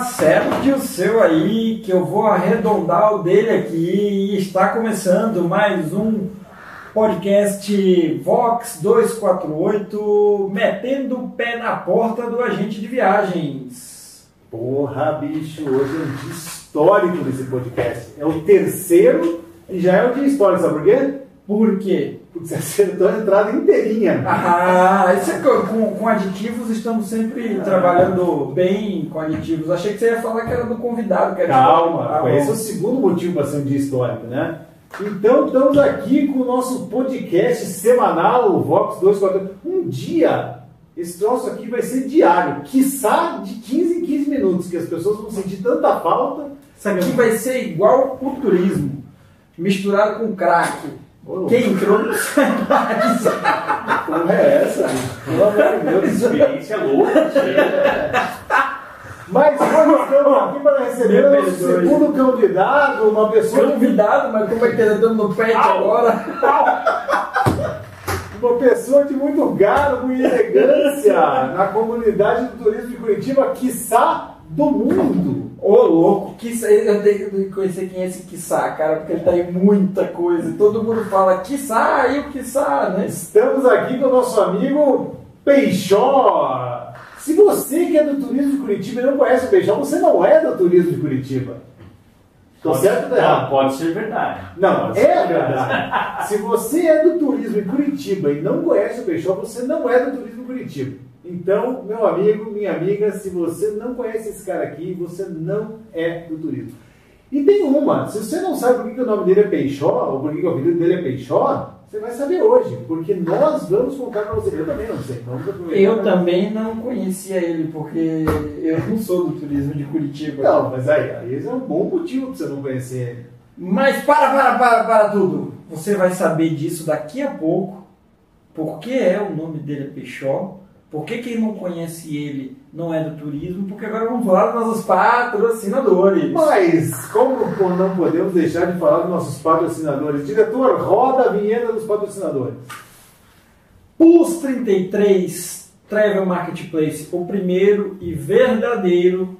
acerte o seu aí, que eu vou arredondar o dele aqui. E está começando mais um podcast Vox 248, metendo o pé na porta do agente de viagens. Porra, bicho, hoje é um dia histórico nesse podcast. É o terceiro e já é um dia histórico, sabe por quê? Por quê? Você acertou a entrada inteirinha. Ah, isso é com, com, aditivos estamos sempre Ah. trabalhando bem com aditivos. Achei que você ia falar que era do convidado. Que era Calma, Ah, esse é o segundo motivo para ser um dia histórico, né? Então, estamos aqui com o nosso podcast semanal, o Vox 248. Um dia, esse troço aqui vai ser diário, quiçá de 15 em 15 minutos, que as pessoas vão sentir tanta falta. Isso aqui vai ser igual o turismo, misturado com crack. Ô, Quem entrou não sai mais. Porra é essa? Pelo amor de Deus. Experiência louca, Mas hoje estamos aqui para receber o nosso segundo convidado, uma pessoa Convidado, mas como é que ele tá dando no pet agora? Uma pessoa de muito garbo e elegância na comunidade do turismo de Curitiba, quiçá do mundo. Ô louco, quiçá, eu tenho que conhecer quem é esse quiçá, cara, porque ele tá em muita coisa. E todo mundo fala quiçá e o quiçá, né? Estamos aqui com o nosso amigo Peixó. Se você que é do turismo de Curitiba e não conhece o Peixó, você não é do turismo de Curitiba. Tô certo ou errado? Não, pode ser verdade. Não, Pode ser é verdade. Se você é do turismo em Curitiba e não conhece o Peixó, você não é do turismo em Curitiba. Então, meu amigo, minha amiga, se você não conhece esse cara aqui, você não é do turismo. E tem uma, se você não sabe por que, o nome dele é Peixó, ou por que, o apelido dele é Peixó, você vai saber hoje, porque nós vamos contar pra você. Eu também não sei. Eu também não conhecia ele, porque eu não sou do turismo de Curitiba. Não, mas aí, aí esse é um bom motivo pra você não conhecer ele. Mas para, para, para, para tudo! Você vai saber disso daqui a pouco. Por que é o nome dele é Peixó? Por que quem não conhece ele não é do turismo? Porque agora vamos falar dos nossos patrocinadores. Mas, como não podemos deixar de falar dos nossos patrocinadores? Diretor, roda a vinheta dos patrocinadores. Plus 33 Travel Marketplace, o primeiro e verdadeiro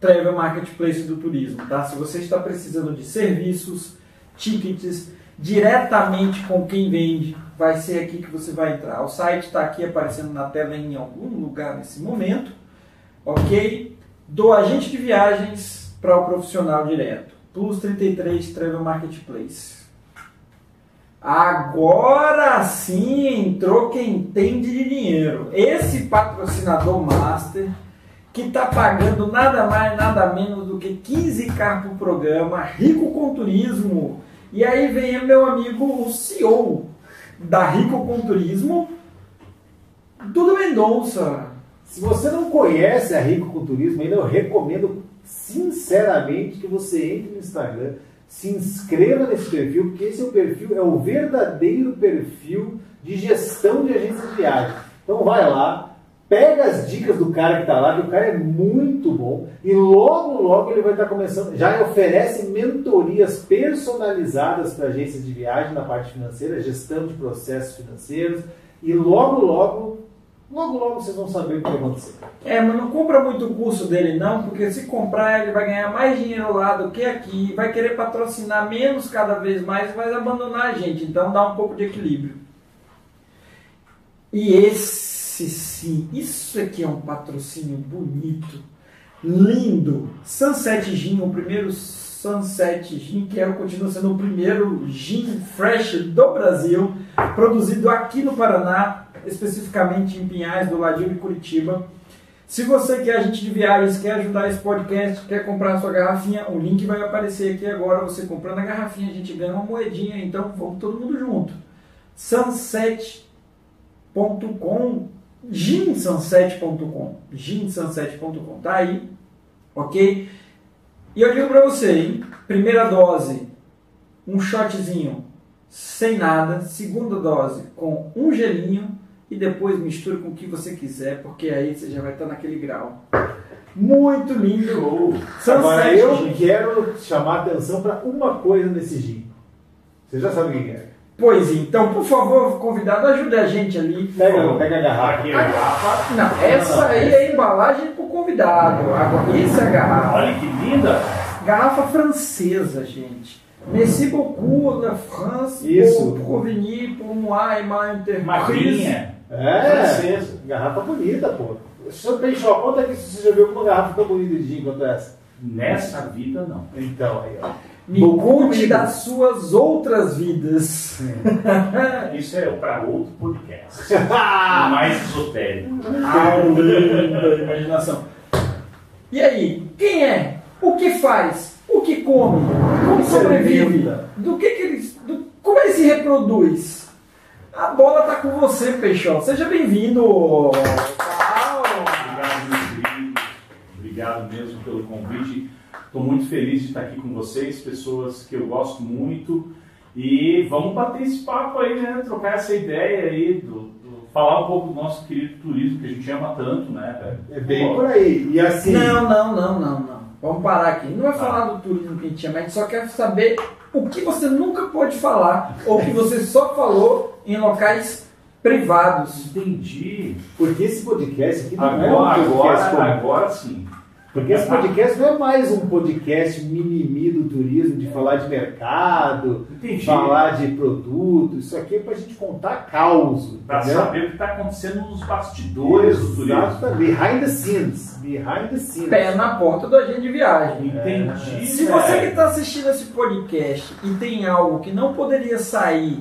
Travel Marketplace do turismo, tá? Se você está precisando de serviços, tickets, diretamente com quem vende, vai ser aqui que você vai entrar. O site está aqui aparecendo na tela em algum lugar nesse momento, ok? Do agente de viagens para o profissional direto. Plus 33 Travel Marketplace. Agora sim entrou quem entende de dinheiro. Esse patrocinador master que está pagando nada mais, nada menos do que 15k por programa, rico com turismo. E aí vem meu amigo, o CEO da Rico com Turismo, Dudu Mendonça. Se você não conhece a Rico com Turismo, ainda eu recomendo sinceramente que você entre no Instagram, se inscreva nesse perfil, porque esse é o perfil, é o verdadeiro perfil de gestão de agências de viagem. Então vai lá, pega as dicas do cara que está lá, que o cara é muito bom, e logo, logo ele vai estar começando, já oferece mentorias personalizadas para agências de viagem na parte financeira, gestão de processos financeiros, e logo, logo, logo, logo vocês vão saber o que vai acontecer. É, mas não compra muito o curso dele não, porque se comprar ele vai ganhar mais dinheiro lá do que aqui, vai querer patrocinar menos cada vez mais e vai abandonar a gente. Então dá um pouco de equilíbrio. E esse sim, isso aqui é um patrocínio bonito, lindo. Sunset Gin, o primeiro Sunset Gin, que é, continua sendo o primeiro gin fresh do Brasil, produzido aqui no Paraná, especificamente em Pinhais, do ladinho de Curitiba. Se você que é agente de viagens, quer ajudar esse podcast, quer comprar a sua garrafinha, o link vai aparecer aqui agora. Você comprando a garrafinha, a gente ganha uma moedinha, então vamos todo mundo junto. Sunset.com, ginsunset.com, ginsunset.com, tá aí, ok? E eu digo pra você, hein? Primeira dose, um shotzinho sem nada, segunda dose com um gelinho e depois misture com o que você quiser, porque aí você já vai estar naquele grau. Muito lindo. Agora Sunset eu Gin. quero chamar a atenção para uma coisa nesse gin. Você já sabe o que é. Pois então, por favor, convidado, ajude a gente ali. Pega, pega a garrafa. Aqui a garrafa. Não, essa aí é a embalagem pro convidado. Agora, isso é a garrafa. Olha que linda. Garrafa francesa, gente. Merci beaucoup la France Isso. pour provenir pour moi et ma entreprise. É, Francesa. garrafa bonita, pô. Senhor Peixoto, conta aqui se você já viu uma garrafa tão bonita de gin quanto essa. Nessa vida, não. Então, aí, ó. Me Bom, conte comigo. das suas outras vidas. Isso é para outro podcast. Mais esotérico. Da imaginação. E aí, quem é? O que faz? O que come? Como sobrevive? Do que, que ele. do- como ele se reproduz? A bola tá com você, Peixão. Seja bem-vindo. Obrigado, meu querido. Obrigado mesmo pelo convite. Estou muito feliz de estar aqui com vocês, pessoas que eu gosto muito. E vamos bater esse papo aí, né? Trocar essa ideia aí, do, do- falar um pouco do nosso querido turismo que a gente ama tanto, né? É bem por aí. E assim. Não, não, não, não, não. Vamos parar aqui. Não vai falar do turismo que a gente ama, a gente só quer saber o que você nunca pôde falar ou que você só falou em locais privados. Entendi. Porque esse podcast aqui não é um Agora, podcast agora, agora sim. Porque esse podcast não é mais um podcast mimimi do turismo, de falar de mercado, Entendi. falar de produto. Isso aqui é pra gente contar caos. Para saber o que está acontecendo nos bastidores do turismo. Exatamente. Behind the scenes. Behind the scenes. Pé na porta do agente de viagem. Entendi. Se velho. você que está assistindo esse podcast e tem algo que não poderia sair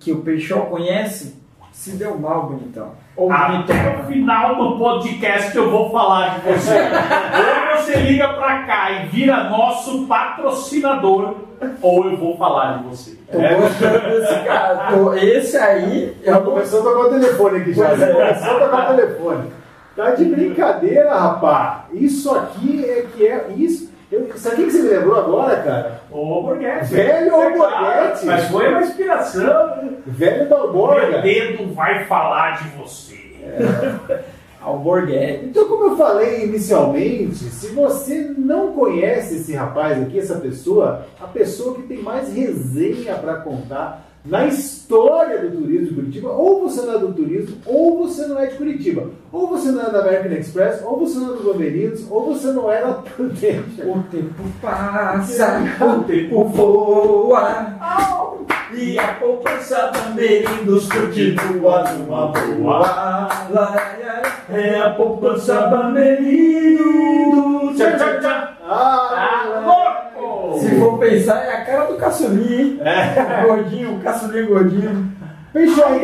que o Peixão conhece, se deu mal, bonitão. Ou Até o final do podcast eu vou falar de você. ou você liga pra cá e vira nosso patrocinador, ou eu vou falar de você. Tô gostando desse cara. Tô- Esse aí eu não começou a tocar o telefone aqui já. Pois é. Começou a tocar o telefone. Tá de brincadeira, rapaz. Isso aqui é que é isso. Eu, sabe o que você me lembrou agora, cara? Ô, Borghetti. Velho É Borghetti. Mas foi uma inspiração. Velho O Balborga. dedo vai falar de você. Alborguete. Então, como eu falei inicialmente, se você não conhece esse rapaz aqui, essa pessoa, a pessoa que tem mais resenha para contar na história do turismo de Curitiba, ou você não é do turismo, ou você não é de Curitiba, ou você não é da American Express, ou você não é do Bamerinos, ou você não é da Prudential. O tempo passa, o tempo voa. E a poupança dos continua numa boa. É a poupança Bamerindo. Tchau, tchau, tchau. Ah, Tá louco! Se for pensar, é a cara do caçulinho, hein? Gordinho, o caçulinho gordinho. Peixoto,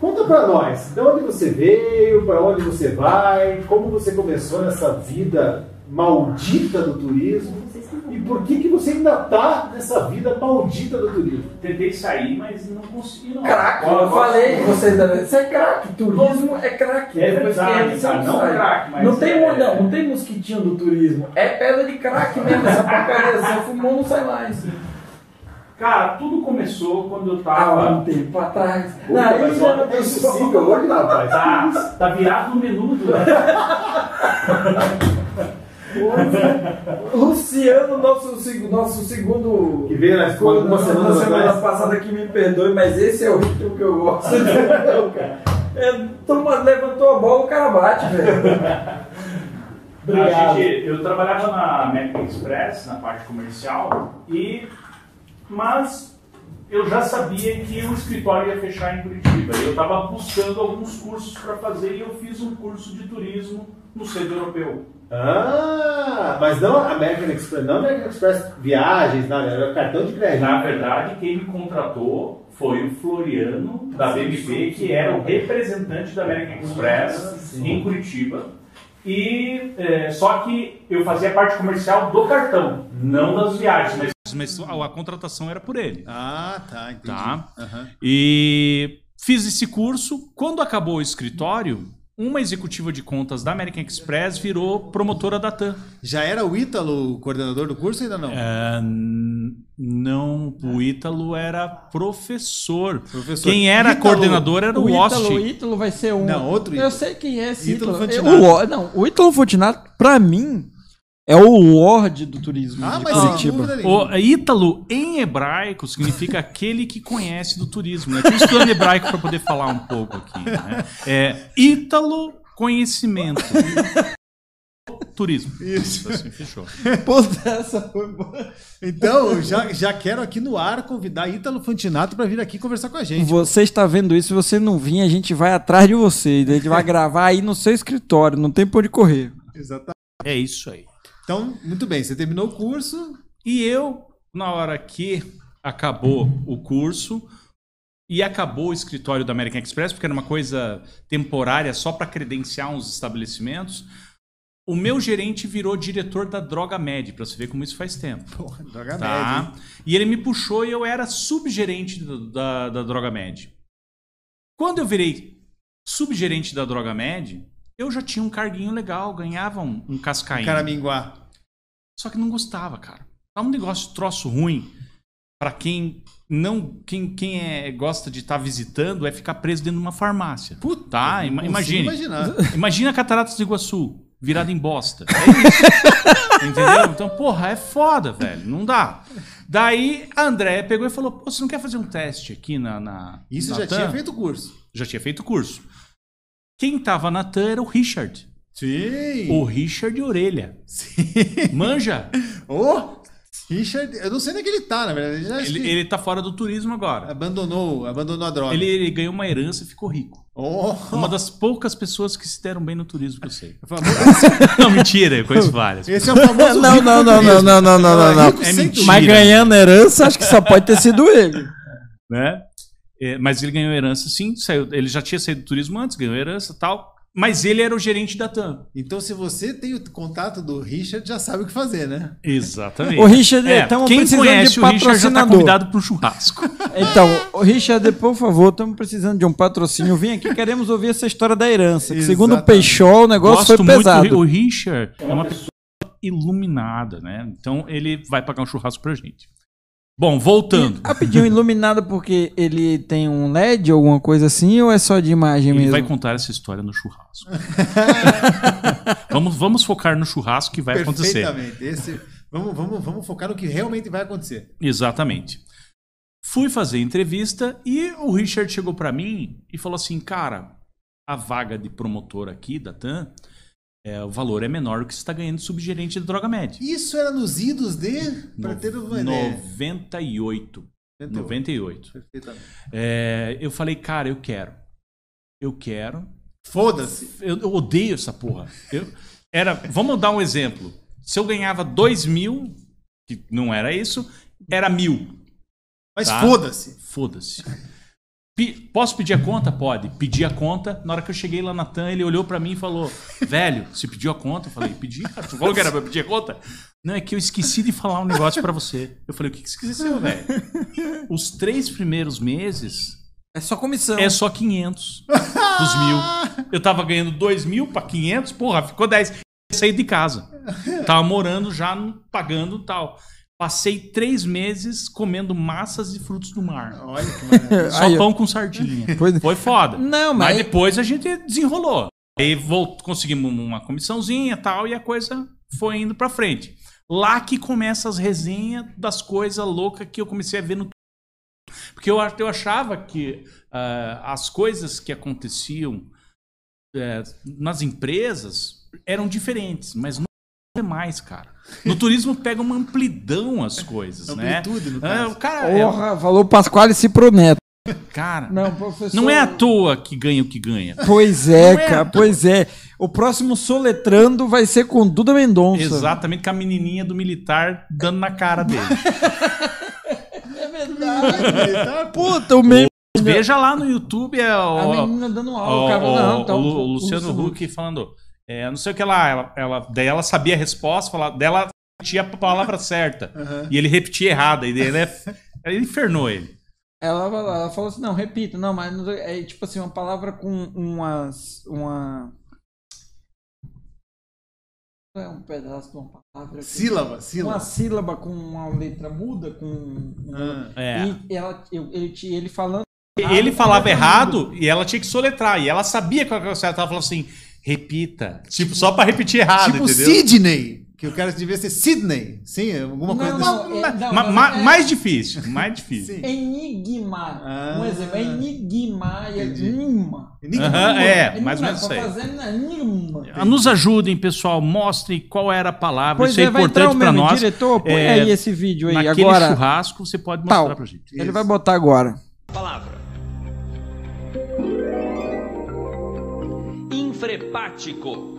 conta pra nós, de onde você veio, pra onde você vai, como você começou nessa vida maldita do turismo por que, que você ainda tá nessa vida maldita do turismo. Tentei sair, mas não consegui. Não. Craque, Agora eu falei, vocês devem- isso é craque, turismo é craque. É que verdade, você cara, não sai. craque, mas Não tem, é- não, não tem mosquitinho do turismo, é pedra de craque mesmo, essa porcaria, você fumou não sai mais. Cara, tudo começou quando eu tava. um tempo atrás, Puta, na mas do que impossível hoje, rapaz. Tá, tá virado no menu do. Luciano, nosso, nosso segundo. Que veio nas Quando, uma semana na semana atrás. passada que me perdoe, mas esse é o ritmo que eu gosto. Cara. É, turma levantou a bola, o cara bate, velho. A gente, eu trabalhava na American Express, na parte comercial, e mas eu já sabia que o escritório ia fechar em Curitiba. E eu estava buscando alguns cursos para fazer e eu fiz um curso de turismo no centro europeu. Ah, mas não American Express, não American Express viagens, nada, era cartão de crédito. Na verdade, quem me contratou foi o Floriano da BMP, que era o representante da American Express em Curitiba. E é, só que eu fazia parte comercial do cartão, não das viagens, mas mas a, a contratação era por ele. Ah, tá, entendi. Tá. Aham. E fiz esse curso. Quando acabou o escritório, uma executiva de contas da American Express virou promotora da TAM. Já era o Ítalo o coordenador do curso ainda não? É, não, o Ítalo era professor. Professor. Quem era Ítalo- coordenador era o, O Ost. Ítalo, o Ítalo vai ser um. Não, outro Eu sei quem é esse Ítalo o- não, o Ítalo Fantinato, pra mim, É o Lorde do turismo Ah, de mas Curitiba. O Ítalo, em hebraico, significa aquele que conhece do turismo. Né? Estou estudando hebraico para poder falar um pouco aqui. Né? É Ítalo, conhecimento. Turismo. Isso. Assim, fechou. Puta, essa foi boa. Então, já, já quero aqui no ar convidar Ítalo Fantinato para vir aqui conversar com a gente. Você está vendo isso, se você não vir, a gente vai atrás de você. A gente vai gravar aí no seu escritório, não tem por onde correr. Exatamente. É isso aí. Então, muito bem, você terminou o curso. E eu, na hora que acabou o curso e acabou o escritório da American Express, porque era uma coisa temporária só para credenciar uns estabelecimentos, o meu gerente virou diretor da Droga Med, para você ver como isso faz tempo. Porra, droga. Tá? hein? E ele me puxou e eu era subgerente do- da, da Droga Med. Quando eu virei subgerente da Droga Med, eu já tinha um carguinho legal, ganhava um, um cascainho. Caraminguá. Só que não gostava, cara. Tá um negócio troço ruim Pra quem não quem, quem é, gosta de estar visitando é ficar preso dentro de uma farmácia. Puta, tá? Ima- consigo imagine. imaginar. Imagina Cataratas do Iguaçu, virada em bosta. É isso. Entendeu? Então, porra, é foda, velho. Não dá. Daí a André pegou e falou: Pô, você não quer fazer um teste aqui na. na Isso na já TAM?" tinha feito o curso. Já tinha feito o curso. Quem tava na TAM era o Richard. Sim. O Richard Orelha. Sim. Manja? Ô, Richard, eu não sei onde é que ele tá, na verdade. Ele Ele, que ele tá fora do turismo agora. abandonou, abandonou a droga. Ele, ele ganhou uma herança e ficou rico. Oh. Uma das poucas pessoas que se deram bem no turismo que eu sei. Não, mentira, eu conheço várias. Esse é o famoso Não, rico não, não, não, não, não, não, não, não. Rico É mentira. Mas ganhando herança, acho que só pode ter sido ele. né? É, mas ele ganhou herança sim, saiu, ele já tinha saído do turismo antes, ganhou herança e tal. Mas ele era o gerente da TAM. Então, se você tem o contato do Richard, já sabe o que fazer, né? Exatamente. O Richard, é, tamo quem precisando conhece de o Richard já tá patrocinador. convidado para um churrasco. Então, ô, Richard, por favor, estamos precisando de um patrocínio. Vim aqui, queremos ouvir essa história da herança. Que segundo o. Peixol, o negócio Gosto foi muito pesado. do Ri- O Richard é uma pessoa iluminada, né? Então ele vai pagar um churrasco pra gente. Bom, voltando. Rapidinho, iluminado porque ele tem um LED ou alguma coisa assim, ou é só de imagem Ele mesmo? vai contar essa história no churrasco. vamos, vamos focar no churrasco que vai acontecer. Perfeitamente. Esse, vamos, vamos, vamos focar no que realmente vai acontecer. Exatamente. Fui fazer entrevista e o Richard chegou pra mim e falou assim: Cara, a vaga de promotor aqui da TAM, é, o valor é menor do que você está ganhando de subgerente de droga média. Isso era nos idos de. Para ter uma ideia. 98. 98. Perfeitamente. É, eu falei, cara, eu quero. Eu quero. Foda-se. Eu, eu odeio essa porra. Eu, era, vamos dar um exemplo. Se eu ganhava 2 mil, que não era isso, era mil. Mas Tá. foda-se. Foda-se. Posso pedir a conta? Pode. Pedi a conta. Na hora que eu cheguei lá na TAM, ele olhou pra mim e falou: Velho, você pediu a conta? Eu falei: Pedi, cara. Tu falou que era pra pedir a conta? Não, é que eu esqueci de falar um negócio pra você. Eu falei: O que que você esqueceu, velho? Os três primeiros meses É só comissão. é só 500 dos mil. Eu tava ganhando 2 mil pra 500, porra, ficou 10. Eu saí de casa. Tava morando já, pagando tal. Passei três meses comendo massas e frutos do mar. Olha que maravilha. Só ó. pão com sardinha. Pois- Foi foda. Não, Mas mas- depois a gente desenrolou. Aí vol- conseguimos uma comissãozinha e tal, e a coisa foi indo pra frente. Lá que começa as resenhas das coisas loucas que eu comecei a ver no. Porque eu, eu achava que ah, as coisas que aconteciam eh, nas empresas eram diferentes, mas não é mais, cara. No turismo pega uma amplidão as coisas, né? Amplitude, no É, caso. o cara, é- Porra, falou Pasquale Ciproneto. cara, Não, professor. não é à toa que ganha o que ganha. Pois é, Não é cara, pois é. O próximo Soletrando vai ser com Duda Mendonça. Exatamente com a menininha do militar dando na cara dele. É verdade. Puta, o meme. Veja lá no YouTube é A o, menina dando aula, o cara o- não, tá o o Luciano Huck falando. É, não sei o que lá, ela, ela, daí ela sabia a resposta, falava, daí ela repetia a palavra certa. E ele repetia errada. E ele, ele infernou ele. Ela, ela falou assim, não, repita, não, mas não- é tipo assim, uma palavra com umas. Uma. É um pedaço de uma palavra. com- Sílaba, Uma sílaba. sílaba com uma letra muda, com. Ah. É. E ela, eu- ele, ele falando. Ele falava errado e ela tinha que soletrar. E ela sabia que. Ela falou assim: repita. Tipo, só pra repetir errado, Tipo entendeu? Sidney. Que o cara devia ser Sidney. Sim, alguma coisa Não, desse- não, é- Ma- não, ma- é- Mais difícil, mais difícil. Sim. Enigma. Ah. um exemplo, é enigma e é Entendi. enigma. Enigma. Aham, é, Enigma, mais ou menos tô isso aí. fazendo enigma. Ah, Nos ajudem, pessoal. Mostrem qual era a palavra. Pois Isso é, é vai entrar importante o para nós. Diretor, põe É, aí esse vídeo aí. Naquele Agora, churrasco, você pode mostrar Tal. pra gente. ele vai botar agora. Palavra. Infrepático.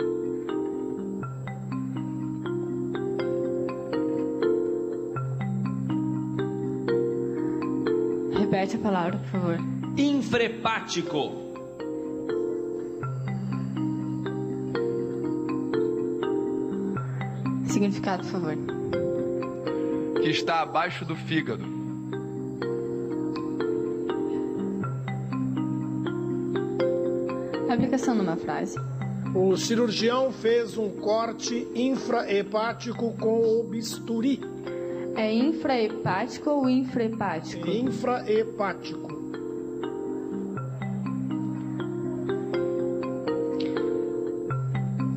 Repete a palavra, por favor. Infrepático. Significado, por favor. que está abaixo do fígado. Aplicação numa frase. O cirurgião fez um corte infrahepático com o bisturi. É infrahepático ou infrahepático? Infrahepático.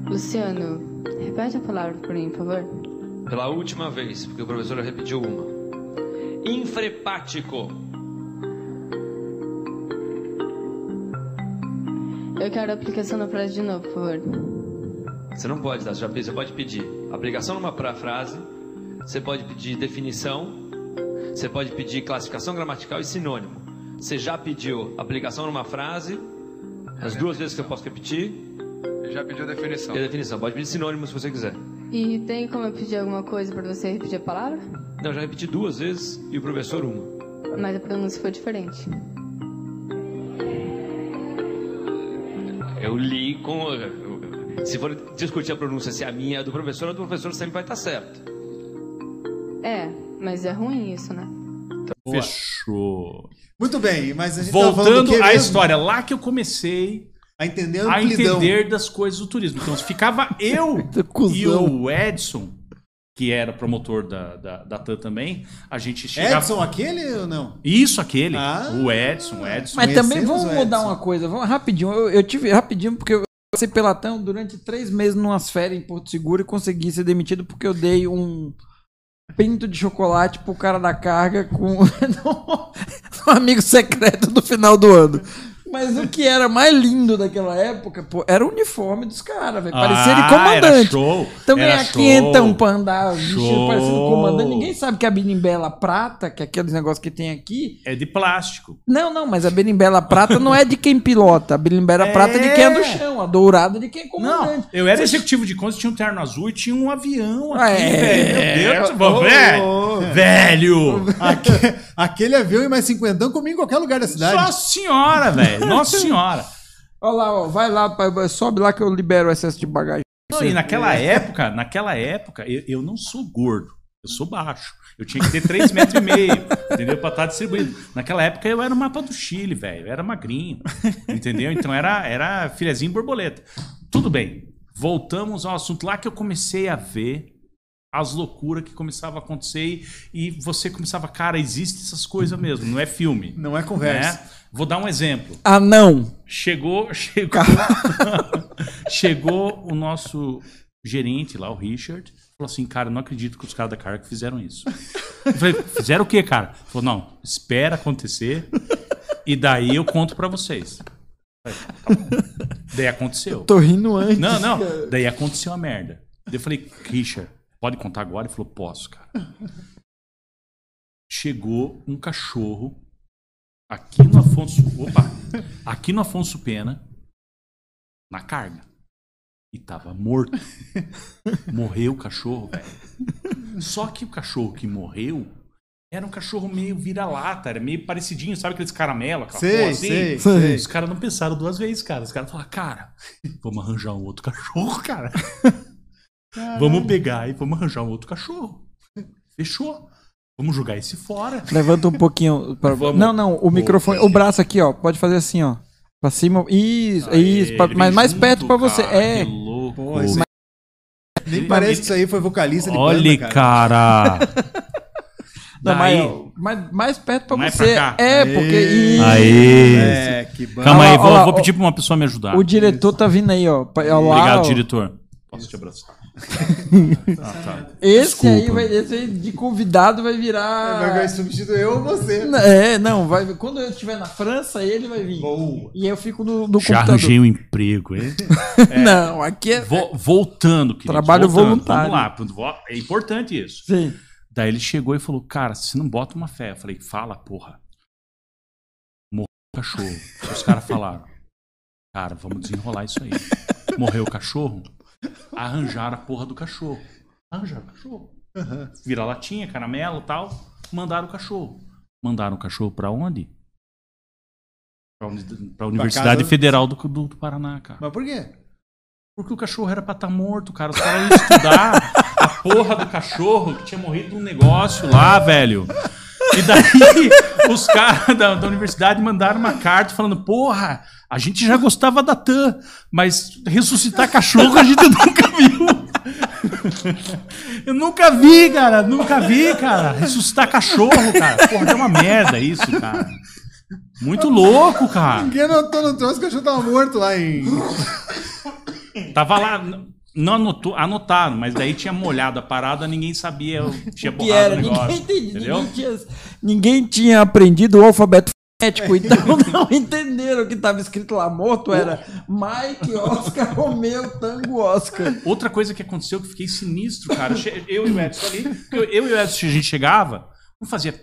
Luciano, repete a palavra por mim, por favor. Pela última vez, porque o professor repetiu uma. Infrepático. Eu quero a aplicação na frase de novo, por favor. Você não pode dar, você já pediu, você pode pedir aplicação numa pra- frase, você pode pedir definição, você pode pedir classificação gramatical e sinônimo. Você já pediu aplicação numa frase, as duas vezes que eu posso repetir, Ele já pediu definição. e a definição. Pode pedir sinônimo se você quiser. E tem como eu pedir alguma coisa para você repetir a palavra? Não, eu já repeti duas vezes e o professor uma. Mas a pronúncia foi diferente. Eu li com. Se for discutir a pronúncia, se a minha é do professor, a do professor sempre vai estar certo. É, mas é ruim isso, né? Fechou. Muito bem, mas a gente do Voltando à mesmo? história, lá que eu comecei A entender a entender das coisas do turismo. Então, ficava eu e o Edson, que era promotor da, da, da TAM também, a gente chegava... Edson, aquele ou não? Isso, aquele. Ah. o Edson, o Edson. Mas também vamos mudar uma coisa. Vamos rapidinho. Eu, eu tive rapidinho porque eu passei pela TAM durante três meses numas férias em Porto Seguro e consegui ser demitido porque eu dei um pinto de chocolate pro cara da carga com um amigo secreto do final do ano. Mas o que era mais lindo daquela época, pô, era o uniforme dos caras, velho. Parecia de Ah, comandante. Era show. Também era a pra andar parecido comandante. Ninguém sabe que a berimbela prata, que é aqueles negócios que tem aqui, É de plástico. não, não, mas a berimbela prata não é de quem pilota. A berimbela É. prata é de quem é do chão. A dourada é de quem é comandante. Não, eu era executivo de contas, tinha um terno azul e tinha um avião aqui, É. velho. Meu Deus, Ô, velho. Velho. Aque- Aquele avião e mais cinquentão comigo em qualquer lugar da cidade. Nossa senhora, velho. Nossa senhora. Olha lá, ó, vai lá, pai, sobe lá que eu libero o excesso de bagagem. Não, e naquela época, naquela época, eu, eu não sou gordo, eu sou baixo. Eu tinha que ter 3 metros e meio, entendeu? Pra estar distribuído. Naquela época eu era o mapa do Chile, velho. Eu era magrinho, entendeu? Então era, era filhazinho borboleta. Tudo bem. Voltamos ao assunto lá que eu comecei a ver as loucuras que começavam a acontecer e, e você começava, cara, existem essas coisas mesmo, não é filme. Não é conversa. né? Vou dar um exemplo. Ah, não. Chegou, chegou, chegou o nosso gerente lá, o Richard, falou assim, cara, não acredito que os caras da carga fizeram isso. Eu falei, fizeram o quê, cara? Ele falou, não, espera acontecer e daí eu conto pra vocês. Eu falei, tá. Daí aconteceu. Tô rindo antes. Não, não, daí aconteceu a merda. Daí eu falei, Richard, pode contar agora? Ele falou, posso, cara. Chegou um cachorro aqui no Afonso. Opa! Aqui no Afonso Pena, na carga. E tava morto. Morreu o cachorro, velho. Só que o cachorro que morreu era um cachorro meio vira-lata, era meio parecidinho, sabe aqueles caramelo, aquela Sei, porra assim? sei, sei. Os caras não pensaram duas vezes, cara. Os caras falaram, cara, vamos arranjar um outro cachorro, cara. Vamos pegar e vamos arranjar um outro cachorro. Fechou. Vamos jogar esse fora. Levanta um pouquinho. Pra... Vamos. Não, não, o microfone. O braço aqui, ó. Pode fazer assim, ó. Pra cima. Isso, Aê, isso. pra- mas mais junto, perto pra você. cara, é. Que louco. Pô, isso Nem parece que isso aí foi vocalista de Olha, banda, cara. Não, Daí- mas, mais, mais perto pra Mais você. pra cá. É, Aê. porque. Isso. Aê. É, que banda. Calma aí, vou, vou ó. pedir pra uma pessoa me ajudar. O diretor tá vindo aí, ó. Pa- ó lá, Obrigado, ó. diretor. Posso te abraçar? Ah, tá. Esse Desculpa. aí, vai, esse aí de convidado vai virar. Vai, vai substituir eu ou você. É, não, vai, quando eu estiver na França, ele vai vir. Boa. E eu fico no, no Já computador. arranjei um emprego, hein? Não, aqui é. Vo- voltando, queridos, Trabalho voltando, voluntário. Vamos lá, é importante isso. Sim. Daí ele chegou e falou, cara, você não bota uma fé. Eu falei, fala, porra. Morreu o cachorro. Os caras falaram, cara, vamos desenrolar isso aí. Morreu o cachorro, arranjaram a porra do cachorro. Arranjaram o cachorro. Vira latinha, caramelo e tal. Mandaram o cachorro. Mandaram o cachorro pra onde? Pra, pra Universidade casa- Federal do, do, do Paraná, cara. Mas por quê? Porque o cachorro era pra estar morto, cara. Os caras iam estudar a porra do cachorro que tinha morrido num negócio lá, velho. E daí os caras da, da universidade mandaram uma carta falando: Porra, a gente já gostava da TAM, mas ressuscitar cachorro a gente nunca viu. Eu nunca vi, cara. Nunca vi, cara. Ressuscitar cachorro, cara. Porra, é uma merda isso, cara. Muito louco, cara. Ninguém notou no troço que o cachorro tava morto lá em. Tava lá, não anotou, anotaram, mas daí tinha molhado a parada, ninguém sabia, tinha que borrado era, o negócio. ninguém, entendi, entendeu? ninguém, tinha, ninguém tinha aprendido o alfabeto fonético, então não entenderam o que estava escrito lá. Morto era Mike, Oscar, Romeu, Tango, Oscar. Outra coisa que aconteceu que fiquei sinistro, cara. Eu e o Edson ali, eu, eu e o Edson, a gente chegava, não fazia.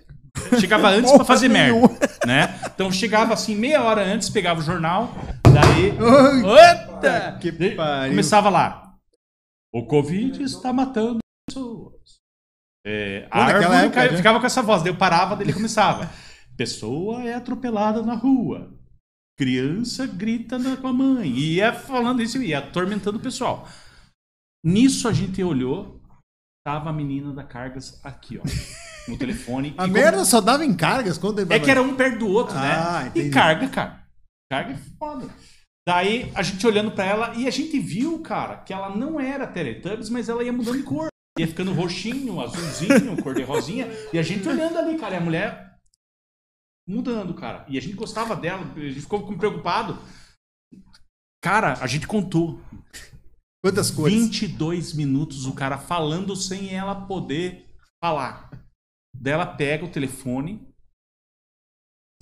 Chegava antes pra fazer merda, né? Então chegava assim, meia hora antes, pegava o jornal, daí. Eita! Que pariu. Começava lá. O Covid está matando pessoas. É, a Pô, naquela árvore época, né? ficava com essa voz, daí eu parava, daí ele começava. Pessoa é atropelada na rua. Criança grita na- com a mãe. E ia falando isso, ia atormentando o pessoal. Nisso a gente olhou, tava a menina da Cargas aqui, ó. No telefone. A E merda só dava em cargas quando ele é que era um perto do outro, Ah, né? entendi. E carga, cara. Carga é foda. Daí a gente olhando pra ela e a gente viu, cara, que ela não era Teletubbies, mas ela ia mudando de cor. Ia ficando roxinho, azulzinho, cor de rosinha. E a gente olhando ali, cara, e a mulher mudando, cara. E a gente gostava dela, a gente ficou preocupado. Cara, a gente contou. Quantas cores? 22 minutos o cara falando sem ela poder falar. Daí ela pega o telefone,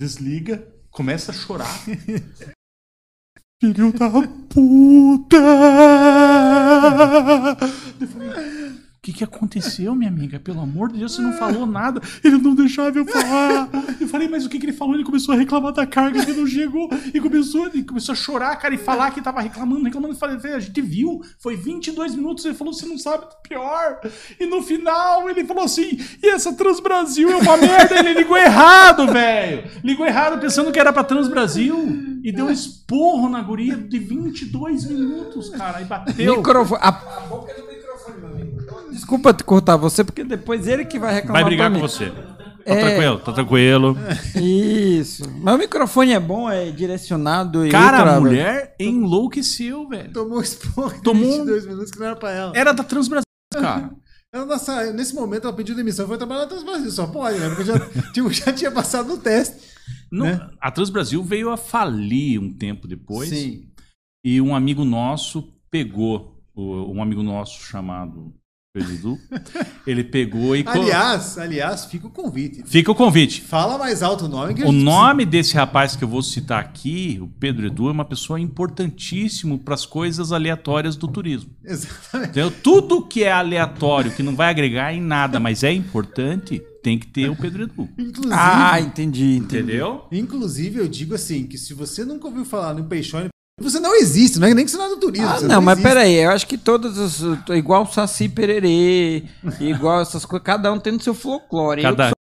desliga, começa a chorar. Filho da puta! Que, que aconteceu, minha amiga? Pelo amor de Deus, você não falou nada. Ele não deixava eu falar. Eu falei, mas o que, que ele falou? Ele começou a reclamar da carga que não chegou. E começou, ele começou a chorar, cara, e falar que tava reclamando, reclamando. Eu falei, a gente viu. Foi 22 minutos. Ele falou, você não sabe do pior. E no final, ele falou assim, e essa Transbrasil é uma merda. Ele ligou errado, velho. Ligou errado pensando que era pra Transbrasil. E deu um esporro na guria de 22 minutos, cara. E bateu. Microfone. A, a boca do microfone. Desculpa te cortar você, porque depois ele que vai reclamar. Vai brigar com você. Tá É. tranquilo, tá tranquilo. Isso. Mas o microfone é bom, é direcionado e. Cara, ultra- a mulher enlouqueceu, velho. Tomou esporro de Tomou um- 22 minutos que não era pra ela. Era da Transbrasil, cara. Ela, nossa, nesse momento ela pediu demissão, foi trabalhar na Transbrasil, só pode, né? Porque já, tipo, já tinha passado no teste. Não, Né? A Transbrasil veio a falir um tempo depois. Sim. E um amigo nosso pegou, o- um amigo nosso chamado Pedro ele pegou e. Aliás, aliás, fica o convite. Fica o convite. Fala mais alto o nome que O nome desse rapaz que eu vou citar aqui, o Pedro Edu, é uma pessoa importantíssimo para as coisas aleatórias do turismo. Exatamente. Entendeu? Tudo que é aleatório, que não vai agregar em nada, mas é importante, tem que ter o Pedro Edu. Inclusive, Ah, entendi, entendi. Entendeu? inclusive, eu digo assim, que se você nunca ouviu falar no Peixone, você não existe, não é nem que você não é do turismo. Ah, você não, mas peraí, eu acho que todas as. Igual Saci Pererê, igual essas coisas, cada um tem o seu folclore. Cada-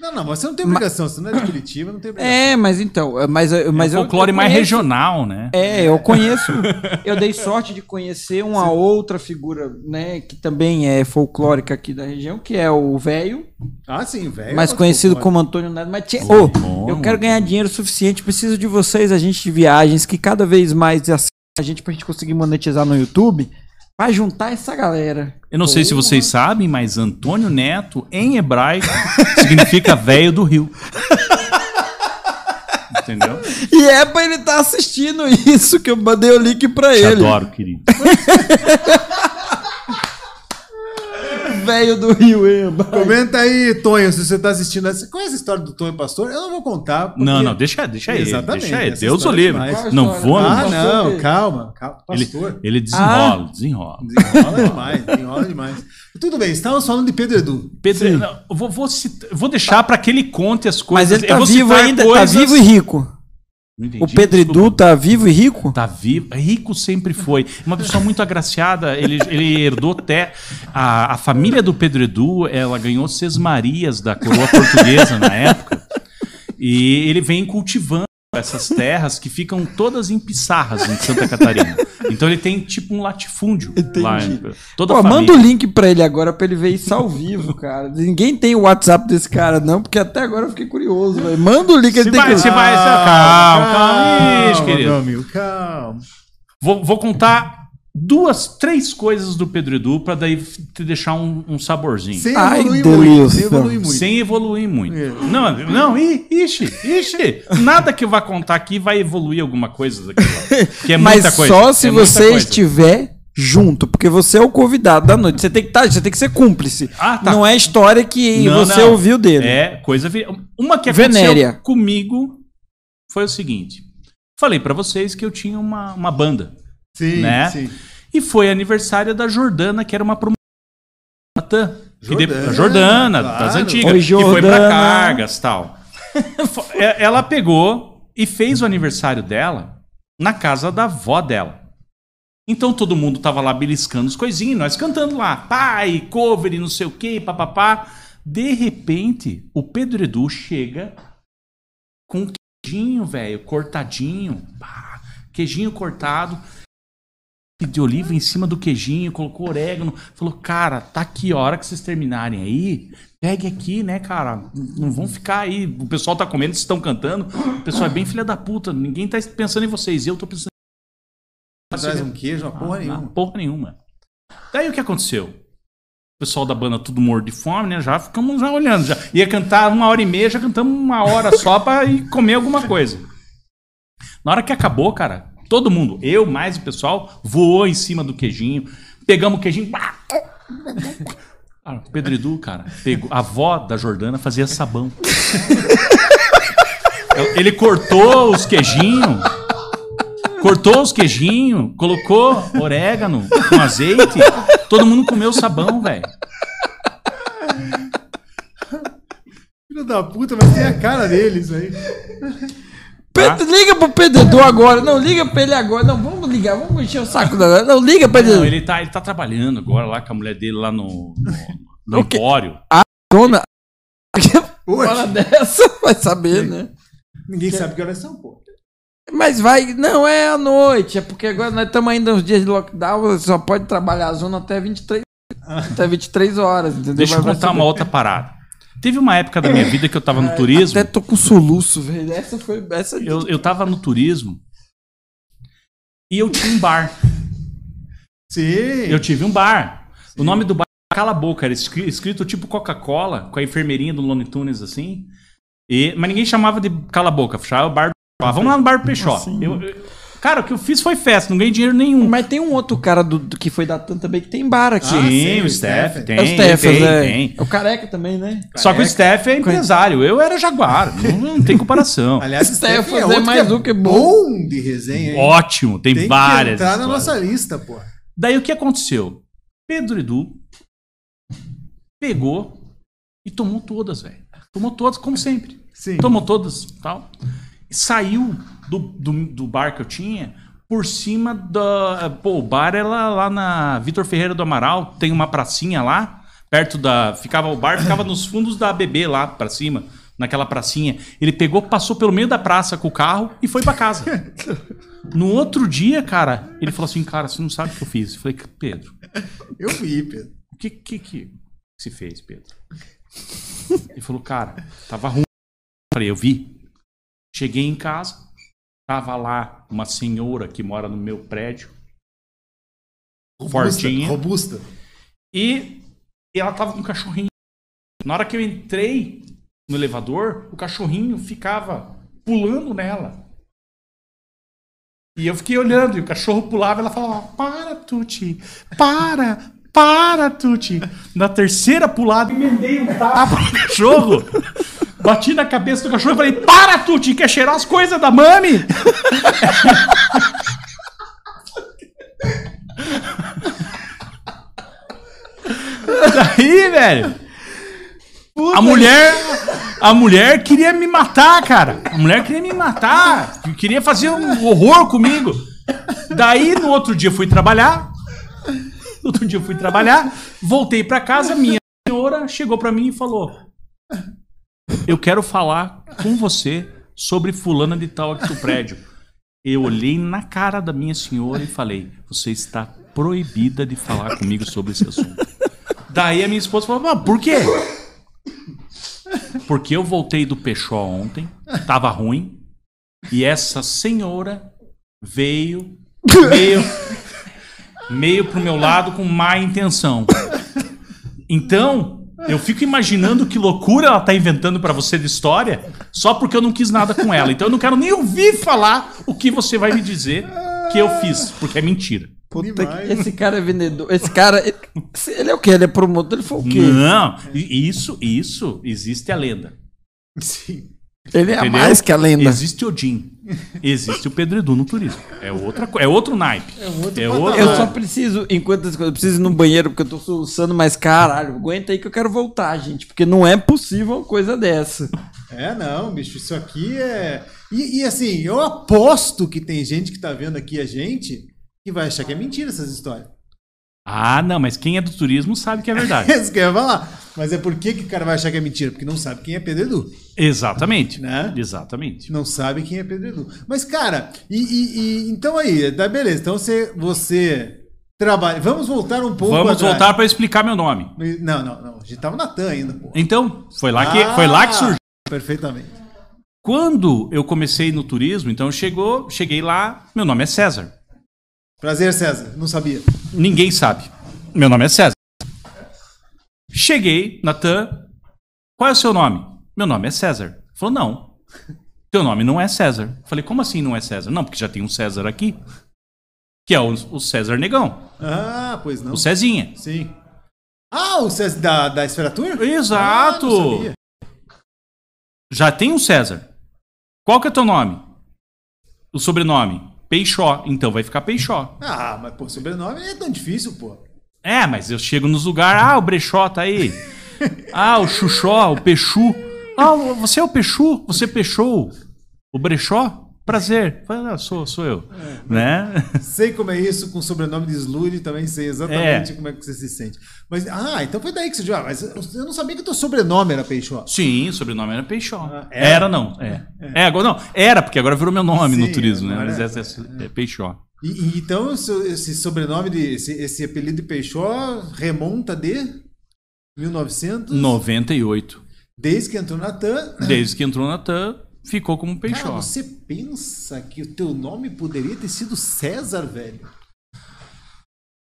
Não, não, mas você não tem obrigação, você não é de Curitiba, não tem obrigação. É, mas então, mas, mas é o folclore eu mais regional, né? É, eu conheço. Eu dei sorte de conhecer uma outra figura, né, que também é folclórica aqui da região, que é o velho, Ah, sim, velho. mais é conhecido folclore. como Antônio Neto. Mas Ô, bom, eu quero ganhar dinheiro suficiente, preciso de vocês, a gente de viagens, que cada vez mais assista a gente pra gente conseguir monetizar no YouTube, pra juntar essa galera. Eu não sei se vocês sabem, mas Antônio Neto, em hebraico, significa velho do rio. Entendeu? E é pra ele estar assistindo isso que eu mandei o link pra Te ele. adoro, querido. Velho do Rio, Eba. Comenta aí, Tonho, se você tá assistindo. Você conhece a história do Tonho Pastor? Eu não vou contar. porque- Não, não, deixa, deixa ele. Exatamente, Deixa ele. essa Deus o é livre. Não vou. Ah, não, dele. calma, calma. Ele, Pastor. ele desenrola, desenrola. Desenrola demais, desenrola demais. Tudo bem, estávamos falando de Pedro Edu. Pedro, não, eu vou, vou, cita- vou deixar pra que ele conte as Mas coisas. ele Eu tá vou vivo citar ainda, coisas- tá vivo e rico. Entendi, O desculpa. tá vivo e rico? Tá vivo. Rico sempre foi. Uma pessoa muito agraciada. Ele, ele herdou até. A, a família do Pedro Edu, ela ganhou Sesmarias da coroa portuguesa na época. E ele vem cultivando essas terras que ficam todas em Pissarras, em Santa Catarina. Então ele tem tipo um latifúndio lá. em- Toda Pô, a manda o link pra ele agora pra ele ver isso ao vivo, cara. Ninguém tem o WhatsApp desse cara, não, porque até agora eu fiquei curioso, velho. Manda o link, ele Você tem vai, que. você vai. Calma, calma. Querido. meu amigo, calma. Vou, vou contar duas, três coisas do Pedro Edu pra daí te deixar um, um saborzinho. Sem Ai, evoluir muito. Sem evoluir muito. Sem evoluir muito. É. Não, não, i- ixi, ixi. Nada que eu vá contar aqui vai evoluir alguma coisa daqui lá. Que é Mas muita coisa. só se é você coisa. estiver junto, porque você é o convidado da noite. Você tem que estar, você tem que ser cúmplice. Ah, tá. Não é história que Não, você não. ouviu dele. É, coisa. vi- Uma que aconteceu Venérea. comigo foi o seguinte. Falei pra vocês que eu tinha uma, uma banda. Sim, Né? sim. E foi aniversário da Jordana, que era uma promoção. Que de- Jordana, a Jordana, claro. das antigas. Oi, que foi pra Jordana. cargas e tal. É, Ela pegou e fez o aniversário dela na casa da avó dela. Então todo mundo tava lá beliscando as coisinhas, nós cantando lá, pai, cover e não sei o que, papapá. De repente, o Pedro Edu chega com um queijinho, velho, cortadinho, pá, queijinho cortado, de oliva em cima do queijinho, colocou orégano, falou, cara, tá aqui, a hora que vocês terminarem aí, pegue aqui, né, cara, não vão ficar aí, o pessoal tá comendo, vocês estão cantando, o pessoal é bem filha da puta, ninguém tá pensando em vocês, eu tô pensando Traz um queijo, uma porra ah, nenhuma. Porra nenhuma. Daí o que aconteceu? O pessoal da banda tudo morto de fome, né? Já ficamos já olhando. Já. Ia cantar uma hora e meia, já cantamos uma hora só pra ir comer alguma coisa. Na hora que acabou, cara, todo mundo, eu mais o pessoal, voou em cima do queijinho. Pegamos o queijinho. Ah, Pedro Edu, cara, pegou, a avó da Jordana fazia sabão. Ele cortou os queijinhos, cortou os queijinhos, colocou orégano com azeite, todo mundo comeu sabão, velho. Filho da puta, mas tem a cara dele isso aí. Pedro, liga pro Pedro Edu agora. Não, liga pra ele agora. Não, vamos ligar, vamos encher o saco da. Não, liga pra ele. Não, ele tá, ele tá trabalhando agora lá com a mulher dele lá no, no, no O quê? Empório. Dona. Hora dessa, vai saber, né? Ninguém sabe que horas são, pô. Mas vai. Não, é à noite. É porque agora nós estamos ainda nos dias de lockdown. Você só pode trabalhar a zona até 23. Até 23 horas, entendeu? Deixa eu contar uma outra parada. Teve uma época da minha vida que eu tava no turismo. Até tô com soluço, velho. Essa foi. Essa Eu, eu tava no turismo e eu tinha um bar. Sim. Eu tive um bar. O nome do bar era Cala a Boca, era escri- escrito tipo Coca-Cola, com a enfermeirinha do Lone Tunes assim. E, mas ninguém chamava de Cala a Boca, chamava o bar do Peixó. Vamos lá no bar do Peixó. Eu- eu- cara, o que eu fiz foi festa, não ganhei dinheiro nenhum. Mas tem um outro cara do, do que foi da TAM também que tem bar aqui. Sim, sim, o o Steph, Steph. tem, é o Stefan, tem, né? tem. É o careca também, né? Só que o Steph é empresário, eu era Jaguar, não, não tem comparação. Aliás, Stefan Stefan é outro mais que é um que é bom. bom de resenha, hein? Ótimo, tem, Tem que várias. entrar na nossa lista, pô. Daí o que aconteceu? Pedro Edu pegou e tomou todas, velho. Tomou todas, como sempre. Sim. Tomou todas tal. E saiu do, do, do bar que eu tinha por cima da. Pô, o bar era lá na Vitor Ferreira do Amaral, tem uma pracinha lá, perto da. Ficava, o bar ficava nos fundos da ABB lá pra cima, naquela pracinha. Ele pegou, passou pelo meio da praça com o carro e foi pra casa. No outro dia, cara, ele falou assim: Cara, você não sabe o que eu fiz. Eu falei, Pedro, Eu vi, Pedro. o que, que que se fez, Pedro? Ele falou, cara, tava ruim. Eu falei, eu vi. Cheguei em casa, tava lá uma senhora que mora no meu prédio, fortinha, Robusta. e ela tava com um cachorrinho. Na hora que eu entrei no elevador, o cachorrinho ficava pulando nela. E eu fiquei olhando, e o cachorro pulava, e ela falava: Para, Tuti, para, para, Tuti. Na terceira pulada, emendei um tapa no cachorro, bati na cabeça do cachorro e falei: Para, Tuti, quer cheirar as coisas da mami? Daí, velho. A mulher, a mulher queria me matar, cara. A mulher queria me matar, queria fazer um horror comigo. Daí no outro dia fui trabalhar. No outro dia fui trabalhar, voltei pra casa, minha senhora chegou pra mim e falou: "Eu quero falar com você sobre fulana de tal aqui do prédio". Eu olhei na cara da minha senhora e falei: "Você está proibida de falar comigo sobre esse assunto". Daí a minha esposa falou: "Mas por quê?" Porque eu voltei do Peixó ontem, tava ruim, e essa senhora veio meio, meio pro meu lado com má intenção. Então, eu fico imaginando que loucura ela tá inventando pra você de história, só porque eu não quis nada com ela. Então eu não quero nem ouvir falar o que você vai me dizer que eu fiz, porque é mentira. Puta que- esse cara é vendedor. Esse cara. Ele, ele é o quê? Ele é promotor? Ele foi o quê? Não, isso, isso, existe a lenda. Sim. Ele é Entendeu? mais que a lenda. Existe Odin. Existe o Pedro Edu no turismo. É outra é outro naipe. É outro outro Eu só preciso, enquanto eu preciso ir no banheiro porque eu tô soluçando, mas caralho, aguenta aí que eu quero voltar, gente. Porque não é possível uma coisa dessa. É, não, bicho, isso aqui é. E, e, assim, eu aposto que tem gente que tá vendo aqui a gente que vai achar que é mentira essas histórias. Ah, não, mas quem é do turismo sabe que é verdade. Isso que eu ia falar. Mas é por que, que o cara vai achar que é mentira? Porque não sabe quem é Pedro Edu. Exatamente. Né? Exatamente. Não sabe quem é Pedro Edu. Mas, cara, e, e- e- então aí, tá beleza. Então você, você trabalha. Vamos voltar um pouco Vamos atrás. voltar para explicar meu nome. Não, não, não. A gente tava na TAM ainda, pô. Então, foi lá que, foi lá que Ah, surgiu. Perfeitamente. Quando eu comecei no turismo, então chegou, cheguei lá, meu nome é César. Prazer, César. Não sabia. Ninguém sabe. Meu nome é César. Cheguei na TAM. Qual é o seu nome? Meu nome é César. Falou, não. Teu nome não é César. Falei, como assim não é César? Não, porque já tem um César aqui. Que é o, o César Negão. Ah, pois não. O Cezinha. Sim. Ah, o César da, da Esfera Tour? Exato. Ah, não sabia. Já tem um César. Qual que é teu nome? O sobrenome? Peixó. Então vai ficar Peixó. Ah, mas pô, sobrenome não é tão difícil, pô. É, mas eu chego nos lugares, ah, o Brechó tá aí. Ah, o Xuxó, o Peixu. Ah, você é o Peixu? Você peixou? O Brechó? Prazer. Fala, Ah, sou, sou eu. Né? Sei como é isso com o sobrenome de Slud, também sei exatamente É. como é que você se sente. Mas, ah, então foi daí que surgiu. Ah, mas eu não sabia que o teu sobrenome era Peixó. Sim, o sobrenome era Peixó. era? era? não. É. é. agora não. Era, porque agora virou meu nome Sim, no turismo, né? Mas é. essa é, é Peixó. E, então esse sobrenome, de, esse, esse apelido de Peixó remonta de 1900? 98. Desde que entrou na TAM. Desde que entrou na TAM, ficou como Cara, Peixó. você pensa que o teu nome poderia ter sido César, velho?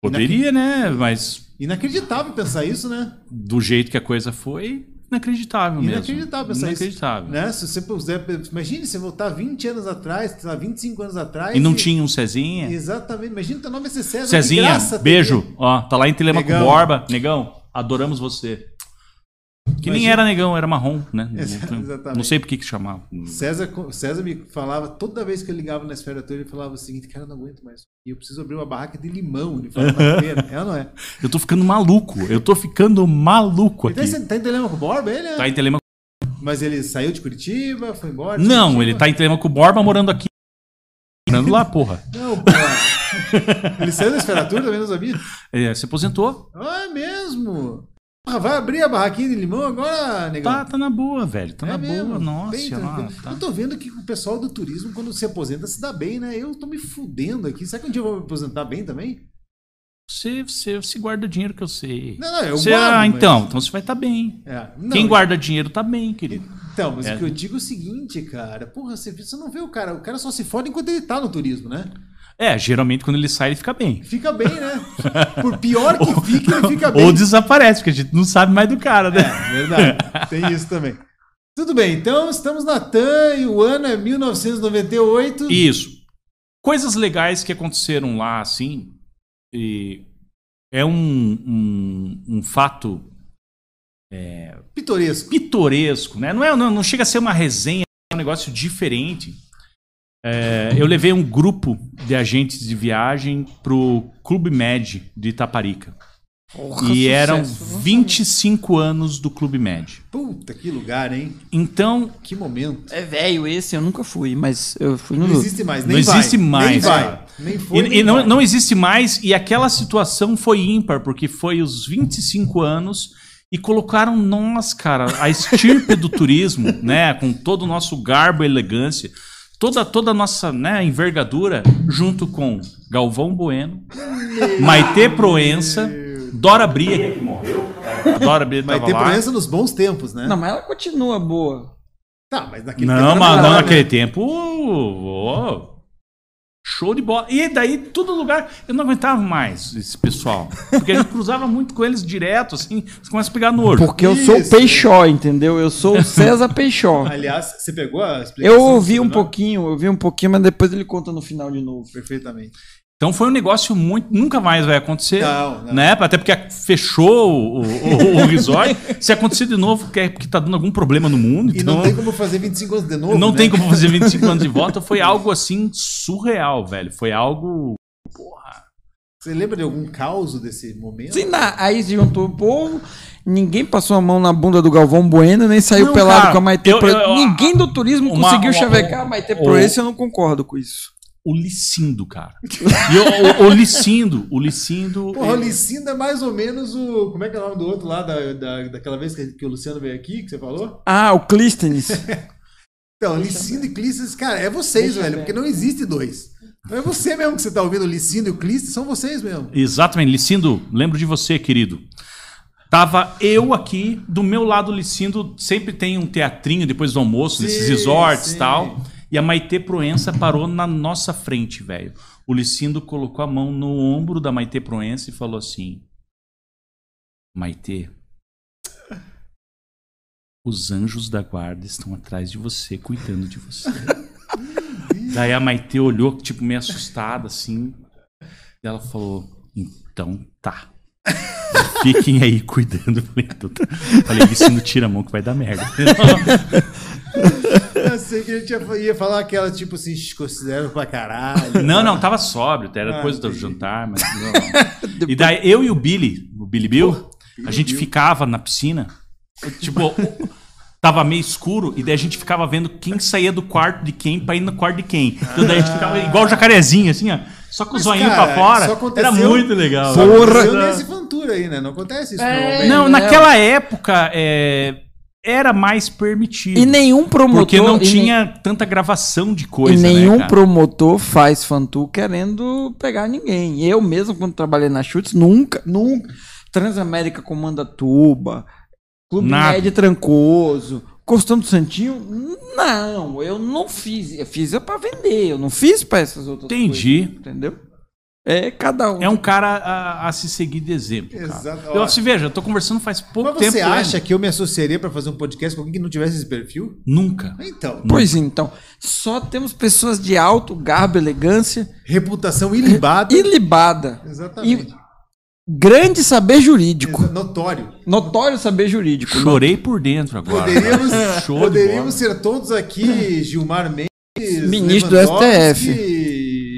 Poderia, né? Mas Inacreditável pensar isso, né? do jeito que a coisa foi, inacreditável mesmo. Inacreditável pensar Inacreditável. isso. Né? Se você puser, imagine você voltar 20 anos atrás, sei lá, 25 anos atrás. E não tinha um Cezinha? Exatamente. Imagina teu nome é ser César. Cezinha, graça beijo. Ó, tá lá em Telemaco. Borba. Negão, adoramos você. Que nem Imagina- era negão, era marrom, né? Exatamente. Não sei por que que chamava. César, César me falava, toda vez que eu ligava na esfera toda, ele falava o seguinte, cara, não aguento mais. E eu preciso abrir uma barraca de limão. Ele falava. É ou não é? Eu tô ficando maluco. Eu tô ficando maluco Então, aqui. você tá em Telemaco Borba, ele? é? Tá em Telemaco. Mas ele saiu de Curitiba, foi embora? Não, Curitiba? ele tá em Telemaco Borba morando aqui. Morando lá, porra. Não, porra. ele saiu da esfera toda, também não sabia? É, se aposentou. Ah, é mesmo? Ah, vai abrir a barraquinha de limão agora, negão? Tá, tá na boa, velho. Tá É na mesmo? boa. Nossa, lá, tá. Eu tô vendo que o pessoal do turismo, quando se aposenta, se dá bem, né? Eu tô me fudendo aqui. Será que um dia eu vou me aposentar bem também? Você, você, você guarda dinheiro que eu sei. Não, não, eu Você- guardo, ah, mas- então, então você vai estar bem. É, não, Quem guarda dinheiro tá bem, querido. Então, mas É. o que eu digo é o seguinte, cara. Porra, você, você não vê o cara. O cara só se fode enquanto ele tá no turismo, né? É, geralmente quando ele sai, ele fica bem. Fica bem, né? Por pior que fique, ele fica bem. Ou desaparece, porque a gente não sabe mais do cara, né? É, verdade. Tem isso também. Tudo bem, então estamos na TAM e o ano é 1998. Isso. Coisas legais que aconteceram lá, assim. É um, um, um fato é, Pitoresco. pitoresco, né? Não, é, não, não chega a ser uma resenha, é um negócio diferente. É, eu levei um grupo de agentes de viagem pro Clube Med de Itaparica. Porra, e eram sucesso. 25 anos do Clube Med. Puta, que lugar, hein? Então, Que momento. É velho esse, eu nunca fui, mas eu fui no Não existe mais, Não nem vai. existe mais, Nem vai. cara. Nem foi, e, nem e não, não existe mais, e aquela situação foi ímpar, porque foi os 25 anos e colocaram nós, cara, a estirpe do turismo, né, com todo o nosso garbo e elegância, toda, toda a nossa né, envergadura, junto com Galvão Bueno, Maitê Proença, Dora Bria, que morreu, Dora Bria tava ter lá. presença nos bons tempos, né? Não, mas ela continua boa. Tá, mas naquele Não, tempo mas não né? naquele tempo. ó, show de bola. E daí, todo lugar. Eu não aguentava mais esse pessoal. Porque a gente cruzava muito com eles direto, assim. Você começa a pegar nojo. Porque eu sou o Isso. Peixó, entendeu? Eu sou o César Peixó. Aliás, você pegou a explicação? Eu ouvi um pouquinho, eu ouvi um pouquinho, mas depois ele conta no final de novo. Perfeitamente. Então foi um negócio muito. Nunca mais vai acontecer. Não, não. Né? Até porque fechou o, o, o resort. Se acontecer de novo, que é porque tá dando algum problema no mundo. E então não tem como fazer 25 anos de novo, não né? tem como fazer 25 anos de volta. Foi algo assim surreal, velho. Foi algo. Você lembra de algum caos desse momento? Sim, na- aí se juntou o povo, ninguém passou a mão na bunda do Galvão Bueno, nem saiu Não, pelado cara, com a Maitê eu- Proença. eu- Ninguém do turismo uma- conseguiu uma- chavecar a Maitê o- Proença, eu não concordo com isso. O Licindo, cara. E o, o, o Licindo, o Licindo. Porra, o ele- Licinda é mais ou menos o. Como é que é o nome do outro lá, da, da, daquela vez que, que o Luciano veio aqui, que você falou? Ah, o Clístenes. Então, Licinda e Clístenes, cara, é vocês, velho, porque não existe dois. Não é você mesmo que você tá ouvindo, o Licinda e o Clístenes, são vocês mesmo. Exatamente, Licindo, lembro de você, querido. Tava eu aqui, do meu lado, Licindo, sempre tem um teatrinho depois do almoço, nesses Sim, resorts e sim. tal. E a Maitê Proença parou na nossa frente, velho. O Licindo colocou a mão no ombro da Maitê Proença e falou assim: Maitê, os anjos da guarda estão atrás de você, cuidando de você. Daí a Maitê olhou, tipo, meio assustada, assim. E ela falou: Então tá. Fiquem aí cuidando. Falei, "Então tá." Vicino, tira a mão que vai dar merda. Eu sei que a gente ia, ia falar aquela, tipo assim, considero pra caralho. Não, não, tava sóbrio, era Ah, depois do jantar, mas não. E daí eu e o Billy, o Billy Bill, a gente ficava na piscina, tipo, tava meio escuro, e daí a gente ficava vendo quem saía do quarto de quem pra ir no quarto de quem. Então daí a gente ficava igual o jacarezinho, assim, ó, só com o zoinho cara, pra fora. isso aconteceu- Era muito legal. Porra! aconteceu nesse Fantura aí, né? Não acontece isso normalmente. Não, né? naquela época é, era mais permitido. E nenhum promotor. Porque não tinha tanta gravação de E coisa, nenhum né, promotor faz fantu querendo pegar ninguém. Eu mesmo, quando trabalhei na Chutes, nunca, nunca. Transamérica comanda tuba, Clube Nada. Médio Trancoso, Costão do Santinho. Não, eu não fiz. Eu fiz é pra vender, eu não fiz pra essas outras Entendi. coisas. Entendeu? É cada um. É um cara a, a se seguir de exemplo. Cara. Exato. Eu, se veja, eu tô conversando faz pouco Mas tempo. você ele. acha que eu me associaria pra fazer um podcast com alguém que não tivesse esse perfil? Nunca. Então, Pois então, só temos pessoas de alto garbo, elegância reputação ilibada. ilibada. Exatamente. E grande saber jurídico. Exa- Notório. Notório saber jurídico. Chorei por dentro agora. Poderíamos, poderíamos ser todos aqui Gilmar Mendes, Ministro do Lewandowski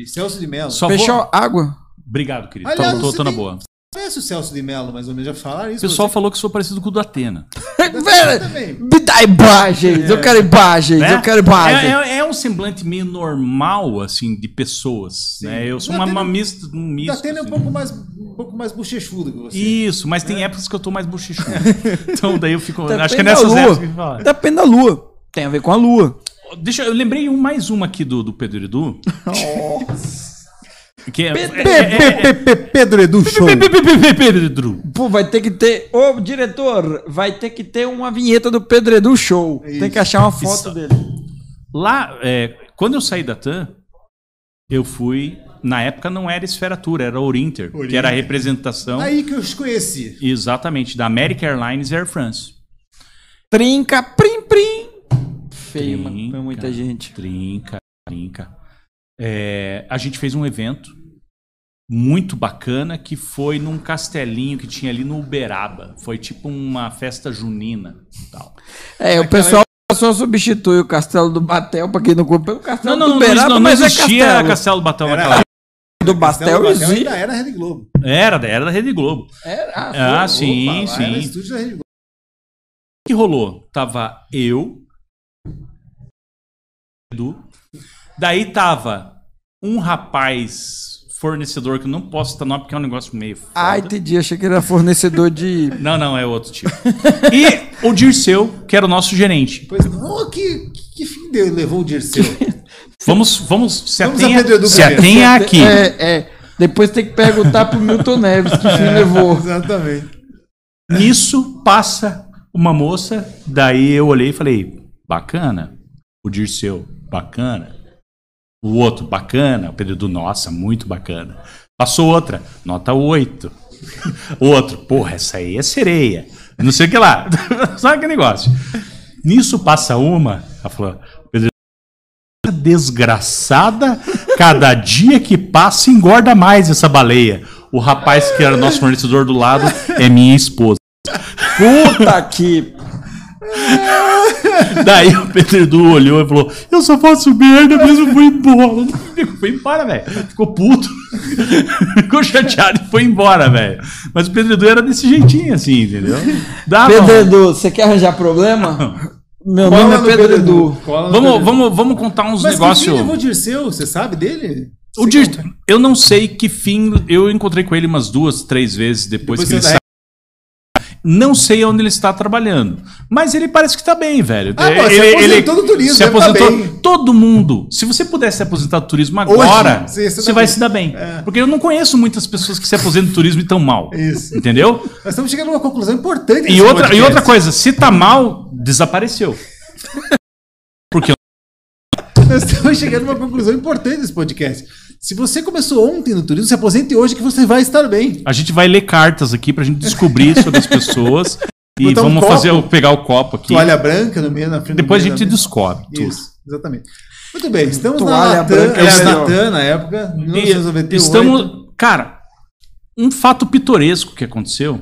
Celso de Mello. Só Fechou vou... água? Obrigado, querido. Aliás, tô, tô, tô na boa. Conhece o Celso de Mello, mais ou menos? Já falaram O isso? pessoal falou que sou parecido com o do Atena. Velho, também. me dá imagens, eu quero imagens, né? eu quero imagens. É, é- é um semblante meio normal, assim, de pessoas. Né? Eu sou O uma, uma mista, um O misto. Datena é um assim. pouco mais, um pouco mais bochechudo que você. Isso, mas tem épocas que eu tô mais bochechudo. então daí eu fico. Depende acho que é nessas lua. épocas que fala. Depende da lua. Tem a ver com a lua. Deixa eu lembrei um mais uma aqui do, do Pedro Edu. Que é, Pedro- é- é- Pe- Pedro Edu Show. Pedro Edu. Pô, vai ter que ter. Ô, diretor, vai ter que ter uma vinheta do Pedro Edu Show. Tem que achar uma foto Isso. dele. Lá, é, quando eu saí da TAM, eu fui. Na época não era Esferatura, era Orinter, que era a representação. Aí que eu os conheci. Exatamente, da American Airlines e Air France. Trinca, prim, prim. Feio mano, pra Trinca. muita gente. Trinca, trinca. É, a gente fez um evento muito bacana que foi num castelinho que tinha ali no Uberaba. Foi tipo uma festa junina e tal. É, o pessoal só substitui o castelo do Batel, pra quem não compra, pelo Não, castelo não, do não, Beraba, não, não mas existia é castelo. Castelo do Batel Era naquela época. Do Bastel Batel existe. ainda era a Rede Globo. Era, era da Rede Globo. Era, Ah, foi. sim, Opa, sim. Era estúdio da Rede Globo. O que rolou? Tava eu, Edu, daí tava um rapaz fornecedor que eu não posso citar nome porque é um negócio meio foda. Ah, entendi. Achei que era fornecedor de. Não, não, é outro tipo. E o Dirceu, que era o nosso gerente. Pois não, que, que, que fim deu, levou o Dirceu? Vamos, vamos, se Vamos atenha, se atenha aqui. É, é. Depois tem que perguntar pro Milton Neves que fim levou. Exatamente. Nisso passa uma moça, daí eu olhei e falei, bacana. O Dirceu, bacana. O outro, bacana. O Pedro nossa, muito bacana. Passou outra, nota 8. O outro, porra, essa aí é sereia. Não sei o que lá. Sabe que negócio? Nisso passa uma, ela falou, Pedro desgraçada, cada dia que passa engorda mais essa baleia. O rapaz que era nosso fornecedor do lado é minha esposa. Puta que. Daí o Pedro Edu olhou e falou: Eu só faço merda mesmo, vou embora. Foi embora, velho. Ficou puto. Ficou chateado e foi embora, velho. Mas o Pedro Edu era desse jeitinho, assim, entendeu? Dava. Pedro Edu, você quer arranjar problema? Meu Cola nome é no Pedro Edu. Vamos, Pedro vamos, vamos contar uns Mas negócios. levou o Dirceu? Você sabe dele? O Dirceu, eu não sei que fim. Eu encontrei com ele umas duas, três vezes depois, Depois que ele saiu. Não sei onde ele está trabalhando. Mas ele parece que está bem, velho. Ah, pô, se aposentou do turismo, se tá aposentou. bem. Todo mundo. Se você pudesse se aposentar do turismo agora, Hoje, você- tá vai bem. se dar bem. É. Porque eu não conheço muitas pessoas que se aposentam do turismo e tão mal. Isso. Entendeu? Nós estamos chegando a uma conclusão importante. E outra, e outra coisa, se tá mal, desapareceu. Porque Nós estamos chegando a uma conclusão importante desse podcast. Se você começou ontem no turismo, se aposente hoje que você vai estar bem. a gente vai ler cartas aqui pra gente descobrir sobre as pessoas. E Botar um vamos copo. fazer o- pegar o copo aqui. Toalha branca no meio, na frente Depois a gente descobre tudo. Isso, exatamente. Muito bem, estamos Toalha na Natan, branca era é. Natan na época, E 1998. estamos. Cara, um fato pitoresco que aconteceu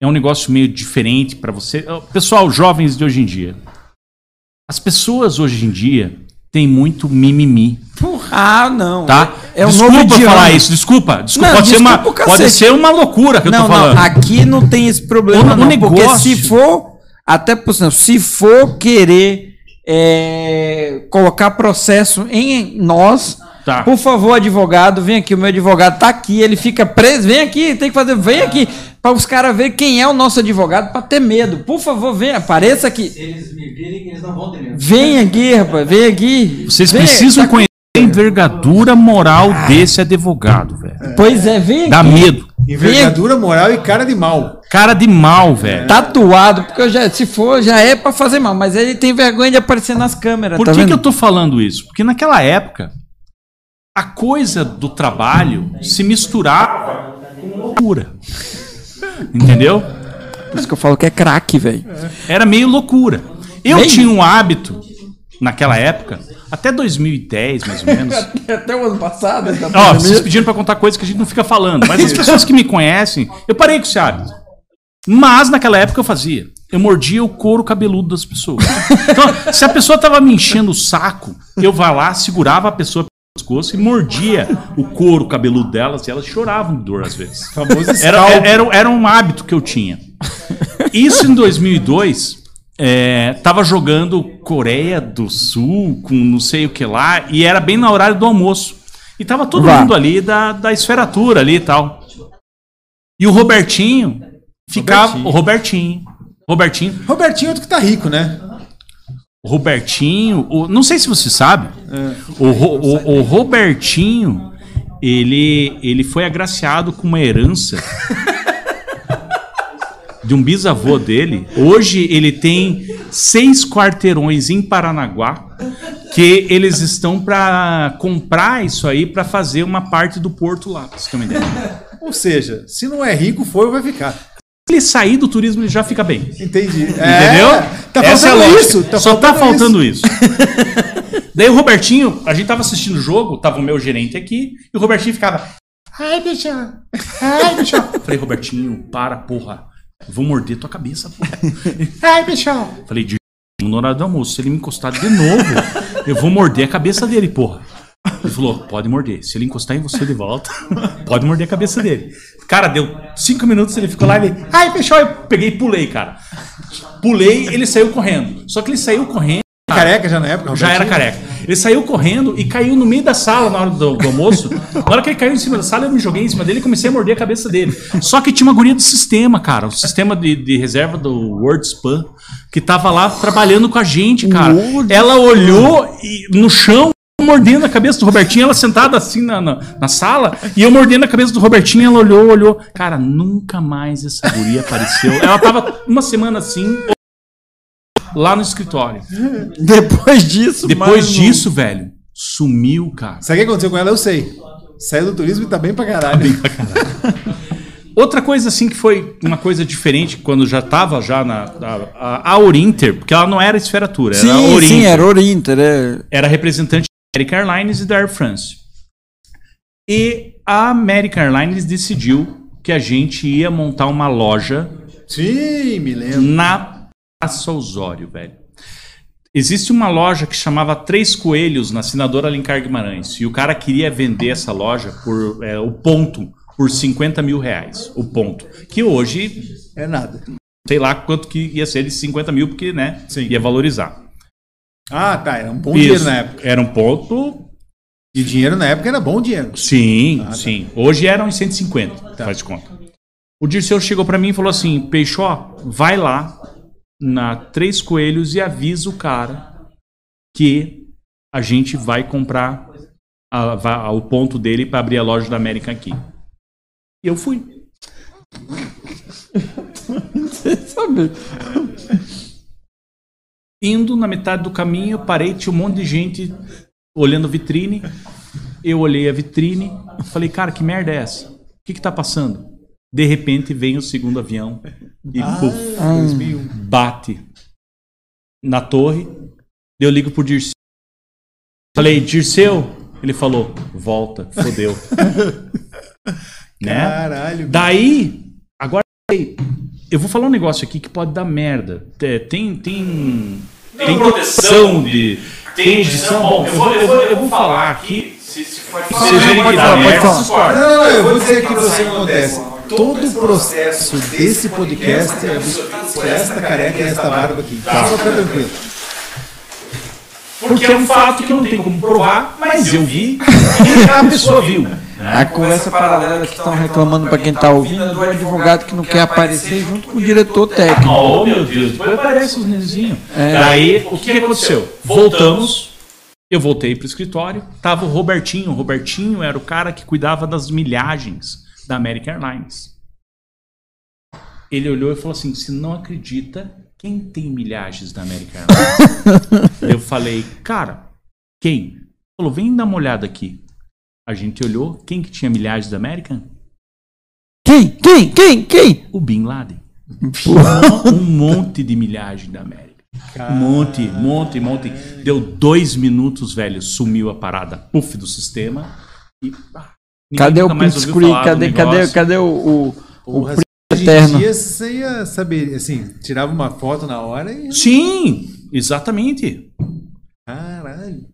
é um negócio meio diferente pra você. Pessoal, jovens de hoje em dia. As pessoas hoje em dia têm muito mimimi, Ah, não. tá? É desculpa falar isso, desculpa. desculpa Não, pode, ser uma, desculpa pode ser uma loucura que eu não, tô falando. não, aqui não tem esse problema, O- o não. Porque negócio- se for, até por exemplo, se for querer é, colocar processo em nós, Tá. por favor, advogado, vem aqui, o meu advogado tá aqui, ele fica preso, vem aqui, tem que fazer, vem aqui, para os caras verem quem é o nosso advogado, para ter medo. Por favor, vem, apareça aqui. eles me virem, eles não vão ter medo. Vem aqui, rapaz, vem aqui. Vocês Vem, precisam tá- conhecer a envergadura moral desse advogado, velho. Pois é, vem aqui. Dá medo. Envergadura moral e cara de mal. Cara de mal, velho. Tatuado, porque eu já, se for, já é pra fazer mal, mas ele tem vergonha de aparecer nas câmeras, Por tá que, vendo? que eu tô falando isso? Porque naquela época, a coisa do trabalho se misturava com loucura. Entendeu? Por isso que eu falo que é craque, velho. Era meio loucura. Eu Meio? tinha um hábito, naquela época, até 2010, mais ou menos. Até o ano passado, Ó, pandemia. vocês pediram pra contar coisas que a gente não fica falando. Mas as pessoas que me conhecem, eu parei com esse hábito. Mas naquela época eu fazia. Eu mordia o couro cabeludo das pessoas. Então, se a pessoa tava me enchendo o saco, eu vai lá, segurava a pessoa pescoço e mordia o couro cabeludo delas e elas choravam de dor às vezes. Era, era, era um hábito que eu tinha. Isso em 2002, é, tava jogando Coreia do Sul com não sei o que lá, e era bem no horário do almoço. E tava todo Vá. mundo ali da, da esferatura ali e tal. E o Robertinho ficava. Robertinho. O Robertinho. Robertinho. Robertinho é outro que tá rico, né? O Robertinho. o- não sei se você sabe. O, Ro- o- o Robertinho. Ele, ele foi agraciado com uma herança de um bisavô dele. Hoje ele tem seis quarteirões em Paranaguá que eles estão para comprar isso aí para fazer uma parte do porto lá. Pra você ter uma ideia. Ou seja, se não é rico, foi ou vai ficar. Ele sair do turismo, ele já fica bem. Entendi. Entendeu? É, tá é a faltando lógica. isso. Tá Só tá faltando faltando isso. Daí o Robertinho, a gente tava assistindo o jogo, tava o meu gerente aqui, e o Robertinho ficava. Ai, bichão. Ai, bichão. Falei, Robertinho, para, porra. Eu vou morder tua cabeça, porra. Ai, bichão. Falei, de no horário do almoço, se ele me encostar de novo, eu vou morder a cabeça dele, porra. Ele falou, pode morder. Se ele encostar em você de volta, pode morder a cabeça dele. Cara, deu cinco minutos, ele ficou lá e ele. Ai, fechou. Eu peguei e pulei, cara. Pulei, ele saiu correndo. Só que ele saiu correndo. Careca já na época? Já era careca. Ele saiu correndo e caiu no meio da sala na hora do, do almoço. Na hora que ele caiu em cima da sala, eu me joguei em cima dele e comecei a morder a cabeça dele. Só que tinha uma guria do sistema, cara. O sistema de, de reserva do World Span, que tava lá trabalhando com a gente, cara. Ela olhou e, no chão, mordendo a cabeça do Robertinho, ela sentada assim na, na, na sala, e eu mordendo a cabeça do Robertinho, ela olhou, olhou. Cara, nunca mais essa guria apareceu. Ela tava uma semana assim, lá no escritório. Depois disso, Depois disso, velho, sumiu, cara. Sabe o que aconteceu com ela? Eu sei. Saiu do turismo e tá bem pra caralho. Outra coisa assim que foi uma coisa diferente quando já tava já na a, a, a Orinter, porque ela não era Esferatura, era Sim, Orinter. sim, era Orinter. É. Era representante American Airlines e da Air France. E a American Airlines decidiu que a gente ia montar uma loja Sim, me lembro. na Praça Osório, velho. Existe uma loja que chamava Três Coelhos na assinadora Alencar Guimarães. E o cara queria vender essa loja por é, o ponto por 50 mil reais. O ponto. Que hoje, É nada. sei lá quanto que ia ser de 50 mil, porque né, ia valorizar. Ah, tá. Era um bom Isso. dinheiro na época. Era um ponto. E dinheiro na época era bom dinheiro. Sim, Ah, tá. sim. Hoje eram em 150, faz de conta. O Dirceu chegou pra mim e falou assim: Peixó, vai lá na Três Coelhos e avisa o cara que a gente vai comprar a- va- o ponto dele pra abrir a loja da América aqui. E eu fui. Sabe? Indo na metade do caminho, parei, tinha um monte de gente olhando vitrine. Eu olhei a vitrine, falei, cara, que merda é essa? O que que tá passando? De repente vem o segundo avião e Ah, puf, 2001. bate na torre. Eu ligo pro Dirceu. Falei, Dirceu? Ele falou, volta, fodeu. né? Caralho. Daí, agora eu vou falar um negócio aqui que pode dar merda. É, Tem tem tem proteção de tem edição. Bom, eu vou, eu vou, eu vou falar aqui. Se, se for Pode falar, pode falar. Não, não, não, eu vou dizer aqui pra você o que acontece. Todo o processo desse podcast é por esta careca e esta barba aqui. Tá. Só fica tranquilo. Porque é um fato que não tem como provar, mas eu vi e a pessoa viu. A conversa paralela que estão reclamando pra quem tá ouvindo é do advogado que não quer aparecer junto com o diretor técnico. Oh, meu Deus, depois aparece os nenzinhos. É. Daí, o que aconteceu? Voltamos, eu voltei pro escritório, tava o Robertinho. O Robertinho era o cara que cuidava das milhagens da American Airlines. Ele olhou e falou assim: se não acredita, quem tem milhagens da American Airlines? eu falei, cara, quem? Ele falou, vem dar uma olhada aqui. A gente olhou, quem que tinha milhagens da American? Quem? Quem? Quem? Quem? O Bin Laden. um monte de milhagem da América. Um monte, monte, monte. Deu dois minutos, velho. Sumiu a parada. Puff do sistema. E, ah, Cadê o print screen? Cadê, cadê, cadê o, o, o Porra, print Hoje em eterno? dia você ia saber, assim, tirava uma foto na hora e. Sim, exatamente. Caralho.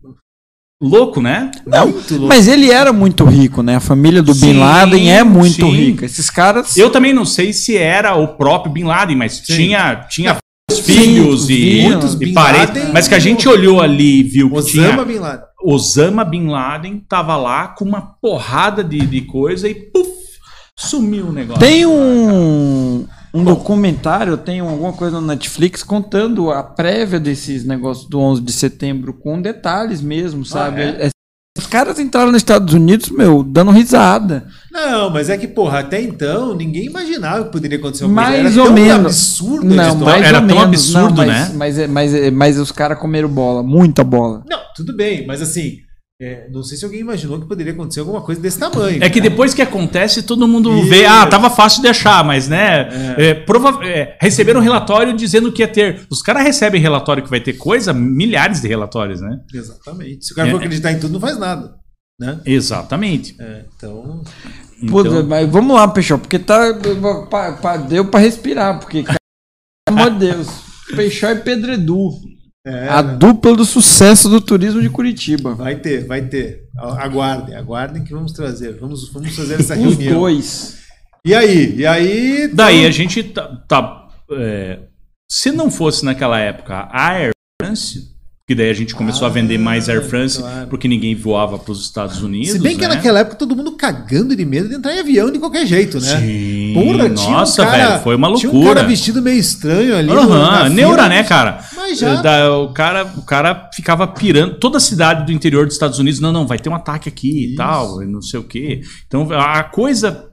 Louco, né? Não, Muito louco. mas ele era muito rico, né? A família do Bin Sim, Laden é muito sim. rica. Esses caras. Eu também não sei se era o próprio Bin Laden, mas Sim. tinha, tinha filhos e, muitos e Bin parentes. Mas que a gente olhou ali e viu que Osama tinha Bin Laden. Osama Bin Laden tava lá com uma porrada de, de coisa e puf, sumiu o negócio. Tem um, um documentário, tem alguma coisa no Netflix contando a prévia desses negócios do 11 de setembro com detalhes mesmo, sabe? é? É- Os caras entraram nos Estados Unidos, meu, dando risada. Não, mas é que, porra, até então ninguém imaginava que poderia acontecer uma coisa. Mais Era ou tão menos. absurdo Não, mais Era ou tão menos. absurdo, não, mas, né? Mas, é- mas, é- mas os caras comeram bola, muita bola. Não, tudo bem, mas assim, É, não sei se alguém imaginou que poderia acontecer alguma coisa desse tamanho. É que depois que acontece, todo mundo Isso. vê, ah, tava fácil de achar, mas né, é, prova- é, receberam um relatório dizendo que ia ter. Os caras recebem relatório que vai ter coisa, milhares de relatórios, né? Exatamente. Se o cara É. for acreditar em tudo, não faz nada. Né? Exatamente. É, então. Pô, Então- mas vamos lá, Peixão, porque tá. pa- pa- deu pra respirar, porque, cara, pelo amor de Deus. Peixão e Pedredu. É, a né? dupla do sucesso do turismo de Curitiba. Vai ter, vai ter. Aguardem, aguardem que vamos trazer. Vamos, vamos fazer essa Os reunião. dois. E aí? E aí. Daí então- a gente tá. tá, é, se não fosse naquela época a Air France, que daí a gente começou a vender mais Air France, claro. porque ninguém voava para os Estados Unidos. Se bem que né? naquela época todo mundo cagando de medo de entrar em avião de qualquer jeito, né? Sim, Porra, nossa, um cara, velho, foi uma Tinha um loucura. cara vestido meio estranho ali. Aham, na neura, fila. né, cara? Mas já. Da- o cara? O cara ficava pirando. Toda a cidade do interior dos Estados Unidos, não, não, vai ter um ataque aqui e Isso. tal, e não sei o quê. Então a coisa.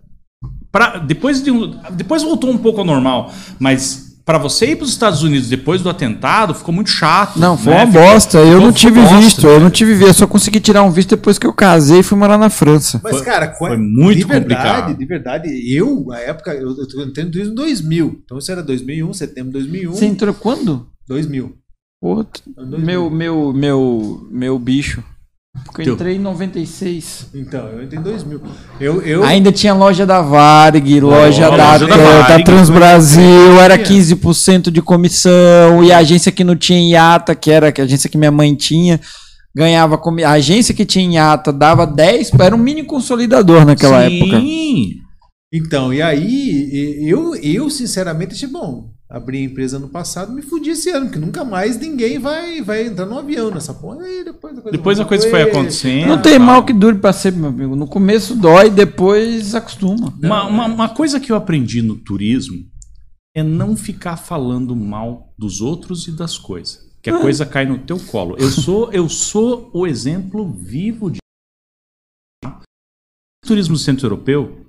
Pra, depois, de um, depois voltou um pouco ao normal, mas para você ir para os Estados Unidos depois do atentado ficou muito chato. Não, foi né? uma Ficou- bosta. Eu ficou- não ficou tive bosta. visto. Eu não tive visto. Eu só consegui tirar um visto depois que eu casei e fui morar na França. Mas, Foi- cara, foi qua- muito de verdade, complicado. De verdade, eu, na época, eu, eu tô entrando em turismo em 2000. Então isso era 2001, setembro de 2001. Você entrou quando? 2000. Outro. 2000. Meu, meu, meu, meu bicho. Porque eu entrei em 96. Então, eu entrei em 2000. Eu, eu, Ainda tinha loja da Varg, loja, Oh, da, loja da da, Varig, Transbrasil, era tinha. 15% de comissão, e a agência que não tinha IATA, que era a agência que minha mãe tinha, ganhava a agência que tinha IATA dava 10, era um mini consolidador naquela época. Sim. Então, e aí, eu, eu sinceramente achei bom. Abri a empresa ano passado, me fudi esse ano, que nunca mais ninguém vai, vai entrar no avião nessa porra. Aí depois a coisa, Depois a coisa foi acontecendo. Não tem tal. mal que dure pra sempre, meu amigo. No começo dói, depois acostuma. Uma, uma, uma coisa que eu aprendi no turismo é não ficar falando mal dos outros e das coisas. Que a coisa cai no teu colo. Eu sou, eu sou o exemplo vivo de. Turismo centro-europeu,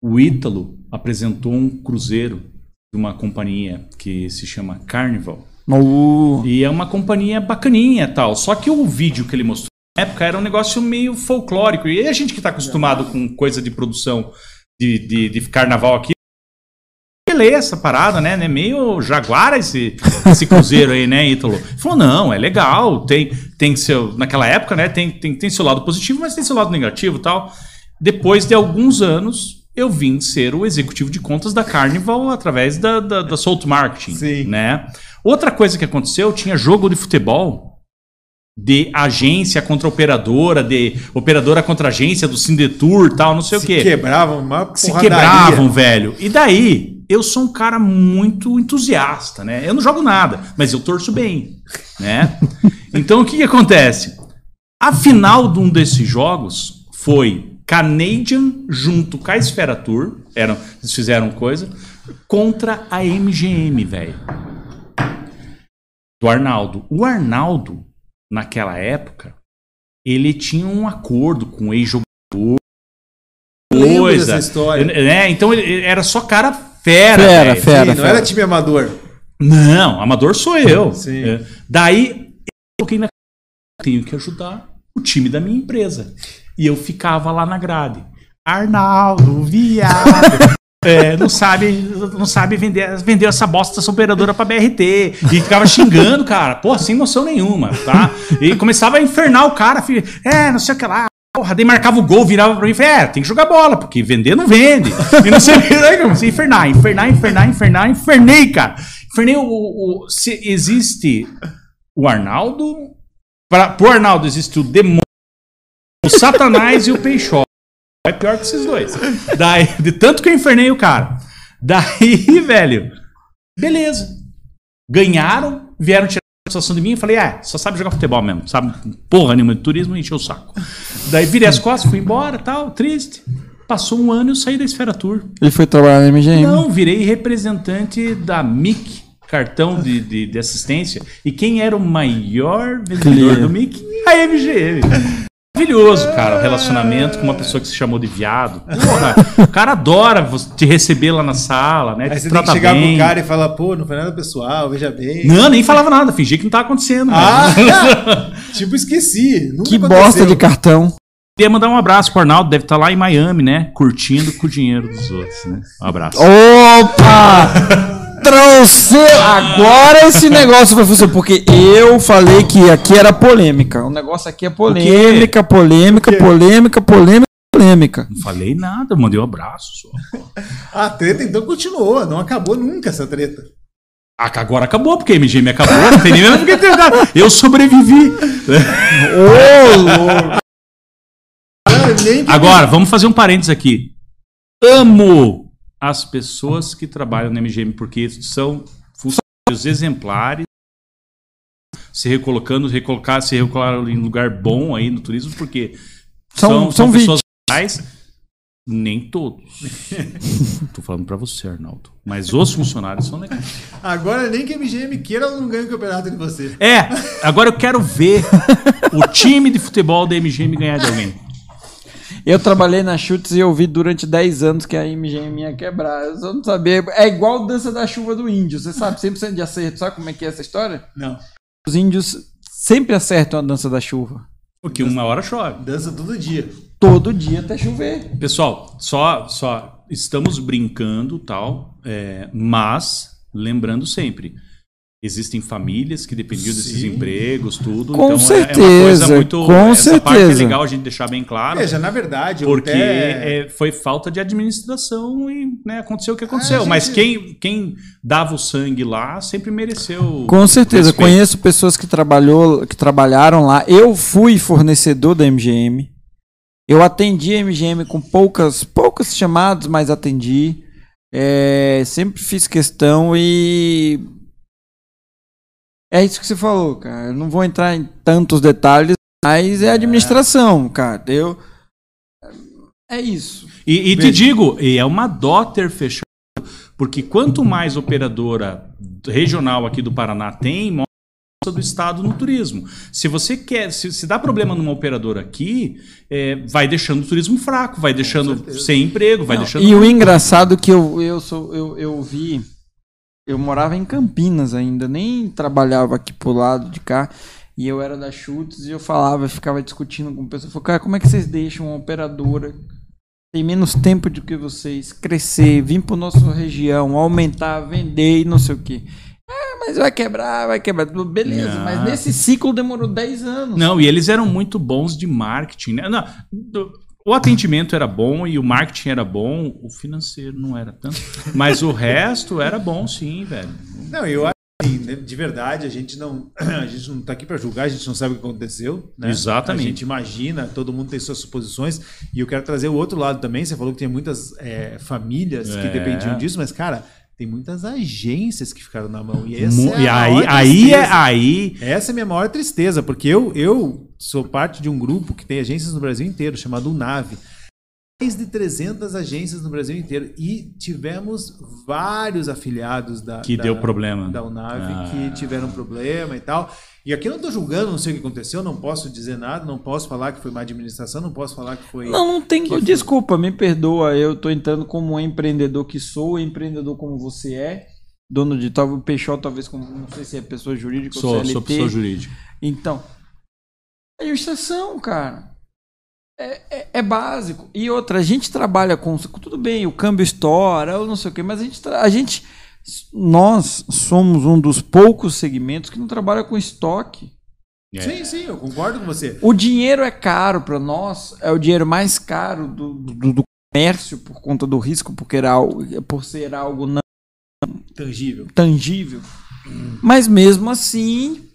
o Ítalo apresentou um cruzeiro de uma companhia que se chama Carnival. Uh, E é uma companhia bacaninha e tal. Só que o vídeo que ele mostrou na época era um negócio meio folclórico. E a gente que tá acostumado com coisa de produção de, de, de carnaval aqui. Beleza, essa parada, né? né? Meio jaguara esse, esse cruzeiro aí, né, Ítalo? Falou, não, é legal, tem, tem seu. Naquela época, né? Tem, tem, tem seu lado positivo, mas tem seu lado negativo e tal. Depois de alguns anos, eu vim ser o executivo de contas da Carnival através da, da, da Salt Marketing. Sim. Né? Outra coisa que aconteceu, tinha jogo de futebol de agência contra operadora, de operadora contra agência, do Sindetur tal, não sei se o quê. quebravam, uma Se quebravam, velho. E daí, eu sou um cara muito entusiasta, né? Eu não jogo nada, mas eu torço bem, né? Então, o que, que acontece? A final de um desses jogos foi Canadian junto com a Esfera Tour, eram, eles fizeram coisa, contra a MGM, velho. Do Arnaldo. O Arnaldo, naquela época, ele tinha um acordo com o ex-jogador. Coisa. dessa história. Né? Então ele era só cara fera. Fera, velho. fera. Sim, não era time amador. Não, amador sou eu. Sim. É. Daí eu coloquei na tenho que ajudar o time da minha empresa. E eu ficava lá na grade. Arnaldo, viado. É, não sabe, não sabe vender, vendeu essa bosta essa operadora pra BRT. E ficava xingando, cara. Pô, sem noção nenhuma, tá? E começava a infernar o cara. filho, É, não sei o que lá. Porra, daí marcava o gol, virava pra mim e falei, é, tem que jogar bola, porque vender não vende. E não sei o que. Daí comecei a infernar, infernar, infernar, infernar, infernei, cara. Infernei o. o- se existe o Arnaldo. Pra, pro Arnaldo existe o demônio, o Satanás e o Peixó. É pior que esses dois. Daí, de tanto que eu infernei o cara. Daí, velho, beleza. Ganharam, vieram tirar a situação de mim e falei, é, só sabe jogar futebol mesmo, sabe porra nenhuma de turismo, encheu o saco. Daí virei as costas, fui embora, tal, triste. Passou um ano e eu saí da Esfera Tour. Ele foi trabalhar na MGM. Não, virei representante da MIC, cartão de, de, de assistência. E quem era o maior vendedor do MIC? A MGM. Maravilhoso, cara, o relacionamento com uma pessoa que se chamou de viado. Porra, o cara adora você- te receber lá na sala, né? Aí te você tem trata que chegar bem. pro cara e falar, pô, não foi nada pessoal, veja bem. Não, nem falava nada, fingia que não tava acontecendo. Ah! Tipo, esqueci. Nunca Que aconteceu. bosta de cartão. Queria mandar um abraço pro Arnaldo, deve estar lá em Miami, né? Curtindo com o dinheiro dos outros, né? Um abraço. Opa! Trouxe! Agora esse negócio vai funcionar. Porque eu falei que aqui era polêmica. O negócio aqui é polêmica, polêmica, polêmica, polêmica, polêmica. Não falei nada, mandei um abraço só. A treta então continuou, não acabou nunca essa treta. Ah, agora acabou, porque a MGM acabou, não tem nem mesmo porque. Eu sobrevivi. Ô, louco! Que- Agora, vamos fazer um parênteses aqui. Amo as pessoas que trabalham na MGM, porque são funcionários exemplares, se recolocando, recolocar, se recolocaram em lugar bom aí no turismo, porque São- são, são são pessoas legais. Nem todos. Tô falando pra você, Arnaldo. Mas os funcionários são legais. Agora nem que a MGM queira, ela não ganha o campeonato de você. É, agora eu quero ver o time de futebol da MGM ganhar de alguém. Eu trabalhei na Chutes e eu vi durante 10 anos que a MGM ia quebrar. Eu só não sabia. É igual dança da chuva do índio. Você sabe 100% de acerto. Sabe como é que é essa história? Não. Os índios sempre acertam a dança da chuva. Porque uma hora chove. Dança todo dia. Todo dia até chover. Pessoal, só, só estamos brincando tal, é, mas lembrando sempre. Existem famílias que dependiam desses Sim. empregos, tudo. Com então é- é uma certeza, coisa muito. com essa parte é certeza. legal a gente deixar bem claro. Veja, na verdade, eu Porque até- é, foi falta de administração e né, aconteceu o que aconteceu. Ah, gente- Mas quem, quem dava o sangue lá sempre mereceu. Com certeza, respeito. conheço pessoas que, trabalhou, que trabalharam lá. Eu fui fornecedor da MGM. Eu atendi a MGM com poucas, poucas chamadas, mas atendi. É, sempre fiz questão e. É isso que você falou, cara. Eu não vou entrar em tantos detalhes, mas é administração, cara. Eu. É isso. E, e te digo, e é uma dó ter fechado, porque quanto mais operadora regional aqui do Paraná tem, maior a do estado no turismo. Se você quer, se, se dá problema numa operadora aqui, é, vai deixando o turismo fraco, vai deixando sem emprego, vai Não, deixando. E o engraçado que eu, eu, sou, eu, eu vi. Eu morava em Campinas ainda, nem trabalhava aqui pro lado de cá. E eu era da Chutes e eu falava, ficava discutindo com pessoas. Falei, cara, como é que vocês deixam uma operadora tem menos tempo do que vocês crescer, vir para nossa região, aumentar, vender e não sei o quê. Ah, mas vai quebrar, vai quebrar. Beleza, mas nesse ciclo demorou 10 anos. Não, e eles eram muito bons de marketing. Né? Não, do- o atendimento era bom e o marketing era bom, o financeiro não era tanto. Mas o resto era bom, sim, velho. Não, eu acho assim, né, de verdade, a gente não a gente não tá aqui para julgar, a gente não sabe o que aconteceu, né? Exatamente. A gente imagina, todo mundo tem suas suposições, e eu quero trazer o outro lado também. Você falou que tem muitas é, famílias que É. dependiam disso, mas cara, tem muitas agências que ficaram na mão. E, essa é a e aí, maior aí é aí. Essa é a minha maior tristeza, porque eu, eu sou parte de um grupo que tem agências no Brasil inteiro, chamado UNAVE. Mais de 300 agências no Brasil inteiro. E tivemos vários afiliados da, Que da- deu problema. da UNAVE Ah. que tiveram problema e tal. E aqui eu não estou julgando, não sei o que aconteceu, não posso dizer nada, não posso falar que foi má administração, não posso falar que foi. Não, não tem. que foi- Desculpa, me perdoa. Eu tô entrando como um empreendedor que sou, empreendedor como você é. Dono de tal, Peixoto, talvez como. Não sei se é pessoa jurídica ou Sou, CLT. sou pessoa jurídica. Então. Administração, cara. É, é- é básico. E outra, a gente trabalha com. Tudo bem, o câmbio estoura, ou não sei o quê, mas a gente. A gente nós somos um dos poucos segmentos que não trabalha com estoque. Sim, sim, eu concordo com você. O dinheiro é caro para nós, é o dinheiro mais caro do, do, do comércio por conta do risco, porque era algo, por ser algo não Tangível. tangível. Mas mesmo assim,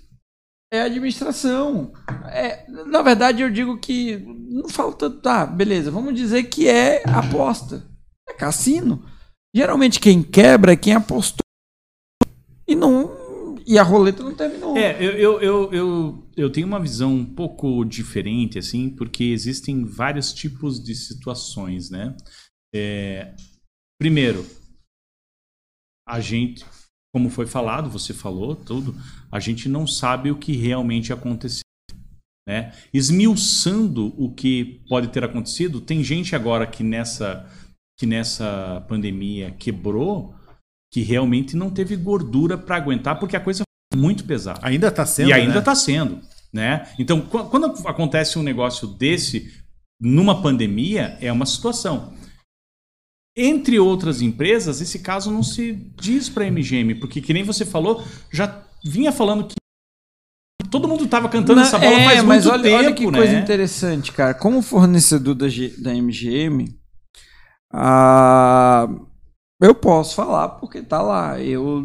é administração. É, na verdade, eu digo que não falta. Tá, beleza, vamos dizer que é aposta. É cassino. Geralmente quem quebra é quem apostou. E não. E a roleta não terminou. É, eu, eu, eu, eu, tenho uma visão um pouco diferente, assim, porque existem vários tipos de situações, né? É, primeiro, a gente, como foi falado, você falou tudo, a gente não sabe o que realmente aconteceu. Né? Esmiuçando o que pode ter acontecido, tem gente agora que nessa, que nessa pandemia quebrou que realmente não teve gordura para aguentar porque a coisa foi muito pesada. Ainda está sendo. E ainda né? está sendo. né? Então, qu- quando acontece um negócio desse numa pandemia, é uma situação. Entre outras empresas, esse caso não se diz para a MGM, porque que nem você falou, já vinha falando que todo mundo estava cantando Não, essa bola é, faz mas muito olha, tempo, olha que né? coisa interessante, cara. Como fornecedor da, G- da MGM, ah, eu posso falar porque tá lá. Eu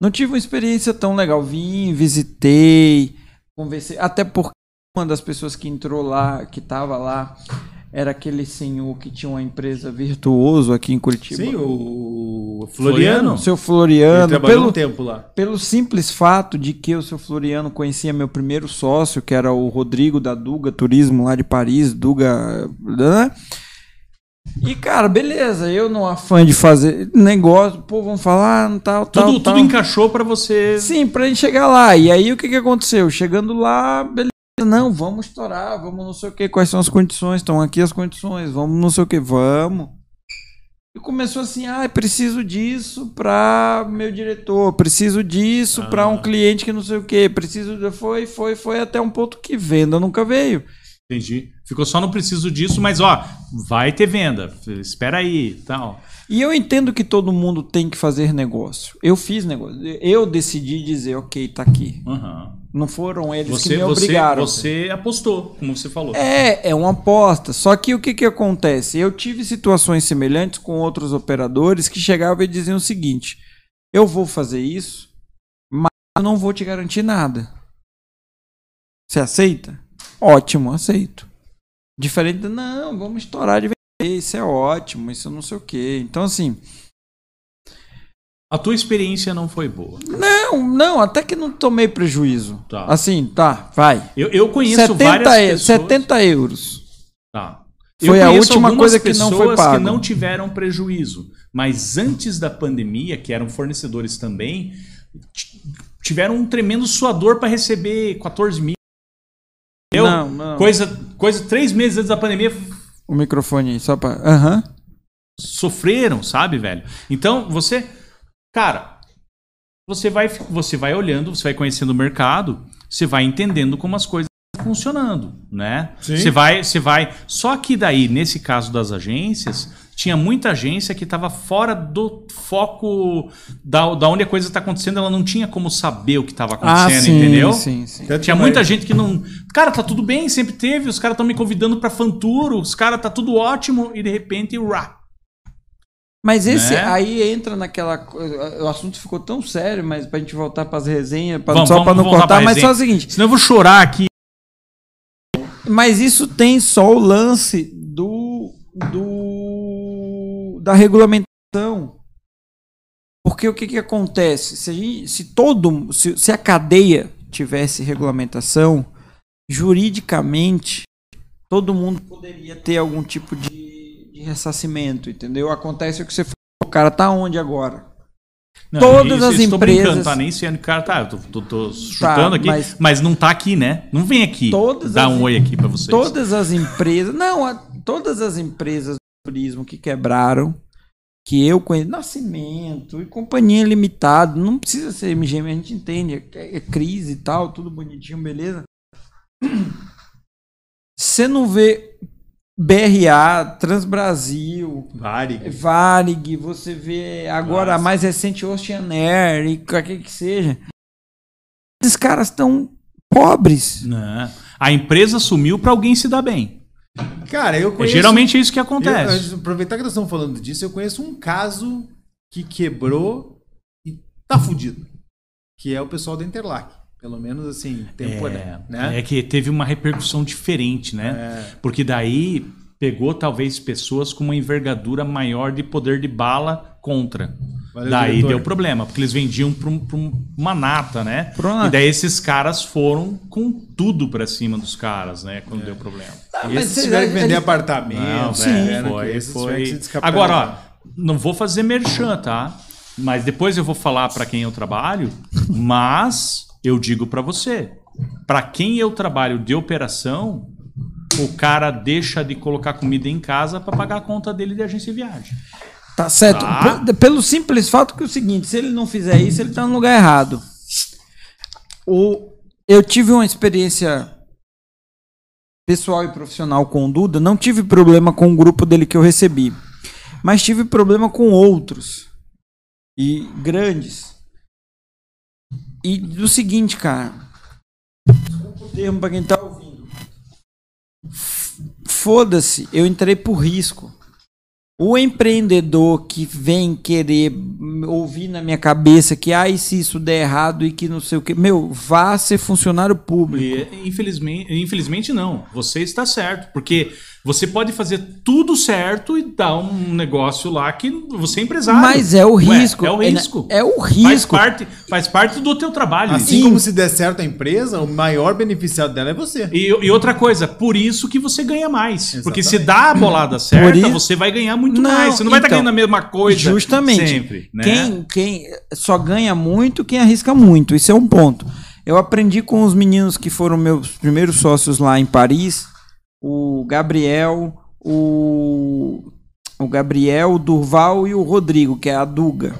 não tive uma experiência tão legal. Vim, visitei, conversei. Até porque uma das pessoas que entrou lá, que tava lá, era aquele senhor que tinha uma empresa virtuoso aqui em Curitiba. Sim, o Floriano? Floriano. Seu Floriano, Ele trabalhou pelo, um tempo lá. pelo simples fato de que o seu Floriano conhecia meu primeiro sócio, que era o Rodrigo da Duga Turismo lá de Paris, Duga. né? E cara, beleza, eu não afã de fazer negócio, pô, vamos falar, tal, tal, Tudo, tal. tudo encaixou para você. Sim, pra gente chegar lá. E aí o que que aconteceu? Chegando lá, beleza, não, vamos estourar, vamos não sei o que, quais são as condições, estão aqui as condições, vamos não sei o que, vamos. E começou assim, ah, preciso disso pra meu diretor, preciso disso pra um cliente que não sei o que, preciso, foi, foi, foi até um ponto que venda nunca veio. Entendi. Ficou só não preciso disso, mas ó, vai ter venda. Espera aí, tal. E eu entendo que todo mundo tem que fazer negócio. Eu fiz negócio. Eu decidi dizer, ok, tá aqui. Aham. Não foram eles Você, que me você, obrigaram. você apostou, como você falou. É, é uma aposta. Só que o que, que acontece? Eu tive situações semelhantes com outros operadores que chegavam e diziam o seguinte: eu vou fazer isso, mas eu não vou te garantir nada. Você aceita? Ótimo, aceito. Diferente não, vamos estourar de vez, isso é ótimo, isso não sei o quê. Então, assim, A tua experiência não foi boa. não, não, até que não tomei prejuízo. Tá. Assim, tá, vai. Eu, eu conheço 70, várias pessoas. 70 euros. Tá. Foi Eu a última coisa que não foi pago. que não tiveram prejuízo, mas antes da pandemia, que eram fornecedores também, tiveram um tremendo suador para receber 14 mil. Entendeu? Não, não. Coisa, coisa três meses antes da pandemia O microfone aí, só pra. Aham. sofreram, sabe, velho? Então, você, cara, você vai, você vai olhando, você vai conhecendo o mercado, você vai entendendo como as coisas estão funcionando, né? Sim. Você vai, você vai. Só que daí, nesse caso das agências, tinha muita agência que estava fora do foco da, da onde a coisa está acontecendo, ela não tinha como saber o que estava acontecendo, Ah, sim, entendeu? sim, sim. Tinha muita gente que não. Cara, tá tudo bem, sempre teve. Os caras estão me convidando pra Fanturo, os caras tá tudo ótimo, e de repente, rá. Mas esse Né? aí entra naquela. O assunto ficou tão sério, mas pra gente voltar pras resenhas, pra, Vamos- só vamos pra não cortar, mas só o resenha. seguinte. Senão eu vou chorar aqui. Mas isso tem só o lance do. do da regulamentação. Porque o que, que acontece? Se, a gente- se todo. Se, se a cadeia tivesse regulamentação, juridicamente, todo mundo poderia ter algum tipo de, de ressarcimento, entendeu? Acontece o que você falou. O cara tá onde agora? Não, Todas isso- as isso empresas- brincando, tá nem sendo cara, tá, eu tô, tô- tô chutando aqui, mas- mas... não tá aqui, né? Não vem aqui. Todas Dá as- um oi aqui pra vocês. Todas as empresas. Não, a- todas as empresas turismo que quebraram, que eu conheço, Nascimento e Companhia Limitada, não precisa ser MGM, a gente entende, é, é crise e tal, tudo bonitinho, beleza. Você não vê BRA, Transbrasil, Varig. Varig, você vê agora a Nossa. mais recente Ocean Air e qualquer que seja. Esses caras estão pobres. Não. A empresa sumiu pra alguém se dar bem. Cara, eu É conheço. geralmente é isso que eu- acontece. aproveitar que nós estamos falando disso, eu conheço um caso que quebrou e tá fudido. Que é o pessoal da Interlac. Pelo menos assim, temporário. É, né? é que teve uma repercussão diferente, né? É. Porque daí pegou talvez pessoas com uma envergadura maior de poder de bala contra. Valeu, daí diretor. deu problema, porque eles vendiam para uma nata, né? Uma- E daí esses caras foram com tudo pra cima dos caras, né? É. Quando deu problema. E esses tiveram que vender apartamento. Não, Sim. velho, né, foi, tiveram foi. que se descapitalizar. Agora, ó, não vou fazer merchan, tá? Mas depois eu vou falar pra quem eu trabalho, mas eu digo pra você, pra quem eu trabalho de operação, o cara deixa de colocar comida em casa pra pagar a conta dele de agência de viagem. Tá certo. Tá. Pelo simples fato que é o seguinte, se ele não fizer isso, ele tá no lugar errado. O, eu tive uma experiência pessoal e profissional com o Duda, não tive problema com o grupo dele que eu recebi, mas tive problema com outros e grandes. E do seguinte, cara, desculpa o termo pra quem tá ouvindo. Foda-se, eu entrei por risco. O empreendedor que vem querer ouvir na minha cabeça que ah, se isso der errado e que não sei o que, meu, vá ser funcionário público. E, infelizmente, infelizmente não. Você está certo, porque você pode fazer tudo certo e dar um negócio lá que você é empresário. Mas é o Ué, risco. é o risco. É, o Faz risco. parte, faz parte do teu trabalho. Assim isso. como se der certo a empresa, o maior beneficiado dela é você. E, e outra coisa, por isso que você ganha mais. Porque se Exatamente. dá a bolada certa, isso- você vai ganhar muito Não, mais. Você não vai estar então, ganhando a mesma coisa Justamente. sempre. Né? Quem, quem só ganha muito, quem arrisca muito. Isso é um ponto. Eu aprendi com os meninos que foram meus primeiros sócios lá em Paris, o Gabriel, o, o Gabriel, o Durval e o Rodrigo, que é a Duga.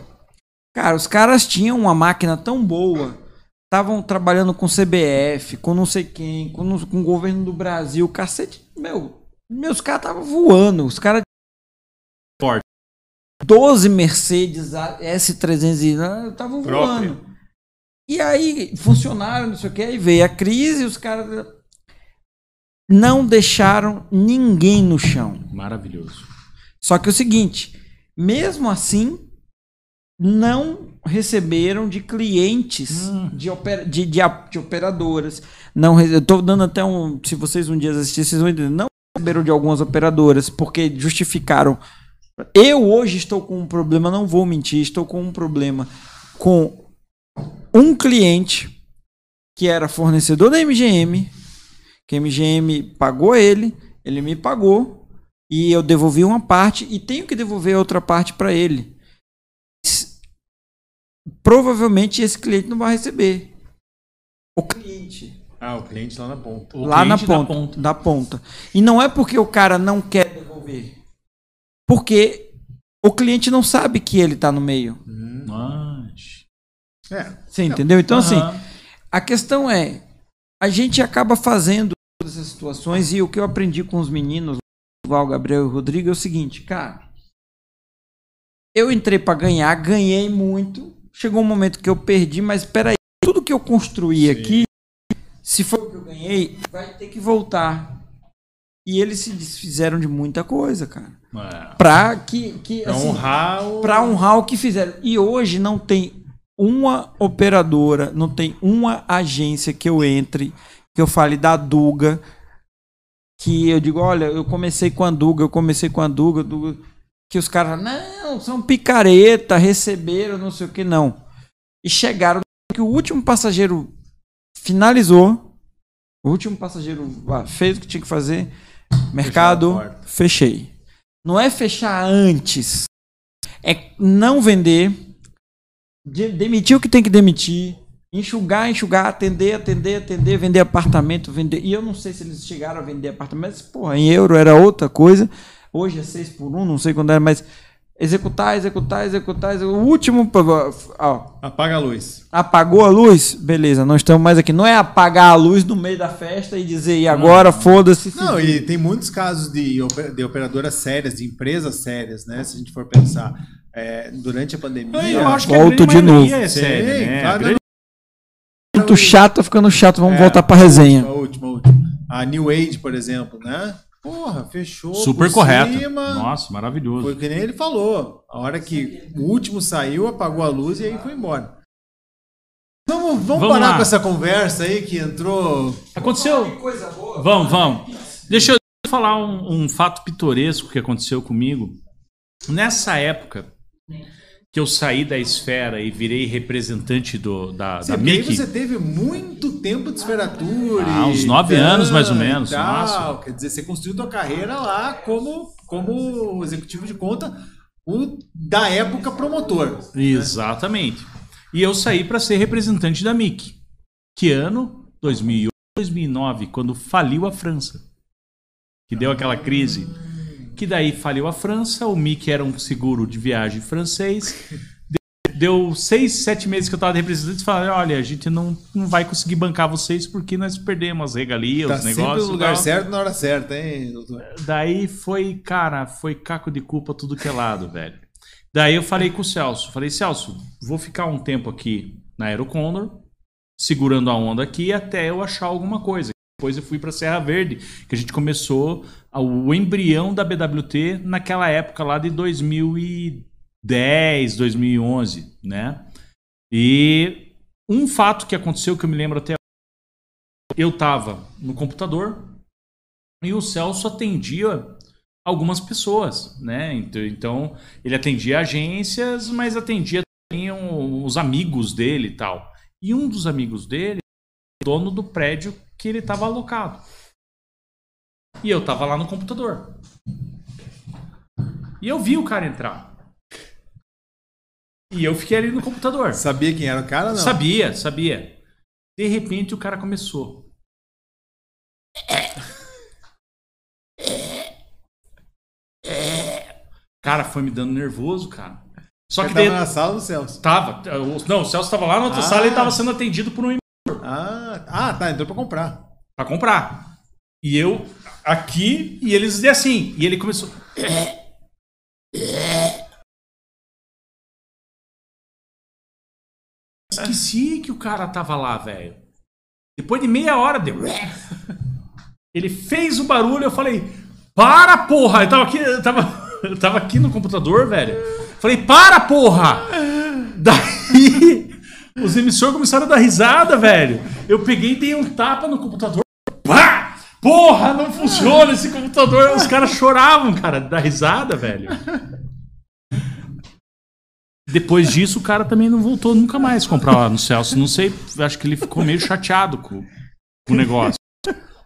Cara, os caras tinham uma máquina tão boa, estavam trabalhando com CBF, com não sei quem, com, no- com o governo do Brasil, cacete. Meu, meus caras estavam voando. Os caras Forte. 12 Mercedes A- S300 ah, estavam voando. E aí, funcionaram, não sei o que, aí veio a crise e os caras não deixaram ninguém no chão. Maravilhoso. Só que é o seguinte, mesmo assim, não receberam de clientes de, opera- de, de, de operadoras. Não, eu tô dando até um. Se vocês um dia assistirem, vocês vão entender. Não receberam de algumas operadoras, porque justificaram. Eu hoje estou com um problema, não vou mentir, estou com um problema com um cliente que era fornecedor da MGM, que a MGM pagou ele, ele me pagou e eu devolvi uma parte e tenho que devolver a outra parte para ele. Provavelmente esse cliente não vai receber. O cliente Ah, o cliente lá na ponta. O lá na ponta, ponta. da ponta. E não é porque o cara não quer devolver. Porque o cliente não sabe que ele tá no meio. Mas... É. Você entendeu? Então, assim, Aham. a questão é: a gente acaba fazendo situações e o que eu aprendi com os meninos, Val, Gabriel e Rodrigo, é o seguinte, cara. Eu entrei pra ganhar, ganhei muito. Chegou um momento que eu perdi, mas peraí, tudo que eu construí aqui, se for o que eu ganhei, vai ter que voltar. E eles se desfizeram de muita coisa, cara. É. Pra que. que Pra assim, honrar o. para honrar o que fizeram. E hoje não tem uma operadora, não tem uma agência que eu entre, que eu fale da Duga, que eu digo, olha, eu comecei com a Duga, eu comecei com a Duga, Duga que os caras, não, são picareta, receberam, não sei o que, não. E chegaram que o último passageiro finalizou, o último passageiro fez o que tinha que fazer, mercado, fechei. Não é fechar antes, é não vender, de- demitir o que tem que demitir, enxugar, enxugar, atender, atender, atender, vender apartamento, vender. E eu não sei se eles chegaram a vender apartamento, mas, porra, em euro era outra coisa. Hoje é 6 por 1, não sei quando era, mas executar, executar, executar. executar. O último, ó, Apaga a luz. apagou a luz, beleza, não estamos mais aqui. Não é apagar a luz no meio da festa e dizer, e agora foda-se. Não, e tem muitos casos de, de operadoras sérias, de empresas sérias, né? Se a gente for pensar é, durante a pandemia. Eu acho que Volto a de novo. é Sim, séria, né? claro, A grande- Muito chato, tá ficando chato, vamos É, voltar pra resenha. A última, a última. A New Age, por exemplo, né? Porra, fechou. Super por correto. cima. Nossa, maravilhoso. Foi que nem ele falou. A hora que o último saiu, apagou a luz e aí foi embora. Vamos, vamos, Vamos parar lá. com essa conversa aí que entrou. Aconteceu. Vamos, vamos. Deixa eu falar um, um fato pitoresco que aconteceu comigo. Nessa época que eu saí da esfera e virei representante do, da, Você da Mickey. você teve muito tempo de esferatura. Ah, uns nove anos, mais ou menos, tal. Quer dizer, você construiu tua carreira lá como, como executivo de conta o, da época promotor. Exatamente. E eu saí para ser representante da MIC. Que ano? 2008, 2009, quando faliu a França. Que deu aquela crise. Que daí faliu a França, o MIC era um seguro de viagem francês. De- deu seis, sete meses que eu tava de representante e falaram: olha, a gente não, não vai conseguir bancar vocês porque nós perdemos as regalias, Tá os negócios. no lugar tal." certo na hora certa, hein, doutor? Daí foi, cara, foi caco de culpa tudo que é lado, velho. Daí eu falei com o Celso, falei, Celso, vou ficar um tempo aqui na Aerocondor, segurando a onda aqui até eu achar alguma coisa. Depois eu fui para Serra Verde, que a gente começou o embrião da BWT naquela época lá de 2010, 2011, né? E um fato que aconteceu que eu me lembro até eu tava no computador e o Celso atendia algumas pessoas, né? Então, ele atendia agências, mas atendia também os amigos dele e tal. E um dos amigos dele, dono do prédio que ele estava alocado. E eu tava lá no computador. E eu vi o cara entrar. E eu fiquei ali no computador. Sabia quem era o cara, não? Sabia, sabia. De repente o cara começou. Cara, foi me dando nervoso, cara. Só Você que tava daí- na sala do Celso. Tava. Não, o Celso tava lá na outra Ah. sala e tava sendo atendido por um Ah, ah, tá, entrou pra comprar. pra comprar. E eu aqui e eles assim. E ele começou. Esqueci que o cara tava lá, velho. Depois de meia hora deu. Ele fez o barulho, eu falei: Para, porra! Eu tava aqui, eu tava, eu tava aqui no computador, velho. Falei: Para, porra! Daí os emissores começaram a dar risada, velho. Eu peguei e dei um tapa no computador. Pá! Porra, não funciona esse computador. Os caras choravam, cara, da risada, velho. Depois disso, o cara também não voltou nunca mais comprar lá no Celso. Não sei, acho que ele ficou meio chateado com, com o negócio.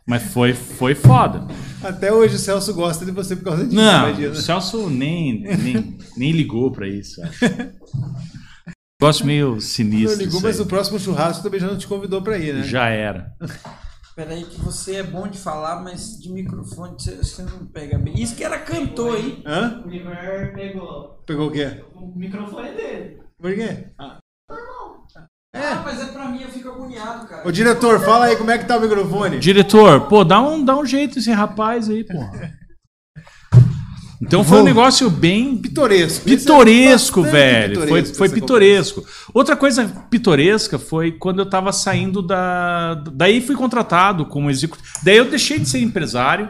Mas foi, foi foda. Até hoje o Celso gosta de você por causa disso, Não, imagina. o Celso nem, nem, nem ligou pra isso. acho. Negócio meio Não sinistro. ligou, isso mas o próximo churrasco também já não te convidou pra ir, né? Já era. Peraí que você é bom de falar, mas de microfone você, você não pega bem. Isso que era cantor, hein? Hã? O Igor pegou Pegou o quê? o microfone dele. Por quê? Ah. Ah, mas é pra mim, eu fico agoniado, cara. Ô diretor, fala aí como é que tá o microfone. Diretor, pô, dá um, dá um jeito esse rapaz aí, pô. Então foi um negócio bem Pitoresco. pitoresco, Bastante velho. pitoresco foi foi pitoresco. Outra coisa pitoresca foi quando eu tava saindo da. Daí fui contratado como executivo. Daí eu deixei de ser empresário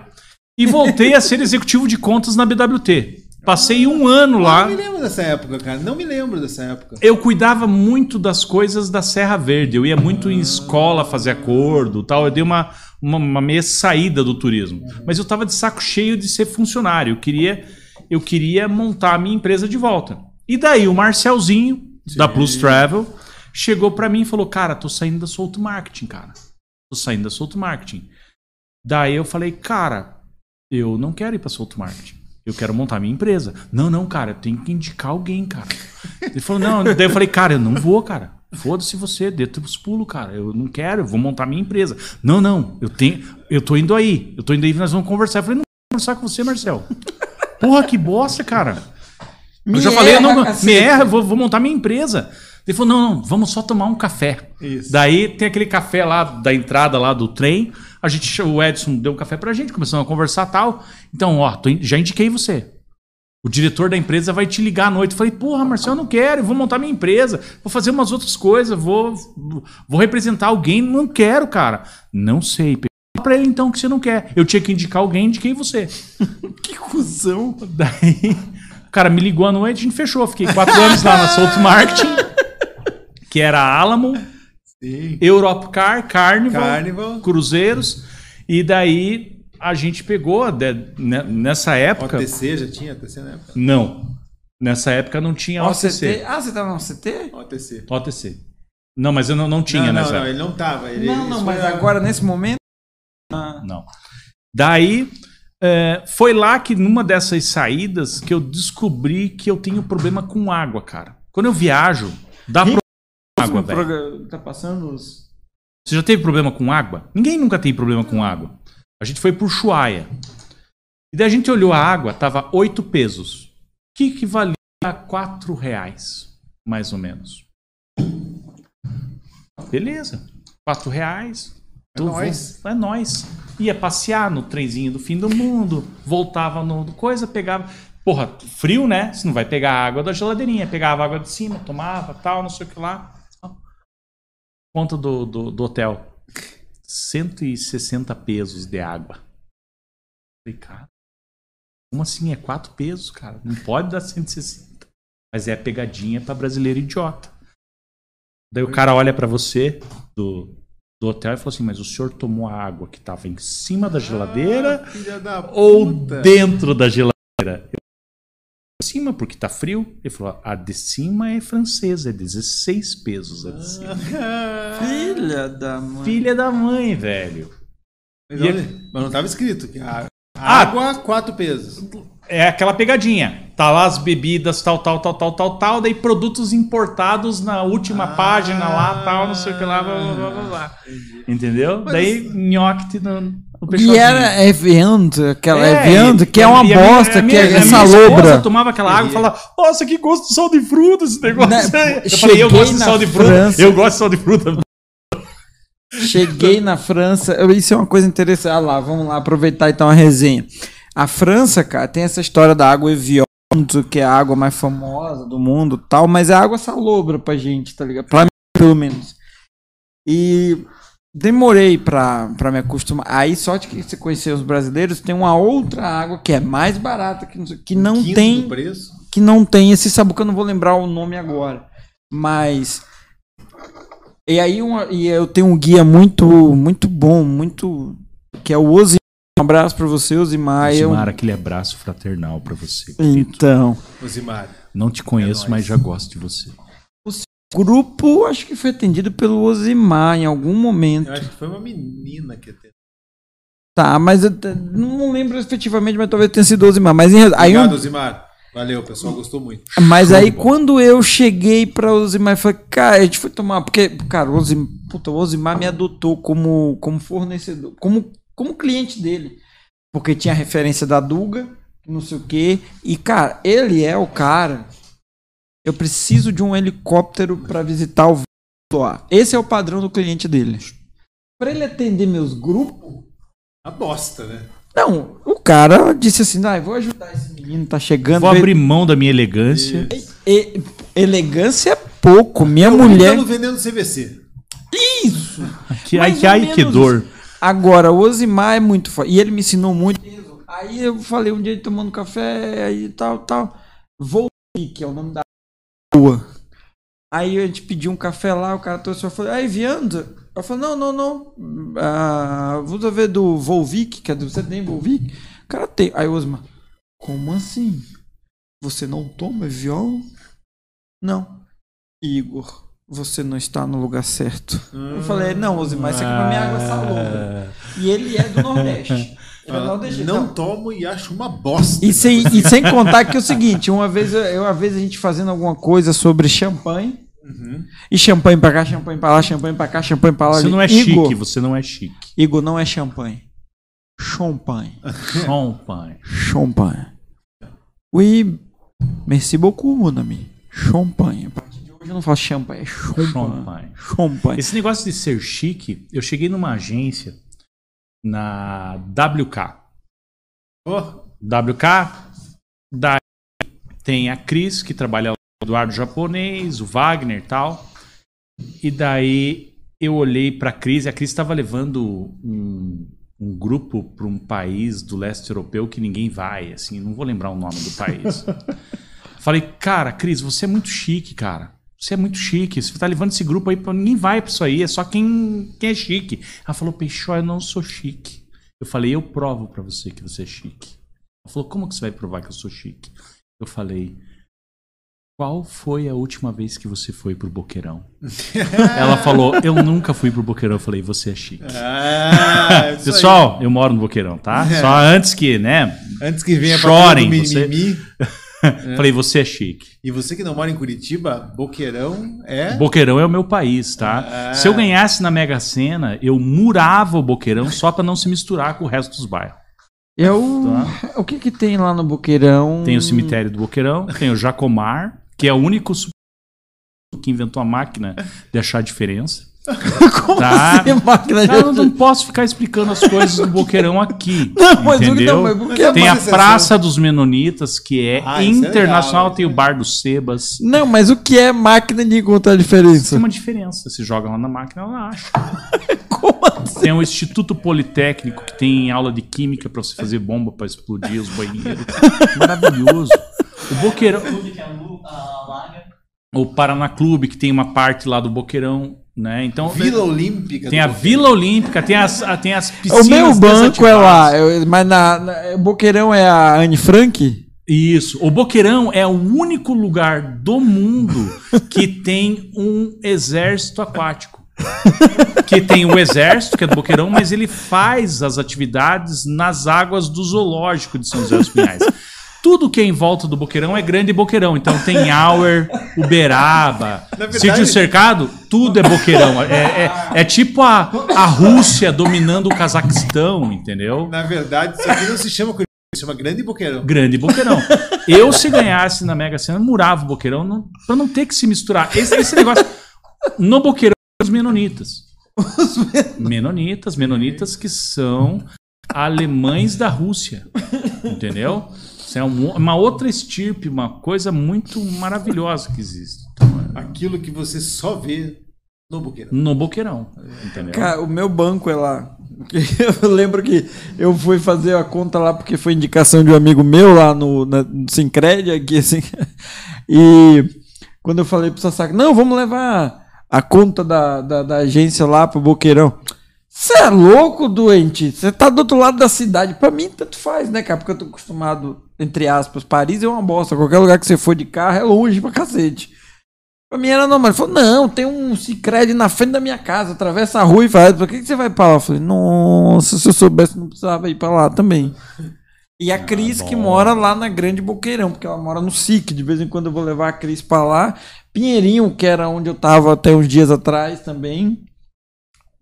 e voltei a ser executivo de contas na BWT. Passei um ano lá. Não me lembro dessa época, cara. Não me lembro dessa época. Eu cuidava muito das coisas da Serra Verde. Eu ia muito em escola fazer acordo tal. Eu dei uma, uma, uma meia saída do turismo. Mas eu tava de saco cheio de ser funcionário. Eu queria, eu queria montar a minha empresa de volta. E daí o Marcelzinho, da Plus Travel, chegou pra mim e falou: Cara, tô saindo da Solto Marketing, cara. Tô saindo da Solto Marketing. Daí eu falei: Cara, eu não quero ir pra Solto Marketing. Eu quero montar minha empresa. Não, não, cara, eu tenho que indicar alguém, cara. Ele falou, não. Daí eu falei, cara, eu não vou, cara. Foda-se você, dê os pulos, cara. Eu não quero, eu vou montar minha empresa. Não, não, eu tenho. Eu tô indo aí. Eu tô indo aí, nós vamos conversar. Eu falei, não vou conversar com você, Marcel. Porra, que bosta, cara. eu Me já falei, eu não, erra, me cacete. erra, eu vou, vou montar minha empresa. Ele falou, não, não, vamos só tomar um café. Isso. Daí tem aquele café lá da entrada lá do trem. A gente, o Edson deu um café pra gente, começamos a conversar tal. Então, ó, já indiquei você. O diretor da empresa vai te ligar à noite. Eu falei, porra, Marcelo, eu não quero, eu vou montar minha empresa, vou fazer umas outras coisas, vou, vou representar alguém. Não quero, cara. Não sei. Fala pra ele então que você não quer. Eu tinha que indicar alguém, indiquei você. Que cuzão. Daí, o cara me ligou à noite, a gente fechou. Fiquei quatro anos lá na Souto Marketing, que era Alamo, Sim. Europcar, Carnival, Carnival. Cruzeiros. E daí a gente pegou, de- ne- nessa época. OTC já tinha OTC na época? Não. Nessa época não tinha OCT. OTC. Ah, você tava no CT? OTC. OTC. Não, mas eu não, não tinha não, não, nessa não, época. ele não tava. Ele, Não, não, isso mas foi- agora nesse momento. Não. Daí é, foi lá que numa dessas saídas que eu descobri que eu tenho problema com água, cara. Quando eu viajo, dá problema com água, velho. tá passando os. Você já teve problema com água? Ninguém nunca tem problema com água. A gente foi por Chuaia. E daí a gente olhou a água, tava oito pesos. Que equivalia a quatro reais. mais ou menos. Beleza. Quatro reais. É nóis. É nóis. Ia passear no trenzinho do fim do mundo, voltava no coisa, pegava. Porra, frio, né? Você não vai pegar a água da geladeirinha, pegava a água de cima, tomava, tal, não sei o que lá. Conta do, do, do hotel. 160 pesos de água. Falei, cara, como assim? É quatro pesos, cara. Não pode dar 160. Mas é a pegadinha pra brasileiro idiota. Daí o cara olha pra você do, do hotel e fala assim: Mas o senhor tomou a água que tava em cima da geladeira Ah, ou puta. dentro da geladeira? Cima, porque tá frio. Ele falou: A de cima é francesa, é 16 pesos a de cima. Filha da mãe. Filha da mãe, velho. Mas, E olha, mas não tava escrito. que a- Ah. água, quatro pesos. É aquela pegadinha. Tá lá as bebidas, tal, tal, tal, tal, tal, tal. Daí produtos importados na última Ah. página lá, tal, não sei o que lá, blá, blá, blá, blá, blá. Entendeu? Daí nhoque no, no E era Evian, aquela É, Evian, e- que é uma minha- bosta, a que minha- é a minha essa lobra. tomava aquela água e falava, nossa, que gosto de sal de fruta esse negócio aí. Eu cheguei falei, eu gosto de na sal de fruta. França- Eu gosto de sal de fruta. Cheguei na França. Isso é uma coisa interessante. Ah lá, vamos lá aproveitar então a resenha. A França, cara, tem essa história da água Evian, que é a água mais famosa do mundo tal, mas é água salobra pra gente, tá ligado? Pra mim, pelo menos. E demorei pra, pra me acostumar. Aí, sorte que você conheceu os brasileiros, tem uma outra água que é mais barata, que não, sei- que não Quinto tem que não tem esse sabor que eu não vou lembrar o nome agora. Mas e aí uma, e eu tenho um guia muito muito bom, muito que é o Osimar. Um abraço pra você, Osimar. Eu- Osimar, aquele abraço fraternal pra você. Então, Osimar. Não te conheço, É mas já gosto de você. O grupo acho que foi atendido pelo Osimar em algum momento. Eu acho que foi uma menina que atendeu. Tá, mas eu não lembro efetivamente, mas talvez tenha sido Osimar. Mas em, aí um- Obrigado, Osimar. Valeu, o pessoal gostou muito. Mas Show aí quando eu cheguei pra Osimar, eu falei, cara, a gente foi tomar, porque, cara, o Osimar, puta, o Osimar me adotou como, como fornecedor, como, como cliente dele. Porque tinha referência da Duga, não sei o quê. E, cara, ele é o cara. Eu preciso de um helicóptero pra visitar o lá. Esse é o padrão do cliente dele. Pra ele atender meus grupos, A bosta, né? não, o cara disse assim, ah, vou ajudar esse menino, tá chegando. Vou veio- abrir mão da minha elegância. E- elegância é pouco. Minha Eu mulher. tava vendendo CVC. Isso! Que, ai, Mais que, ai, que dor. isso. Agora, o Osimar é muito foda. E ele me ensinou muito. Aí eu falei um dia ele tomando café, aí tal, tal. Volvi, que é o nome da rua. Aí a gente pediu um café lá, o cara trouxe, eu falei, aí Vianda? Eu falei, não, não, não. Ah, vou ver do Volvic, que é do, você tem Volvic? O cara tem. Aí o Osmar, como assim? Você não toma Evian? Não. Igor, você não está no lugar certo. Eu falei, não, Osimar, isso aqui pra mim é água salobra. E ele é do Nordeste. Nordestino. não tomo e acho uma bosta. E sem, e sem contar que é o seguinte, uma vez, eu- eu, uma vez a gente fazendo alguma coisa sobre champanhe, Uhum. e champanhe pra cá, champanhe pra lá, champanhe pra cá, champanhe pra lá. Você não é Igor, chique, você não é chique. Igor, não é champanhe. Champanhe. Champanhe. Champanhe. Oui, merci beaucoup, mon ami. Champanhe. A partir de hoje eu não falo champanhe, é champanhe. Champanhe. Champanhe. Esse negócio de ser chique, eu cheguei numa agência na WK. Oh, WK, daí tem a Cris, que trabalha lá, o Eduardo japonês, o Wagner e tal. E daí eu olhei pra Cris, e a Cris estava levando um, um grupo para um país do leste europeu que ninguém vai, assim, não vou lembrar o nome do país. Falei, cara, Cris, você é muito chique, cara. Você é muito chique. Você tá levando esse grupo aí pra. Ninguém vai pra isso aí, é só quem, quem é chique. Ela falou, Peixó, eu não sou chique. Eu falei, eu provo pra você que você é chique. Ela falou, como que você vai provar que eu sou chique? Eu falei, qual foi a última vez que você foi pro Boqueirão? Ela falou, eu nunca fui pro Boqueirão. Eu falei, você é chique. Ah, isso Pessoal, eu moro no Boqueirão, tá? É. Só antes que, né? Antes que venha pra chorem. do Você... mimimi. Falei, você é chique. E você que não mora em Curitiba, Boqueirão é. Boqueirão é o meu país, tá? Ah. Se eu ganhasse na Mega Sena, eu murava o Boqueirão só pra não se misturar com o resto dos bairros. Eu, Tá. O que que tem lá no Boqueirão? Tem o cemitério do Boqueirão, tem o Jacomar, que é o único que inventou a máquina de achar a diferença. Como Tá. assim, máquina de Cara, eu não posso ficar explicando as coisas do Boqueirão aqui. Não, mas o- entendeu? não, mas é tem a Praça dos Menonitas, que é Ah, isso é internacional, legal, tem o Bar do Sebas. Não, mas o que é máquina de encontrar a Tem diferença? uma diferença. Você joga lá na máquina, ela acha. Como assim? Tem o Instituto Politécnico, que tem aula de química pra você fazer bomba pra explodir os banheiros. Maravilhoso. O Boqueirão. Laga. O Paraná Clube, que tem uma parte lá do Boqueirão, né? Então. Vila Olímpica. Tem a Boqueirão. Vila Olímpica, tem as, a- tem as O piscinas. meu banco é lá, eu- mas na, na- Boqueirão é a Anne Frank? Isso. O Boqueirão é o único lugar do mundo que tem um exército aquático. que tem o exército, que é do Boqueirão, mas ele faz as atividades nas águas do zoológico de São José dos Pinhais. Tudo que é em volta do Boqueirão é grande Boqueirão. Então tem Auer, Uberaba, verdade- Sítio Cercado, tudo é Boqueirão. É, é, é tipo a, a Rússia dominando o Cazaquistão, entendeu? Na verdade, isso aqui não se chama Curitiba, se chama Grande Boqueirão. Grande Boqueirão. Eu, se ganhasse na Mega Sena, murava o Boqueirão não, pra não ter que se misturar. Esse, esse negócio. No Boqueirão, os menonitas. Menonitas, menonitas que são alemães da Rússia. Entendeu? É um- uma outra estirpe, uma coisa muito maravilhosa que existe. Então, é Aquilo que você só vê no Boqueirão. no Boqueirão. Entendeu? Cara, o meu banco é lá. Eu lembro que eu fui fazer a conta lá porque foi indicação de um amigo meu lá no, na, no Sincred, aqui assim. E quando eu falei pro Sassaca, não, vamos levar a conta da, da, da agência lá pro Boqueirão. Você é louco, doente? Você tá do outro lado da cidade. Pra mim, tanto faz, né, cara? Porque eu tô acostumado, entre aspas, Paris é uma bosta. Qualquer lugar que você for de carro é longe pra cacete. Pra mim era normal. Ele falou, não, tem um Cicred na frente da minha casa, atravessa a rua e faz. Por que, que você vai pra lá? Eu falei, nossa, se eu soubesse, não precisava ir pra lá também. E a Cris, que mora lá na Grande Boqueirão, porque ela mora no SIC. De vez em quando eu vou levar a Cris pra lá. Pinheirinho, que era onde eu tava até uns dias atrás também.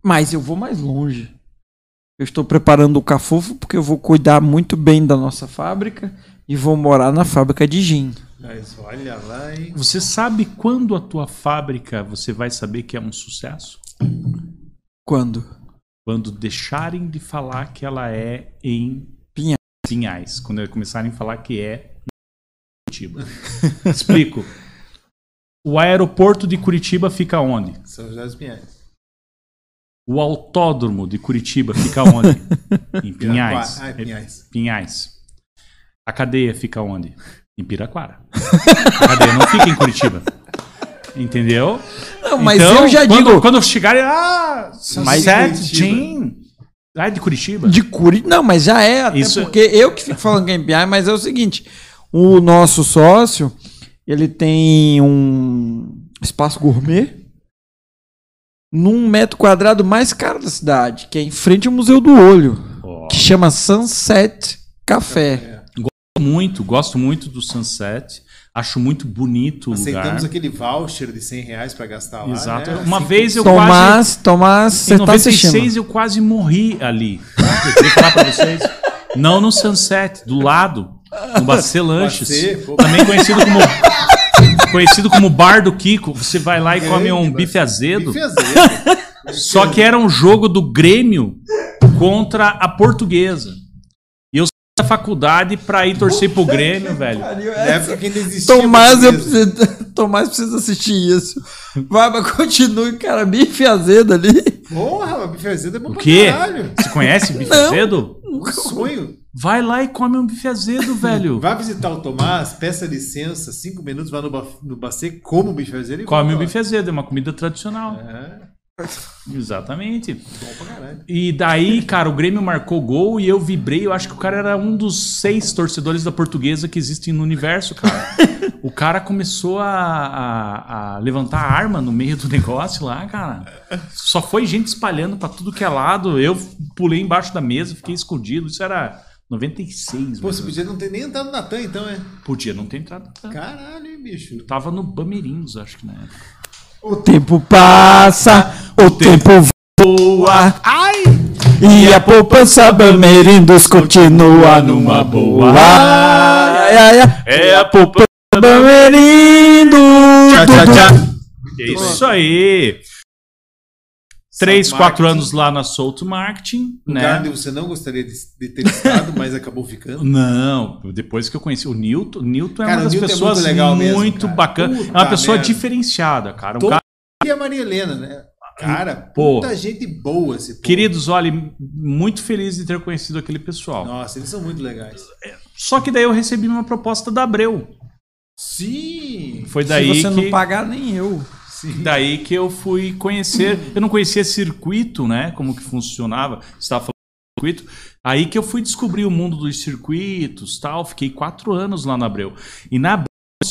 Mas eu vou mais longe. Eu estou preparando o Cafufo porque eu vou cuidar muito bem da nossa fábrica e vou morar na fábrica de gin. Mas olha lá, hein? Você sabe quando a tua fábrica você vai saber que é um sucesso? Quando? Quando deixarem de falar que ela é em Pinhais. Pinhais. Quando eles começarem a falar que é em Curitiba. Explico. O aeroporto de Curitiba fica onde? São José dos Pinhais. O autódromo de Curitiba fica onde? em Pinhais. Ah, é Pinhais. Pinhais. A cadeia fica onde? Em Piraquara. A cadeia não fica em Curitiba. Entendeu? Não, mas Então, eu já quando, digo. Quando chegarem, ah, Mas- Curitiba. Gin. Ah, é de Curitiba? De Curi... Não, mas já é, até Isso- porque eu que fico falando que é MPI, mas é o seguinte: o nosso sócio, ele tem um espaço gourmet num metro quadrado mais caro da cidade, que é em frente ao Museu do Olho, Ó, que chama Sunset Café. muito, gosto muito do Sunset. Acho muito bonito o lugar. Aceitamos aquele voucher de 100 reais pra gastar lá. Exato. né? Uma vez eu Tomás, quase. Tomás, você tá 96 assistindo. eu quase morri ali. Eu falar pra vocês. Não no Sunset, do lado, no Bacê Lanches. Bacê, pô. também conhecido como conhecido como Bar do Kiko. Você vai lá e come um bife azedo. Bife azedo. Só que era um jogo do Grêmio contra a Portuguesa. E eu saí da faculdade pra ir torcer pro Grêmio, velho. Época que ainda existia. Tomás, eu portuguesa. preciso, Tomás precisa assistir isso. Vai, mas continue, cara, bife azedo ali. Porra, mas bife azedo é bom O pra quê? caralho. Você conhece bife Não. azedo? Um sonho. Vai lá e come um bife azedo, velho. Vai visitar o Tomás, peça licença, cinco minutos, vai no, ba no bacê, come o bife azedo e Come o lá. bife azedo, é uma comida tradicional. É, Exatamente. E daí, cara, o Grêmio marcou gol e eu vibrei. Eu acho que o cara era um dos seis torcedores da portuguesa que existem no universo, cara. O cara começou a, a, a levantar a arma no meio do negócio lá, cara. Só foi gente espalhando pra tudo que é lado. Eu pulei embaixo da mesa, fiquei escondido. Isso era 96, Pô, você podia não ter nem entrado na TAM, então, é? podia não ter entrado. tanto. Caralho, hein, bicho. Tava no Bamerindos, acho que na época. O tempo passa, o tempo voa. Ai! E a poupança Bamerindos continua numa boa. Ai, ai, ai. É a poupança Bamerindos. Tchá, tchá, tchá. É isso aí. Três, quatro anos lá na Souto Marketing, Lugar né? onde você não gostaria de, de ter estado, mas acabou ficando. Não, depois que eu conheci o Newton, o Newton é Cara, uma das Newton é pessoas muito legal mesmo, muito bacana. Puta é uma pessoa merda. diferenciada, cara. Um Todo- cara E a Maria Helena, né? Cara, Pô. puta gente boa esse povo. Queridos, olha, muito feliz de ter conhecido aquele pessoal. Nossa, eles são muito legais. Só que daí eu recebi uma proposta da Abreu. Sim! Foi daí Se você que não pagar, nem eu. Daí que eu fui conhecer. Eu não conhecia circuito, né? Como que funcionava. Estava falando circuito. Aí que eu fui descobrir o mundo dos circuitos, tal. Fiquei quatro anos lá na Abreu. E na Abreu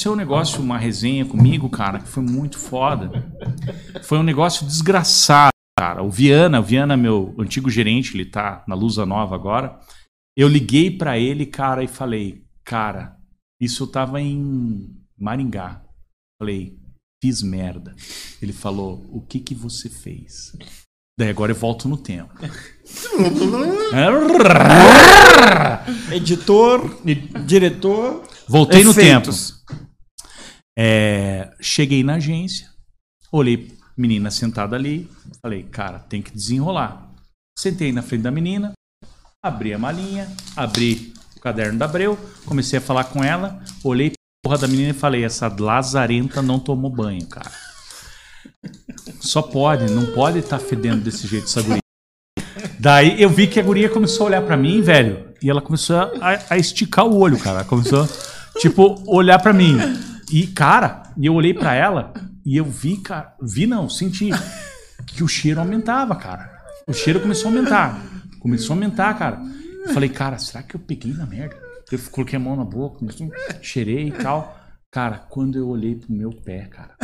um negócio, uma resenha comigo, cara, que foi muito foda. Foi um negócio desgraçado, cara. O Viana, o Viana, meu antigo gerente, ele tá na Lusa Nova agora. Eu liguei pra ele, cara, e falei, cara, isso eu tava em Maringá. Falei, fiz merda. Ele falou, o que que você fez? Daí agora eu volto no tempo. Editor, diretor. Voltei no tempo. efeitos. É, cheguei na agência, olhei menina sentada ali, falei, cara, tem que desenrolar. Sentei na frente da menina, abri a malinha, abri o caderno da Abreu, comecei a falar com ela, olhei porra da menina e falei, essa lazarenta não tomou banho, cara. Só pode, não pode estar fedendo desse jeito essa guria. Daí eu vi que a guria começou a olhar pra mim, velho, e ela começou a, a esticar o olho, cara. Começou, tipo, olhar pra mim. E, cara, eu olhei pra ela e eu vi, cara, vi não, senti que o cheiro aumentava, cara. O cheiro começou a aumentar. Começou a aumentar, cara. Eu falei, cara, será que eu peguei na merda? Eu coloquei a mão na boca, cheirei e tal. Cara, quando eu olhei pro meu pé, cara,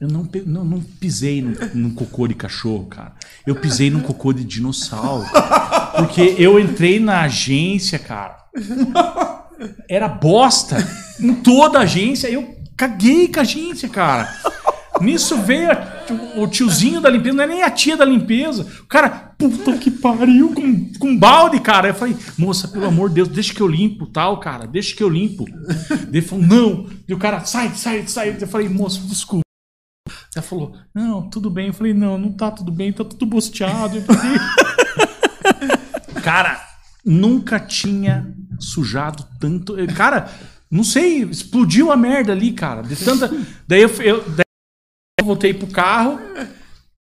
eu não, não, não pisei num, num cocô de cachorro, cara. Eu pisei num cocô de dinossauro. cara. Porque eu entrei na agência, cara. Era bosta em toda a agência. Eu caguei com a agência, cara. Nisso veio a- o tiozinho da limpeza, não é nem a tia da limpeza. O cara, puta que pariu, com, com balde, cara. Eu falei, moça, pelo amor de Deus, deixa que eu limpo, tal, cara, deixa que eu limpo. Ele falou, não. E o cara, sai, sai, sai. Eu falei, moço, desculpa. Ela falou, não, tudo bem. Eu falei, não, não tá tudo bem, tá tudo bosteado. Falei, Cara, nunca tinha sujado tanto. Cara, não sei, explodiu a merda ali, cara. De tanta. Daí eu, eu, daí eu voltei pro carro.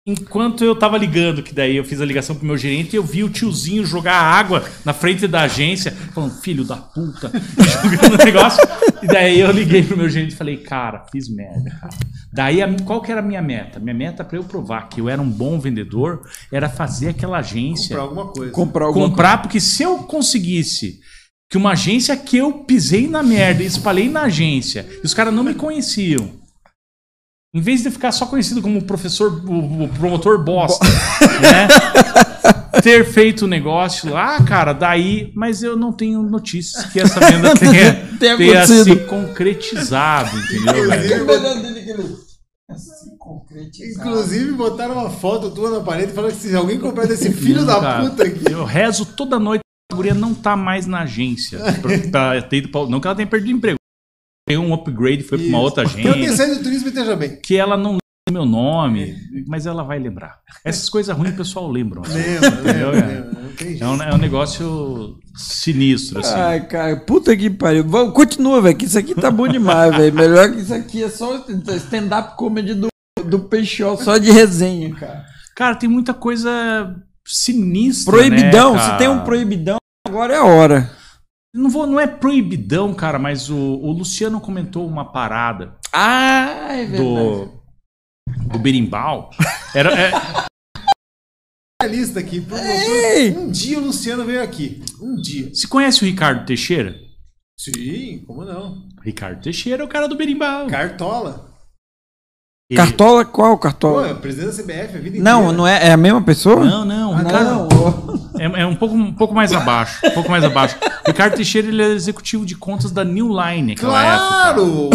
Enquanto eu tava ligando, que daí eu fiz a ligação pro meu gerente, eu vi o tiozinho jogar água na frente da agência, falando, filho da puta, jogando o negócio. E daí eu liguei pro meu gerente e falei, cara, fiz merda, cara. Daí, a- qual que era a minha meta? Minha meta para eu provar que eu era um bom vendedor era fazer aquela agência Comprar alguma coisa. Comprar alguma comprar, porque se eu conseguisse que uma agência que eu pisei na merda e espalhei na agência, e os caras não me conheciam, em vez de ficar só conhecido como o professor, o, o promotor bosta, né? Ter feito o negócio lá, cara, daí, mas eu não tenho notícias que essa venda tenha, Tenha se concretizado, entendeu, velho? Inclusive, botaram uma foto tua na parede falando que se alguém comprar desse filho da Cara, puta aqui. Eu rezo toda noite a guria não tá mais na agência. Pra, pra ter ido pra- não que ela tenha perdido emprego. Tem um upgrade, foi pra uma outra Que eu tenho agência. saído do turismo e esteja bem. Que ela não lembra meu nome, mas ela vai lembrar. Essas coisas ruins o pessoal lembra. Lembra, Entendeu, lembra, lembra. Jeito. É um, é um negócio sinistro, assim. Ai, cara, puta que pariu. Vamos, continua, velho, que isso aqui tá bom demais, velho. Melhor que isso aqui é só stand-up comedy do, do Peixol, só de resenha, cara. Cara, tem muita coisa sinistra. Proibidão, né, se tem um proibidão, agora é a hora. Não, vou, não é proibidão, cara, mas o, o Luciano comentou uma parada Ah, é verdade. do, do berimbau. Era, é, a lista aqui. Um dia o Luciano veio aqui. Um dia. Você conhece o Ricardo Teixeira? Sim, como não? Ricardo Teixeira é o cara do berimbau. Cartola. Ele- Cartola, qual Pô, cartola? é presidente da CBF a vida Não, inteira. não é, é a mesma pessoa? Não, não, o Ah, Ricardo não. é, é um, pouco, um pouco mais abaixo. Um pouco mais abaixo. O Ricardo Teixeira ele é executivo de contas da New Line naquela época. Claro!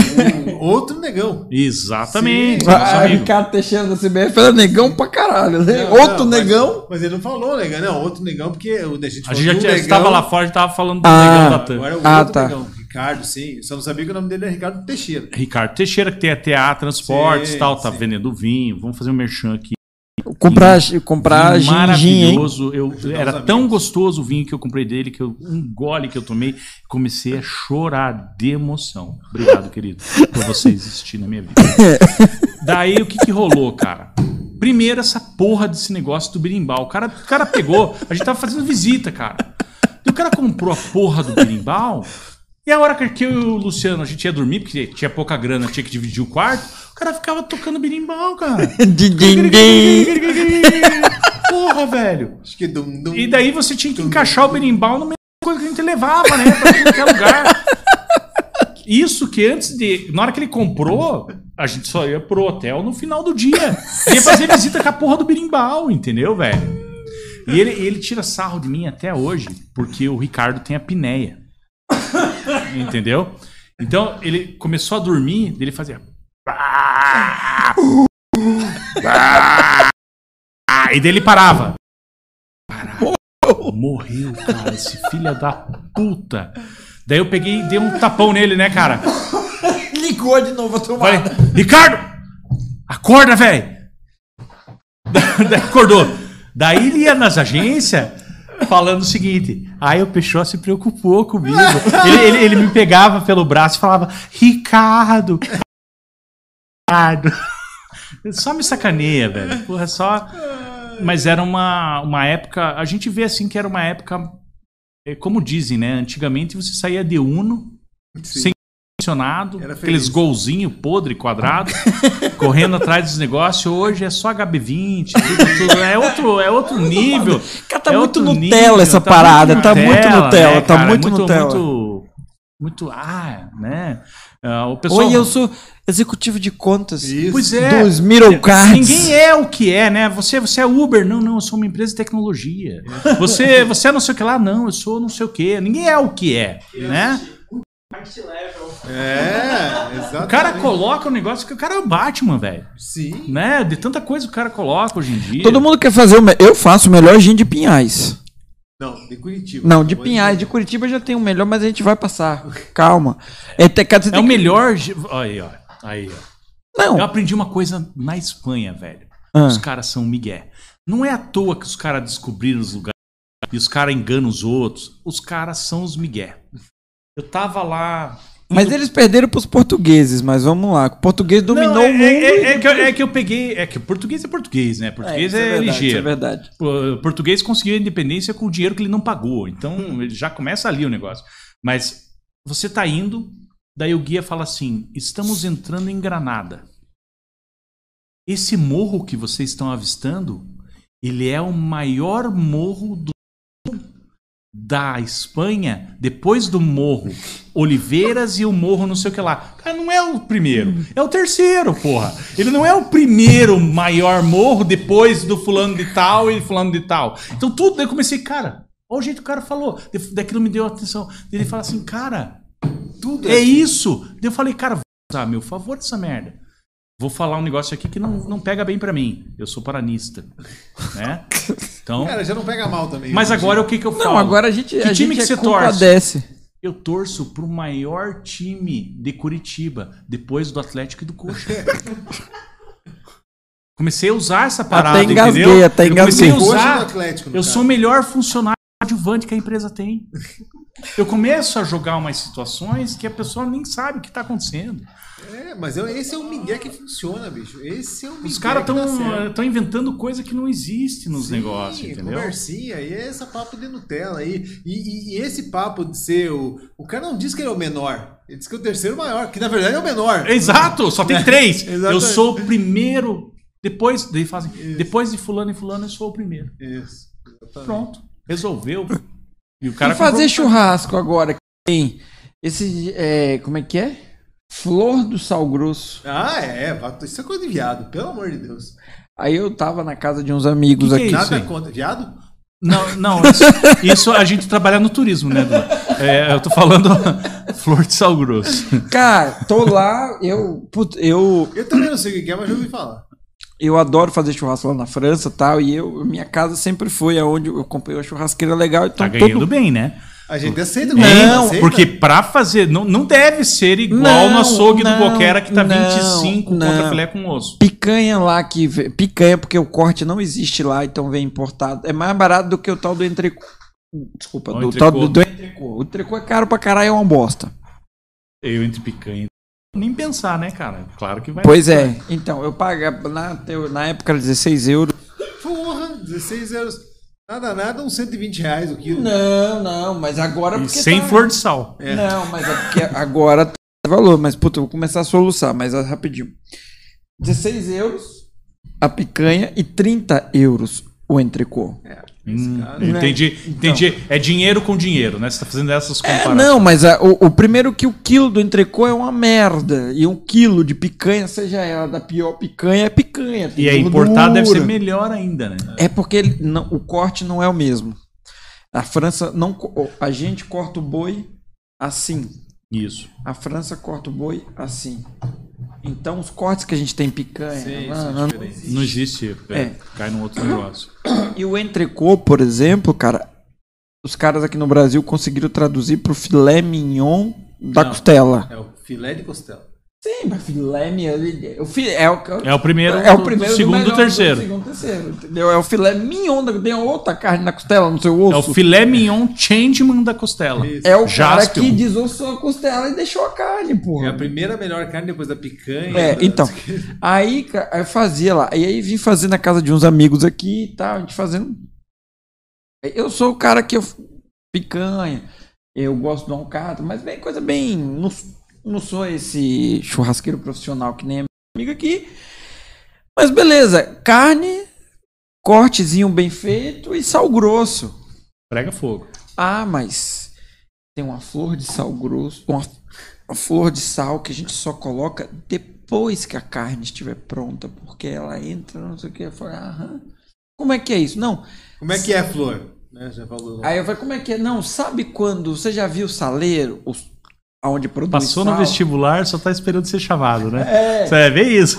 o outro negão. Exatamente. Ah, amigo. Ricardo Teixeira da CBF era negão pra caralho, né? Não, Outro não, mas- negão. Mas, ele não falou negão. Não, outro negão, porque o, a gente A gente já negão, estava lá fora e estava falando do Ah, negão da TAM. Agora é o Ah, outro tá. negão. Ricardo, sim. Eu só não sabia que o nome dele é Ricardo Teixeira. Ricardo Teixeira, que tem a TA Transportes Sim, e tal, tá sim. vendendo vinho. Vamos fazer um merchan aqui. Comprar, comprar Vinho gin, gin, maravilhoso. Eu, era tão gostoso o vinho que eu comprei dele que eu, um gole que eu tomei, comecei a chorar de emoção. Obrigado, querido, por você existir na minha vida. Daí o que, que rolou, cara? Primeiro, essa porra desse negócio do berimbau. O cara, o cara pegou, a gente tava fazendo visita, cara. E o cara comprou a porra do berimbau. E a hora que eu e o Luciano, a gente ia dormir, porque tinha pouca grana, tinha que dividir o quarto, o cara ficava tocando berimbau, cara. Porra, velho. Acho que dum, dum. E daí você tinha que encaixar o berimbau no da coisa que a gente levava, né? Pra qualquer lugar. Isso que antes de. Na hora que ele comprou, a gente só ia pro hotel no final do dia. Ia fazer visita com a porra do berimbau, entendeu, velho? E ele, ele tira sarro de mim até hoje, porque o Ricardo tem a pinéia. Entendeu? Então ele começou a dormir, ele fazia. E daí ele parava. Parava. Morreu, cara, esse filho da puta. Daí eu peguei e dei um tapão nele, né, cara? Ligou de novo a Falei, tomada. Ricardo! Acorda, velho! Daí acordou. Daí ele ia nas agências falando o seguinte. Aí o Peixó se preocupou comigo. Ele, ele- ele me pegava pelo braço e falava: Ricardo! Ricardo! Só me sacaneia, velho. Porra, só. Mas era uma, uma época. A gente vê assim que era uma época. é, Como dizem, né? Antigamente você saía de Uno, sem Era aqueles golzinho podre, quadrado, correndo atrás dos negócios. Hoje é só HB20, tudo, tudo. É, outro, é outro nível. Cara, tá é muito Nutella essa parada, tá muito Nutella, né, tá cara? muito Nutella. Muito, muito, ah, né? Ah, o pessoal, Oi, eu sou executivo de contas Isso. Pois é. dos Middle Cards. Ninguém é o que é, né? Você, você é Uber? Não, não, eu sou uma empresa de tecnologia. Você, você é não sei o que lá? Não, eu sou não sei o que. Ninguém é o que é, né? É, exatamente. O cara coloca um negócio que o cara é o Batman, velho. Sim. Né? De tanta coisa que o cara coloca hoje em dia. Todo mundo quer fazer o. me- Eu faço o melhor gin de Pinhais. Não, de Curitiba. Não, de Pinhais. De Curitiba já tem o melhor, mas a gente vai passar. Calma. É, te- É tem o que- melhor. Aí, ó. Aí, ó. Não. Eu aprendi uma coisa na Espanha, velho. Ah. Os caras são migué. Não é à toa que os caras descobriram os lugares e os caras enganam os outros. Os caras são os migué. Eu tava lá. Mas eles perderam pros portugueses, mas vamos lá. O português dominou Não, é, o mundo. é- é- e- é que eu, é que eu peguei. É que português é português, né? Português isso é, verdade, ligeiro. Isso é verdade. O português conseguiu a independência com o dinheiro que ele não pagou. Então Hum. ele já começa ali o negócio. Mas você tá indo, daí o guia fala assim: estamos entrando em Granada. Esse morro que vocês estão avistando, ele é o maior morro do da Espanha, depois do morro Oliveiras e o morro não sei o que lá. Cara, não é o primeiro, é o terceiro, porra. Ele não é o primeiro maior morro depois do fulano de tal e fulano de tal. Então tudo, daí eu comecei, cara, olha o jeito que o cara falou. Daquilo me deu atenção. Ele fala assim, cara, Tudo é isso. Daí eu falei, cara, vou usar meu favor essa merda. Vou falar um negócio aqui que não, não pega bem pra mim. Eu sou paranista, né? Então, Cara, já não pega mal também. mas agora o que que eu falo? Não, agora a gente, Que a time gente que é você torce? Eu torço pro maior time de Curitiba, depois do Atlético e do Coxa. Comecei a usar essa parada, Até engasguei, entendeu? até eu comecei a engasguei. Usar. eu sou o melhor funcionário adjuvante que a empresa tem. Eu começo a jogar umas situações que a pessoa nem sabe o que está acontecendo. É, mas eu- esse é o Miguel que funciona, bicho. Esse é o Miguel Os caras estão inventando coisa que não existe nos Sim, negócios, entendeu? Conversinha, e é esse papo de Nutella aí. E, e- e esse papo de ser o. O cara não diz que ele é o menor. Ele diz que é o terceiro maior, que na verdade é o menor. Exato, só tem É, três. Eu exatamente. sou o primeiro. Depois, daí fazem, depois de fulano e fulano, eu sou o primeiro. Isso. exatamente. Pronto, resolveu. E o cara e fazer comprou- churrasco agora. que Tem esse. É, como é que é? Flor do sal grosso. Ah, é. Isso é coisa de viado, pelo amor de Deus. Aí eu tava na casa de uns amigos Que que é aqui. Isso Nada contra. Viado? Não, não, isso, isso a gente trabalha no turismo, né? É, eu tô falando flor de sal grosso. Cara, tô lá, eu. putz, eu, Eu também não sei o que é, mas já ouvi falar. Eu adoro fazer churrasco lá na França e tal. E eu, minha casa sempre foi aonde eu comprei uma churrasqueira legal. Então Tá ganhando todo, bem, né? A gente aceita, Não, aceita. porque pra fazer. Não, não deve ser igual Não, no açougue não, do Boquera que tá não, 25 não. contra filé com osso. Picanha lá que. Picanha, porque o corte não existe lá, então vem importado. É mais barato do que o tal do entrecô. Desculpa, O do entrecô. tal do, do entrecô. O entrecô é caro pra caralho, é uma bosta. Eu entre picanha. Nem pensar, né, cara? Claro que vai. Pois é. Então, eu pagava. Na, na época era 16 euros. Porra, 16 euros. Nada, nada, uns 120 reais o quilo. Não, não, mas agora. E sem tá- flor de sal. É. Não, mas é porque agora tem valor. Mas, puta, eu vou começar a soluçar, mas é rapidinho. 16 euros a picanha e 30 euros o entrecô. Hum, entendi, entendi. É dinheiro com dinheiro, né? Você tá fazendo essas É, comparações. não, mas a- o, o primeiro que o quilo do entrecô é uma merda. E um quilo de picanha, seja ela da pior picanha, é picanha. E é gordura. importado, deve ser melhor ainda, né? É porque ele não- o corte não é o mesmo. A França não. A gente corta o boi assim. Isso. A França corta o boi assim. Então os cortes que a gente tem em picanha. Sim, não- são não- diferentes. Não existe. é, É. Cai num outro negócio. E o entrecô, por exemplo, cara, os caras aqui no Brasil conseguiram traduzir pro filé mignon da Não. costela. É o filé de costela. Sim, mas filé mignon. O filé, é, o, É o primeiro, é o do- primeiro do do segundo e melhor, do terceiro. do segundo, terceiro, entendeu? É o filé mignon, da, tem outra carne na costela, no seu osso. É o filé mignon changeman da costela. Isso. É o cara Jaspion. que desossou a costela e deixou a carne, porra. É a primeira melhor carne depois da picanha. É, da- então. Aí, eu fazia lá. E aí vim fazer na casa de uns amigos aqui e tal, a gente fazendo. Eu sou o cara que eu. Picanha. Eu gosto de um alcatra, mas bem coisa bem. Não sou esse churrasqueiro profissional que nem a minha amiga aqui. Mas beleza, carne, cortezinho bem feito e sal grosso. Prega fogo. Ah, mas tem uma flor de sal grosso, uma, uma flor de sal que a gente só coloca depois que a carne estiver pronta, porque ela entra, não sei o que. Eu falei, aham. Como é que é isso? Não. Como é que é a flor? Né, já falou. Aí eu falei, como é que é? Não, sabe quando você já viu o saleiro, os, produz Passou no sal? vestibular, só tá esperando ser chamado, né? É. Você é bem isso.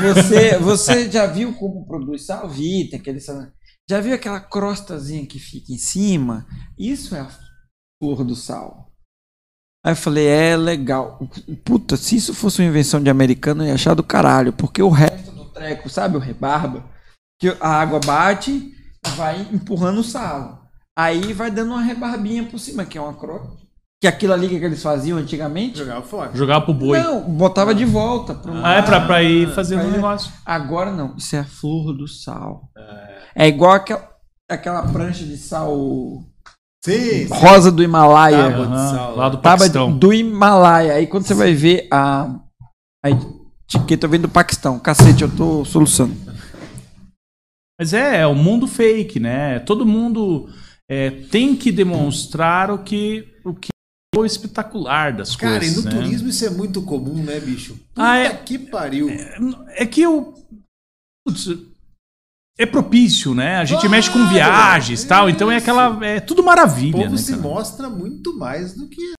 Você, você já viu como produz sal? Vi, tem aquele sal. Já viu aquela crostazinha que fica em cima? Isso é a flor do sal. Aí eu falei, é legal. Puta, se isso fosse uma invenção de americano, eu ia achar do caralho. Porque o resto do treco, sabe o rebarba? Que a água bate, vai empurrando o sal. Aí vai dando uma rebarbinha por cima, que é uma crosta. Que é aquilo ali que eles faziam antigamente. Jogava fora. Jogar pro boi. Não, botava de volta. pro Ah, é pra, pra ir fazendo Aí um é- negócio. Agora não, isso é a flor do sal. É igual aquela, aquela prancha de sal Sim, sim. rosa do Himalaia. Tábua de sal. lá do Tábua Paquistão. do Himalaia. Aí quando você vai ver a, a etiqueta vem do Paquistão. Cacete, eu tô soluçando. Mas é, é o mundo fake, né? Todo mundo é, tem que demonstrar o que, o que é espetacular das Cara, coisas. e no né? turismo isso é muito comum, né, bicho? Puta Ah, é- que pariu. É que eu. Putz, é propício, né? A gente Claro, mexe com viagens e tal, então é aquela. É tudo o maravilha, povo né? se cara? mostra muito mais do que.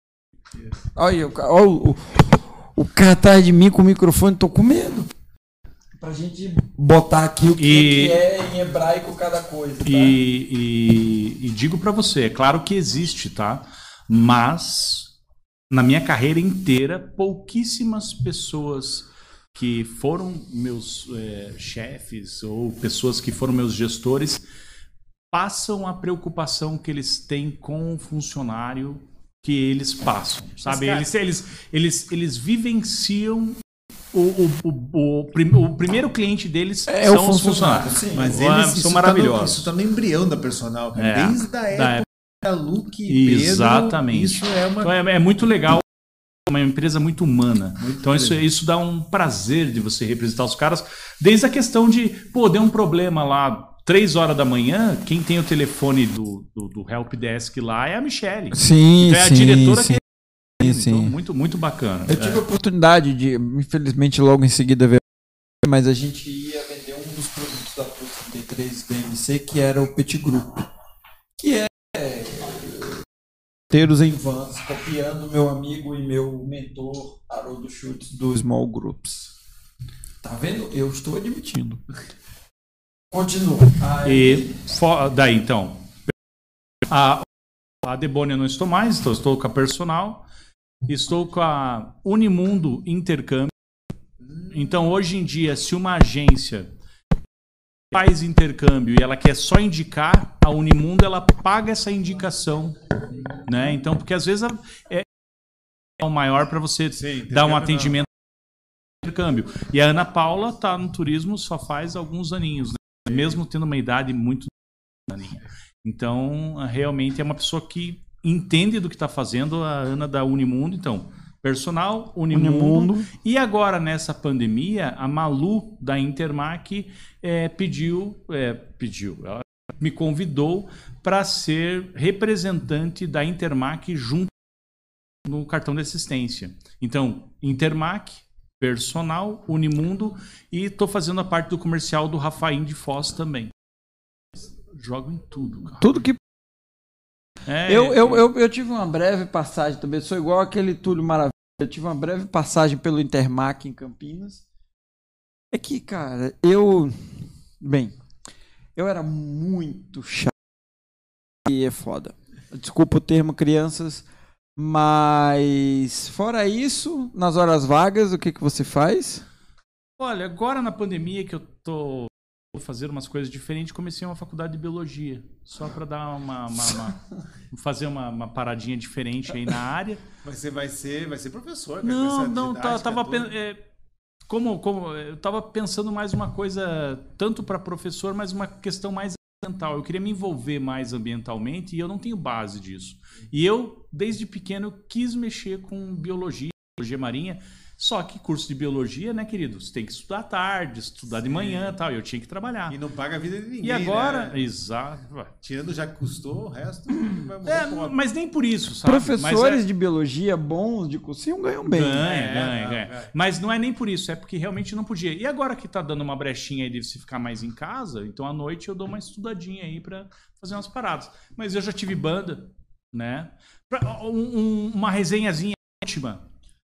Olha, o, olha o, o, o cara atrás de mim com o microfone, tô com medo. Pra gente botar aqui o que, E- que é em hebraico cada coisa. Tá? E, e- e digo pra você, é claro que existe, tá? Mas na minha carreira inteira, pouquíssimas pessoas que foram meus é, chefes ou pessoas que foram meus gestores passam a preocupação que eles têm com o funcionário que eles passam, sabe? cara- Eles, eles, eles, eles vivenciam o, o, o, o, prim- o primeiro cliente deles É o são os funcionário, funcionários. sim. Mas eles são isso maravilhosos. Tá no, isso tá no embrião da personal, cara. É, Desde a da época Luke Pedro. Exatamente. Isso é uma. Então é, é muito legal, é uma empresa muito humana. Muito então isso, isso dá um prazer de você representar os caras, desde a questão de, pô, deu um problema lá, três horas da manhã, quem tem o telefone do, do, do Help Desk lá é a Michelle. Sim, Então é a sim, diretora sim, que. sim. Então, muito, muito bacana. Eu tive a oportunidade de, infelizmente, logo em seguida ver, mas a gente ia vender um dos produtos da Plus 33 BMC, que era o Petit Group, que é teiros em vans, copiando meu amigo e meu mentor Haroldo Schultz do Small Groups. Tá vendo? Eu estou admitindo. Continua. E fo- daí então, a- A não estou mais, então estou com a Personal. Estou com a Unimundo Intercâmbio. Então, hoje em dia, se uma agência faz intercâmbio e ela quer só indicar, a Unimundo ela paga essa indicação, né? Então, porque às vezes é o maior para você dar um atendimento intercâmbio. E a Ana Paula tá no turismo só faz alguns aninhos, né? mesmo tendo uma idade muito aninha. Então, realmente é uma pessoa que entende do que está fazendo, a Ana da Unimundo, então, personal, Unimundo. Unimundo. E agora, nessa pandemia, a Malu da Intermac é, pediu, é, pediu, ela me convidou para ser representante da Intermac junto no cartão de assistência. Então, Intermac, personal, Unimundo e estou fazendo a parte do comercial do Rafaim de Foz também. Jogo em tudo, cara. Tudo que. É, Eu, eu, eu, eu tive uma breve passagem também, sou igual aquele Túlio Maravilha. Eu tive uma breve passagem pelo Intermac em Campinas. É que, cara, eu. Bem, eu era muito chato. E é foda. Desculpa o termo, crianças. Mas, fora isso, nas horas vagas, o que, que você faz? Olha, agora na pandemia que eu tô fazendo umas coisas diferentes, comecei uma faculdade de biologia, só para dar uma, uma- uma- fazer uma, uma paradinha diferente aí na área. Mas você vai ser, vai ser professor, cara, Não, não, tá, didática tava é, como, como eu tava pensando mais uma coisa tanto para professor, mas uma questão mais ambiental. Eu queria me envolver mais ambientalmente e eu não tenho base disso. E eu desde pequeno quis mexer com biologia, biologia marinha. Só que curso de biologia, né, querido? Você tem que estudar à tarde, estudar de manhã, e tal. E eu tinha que trabalhar. E não paga a vida de ninguém. E agora, né? exato. Tirando já que custou, o resto vai morrer É, pobre. mas nem por isso, sabe? Professores é- de biologia bons de cursinho ganham bem. Ganha, É, ganha, ganha. é. Mas não é nem por isso, é porque realmente não podia. E agora que tá dando uma brechinha aí de você ficar mais em casa, então à noite eu dou uma estudadinha aí pra fazer umas paradas. Mas eu já tive banda, né? Pra- um- um- uma resenhazinha íntima.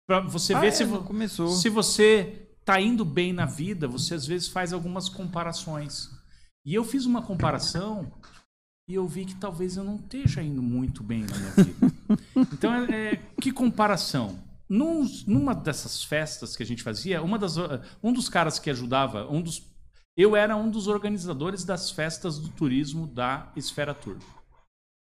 Pra você Ah, ver é, se, começou. se você tá indo bem na vida, você às vezes faz algumas comparações. E eu fiz uma comparação e eu vi que talvez eu não esteja indo muito bem na minha vida. Então, é, é, que comparação? Num- numa dessas festas que a gente fazia, uma das, um dos caras que ajudava, um dos, eu era um dos organizadores das festas do turismo da Esfera Tour.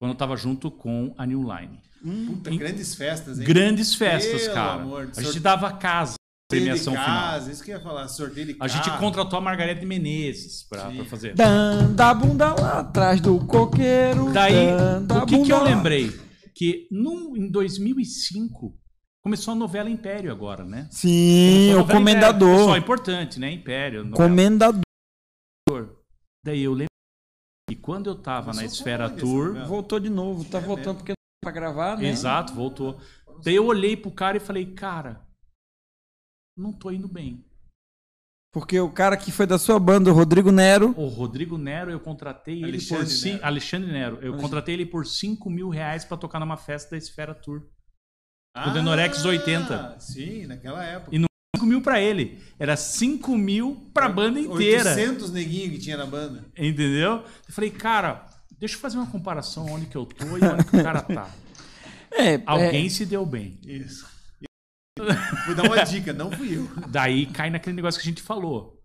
Quando eu estava junto com a New Line. Puta, grandes festas, hein? Grandes festas, Pelo cara. amor a gente dava casa, premiação de final. casa, Isso que eu ia falar, sorteio de A gente contratou a Margarete Menezes pra, pra fazer. Dan, da bunda lá atrás do coqueiro. Daí, o que, que eu lembrei? Que num, em 2005 começou a novela Império agora, né? Sim, a o comendador. Império. Pessoal, importante, né? Império. novela. Comendador. Daí eu lembro que quando eu tava na Esfera Tour, Voltou de novo, tá voltando porque não pra gravar, né? exato, voltou. Daí eu olhei pro cara e falei, cara, não tô indo bem. Porque o cara que foi da sua banda, o Rodrigo Nero. O Rodrigo Nero, eu contratei ele Alexandre por cin- Nero. Alexandre Nero. Eu contratei ele por 5 mil reais pra tocar numa festa da Esfera Tour. Ah, o Denorex 80. Sim, naquela época. E não 5 mil pra ele. Era 5 mil pra banda inteira. 800 neguinhos que tinha na banda. Entendeu? Eu falei, cara, deixa eu fazer uma comparação onde que eu tô e onde que o cara tá. É, Alguém é, se deu bem. Isso. Vou dar uma dica, não fui eu. Daí cai naquele negócio que a gente falou.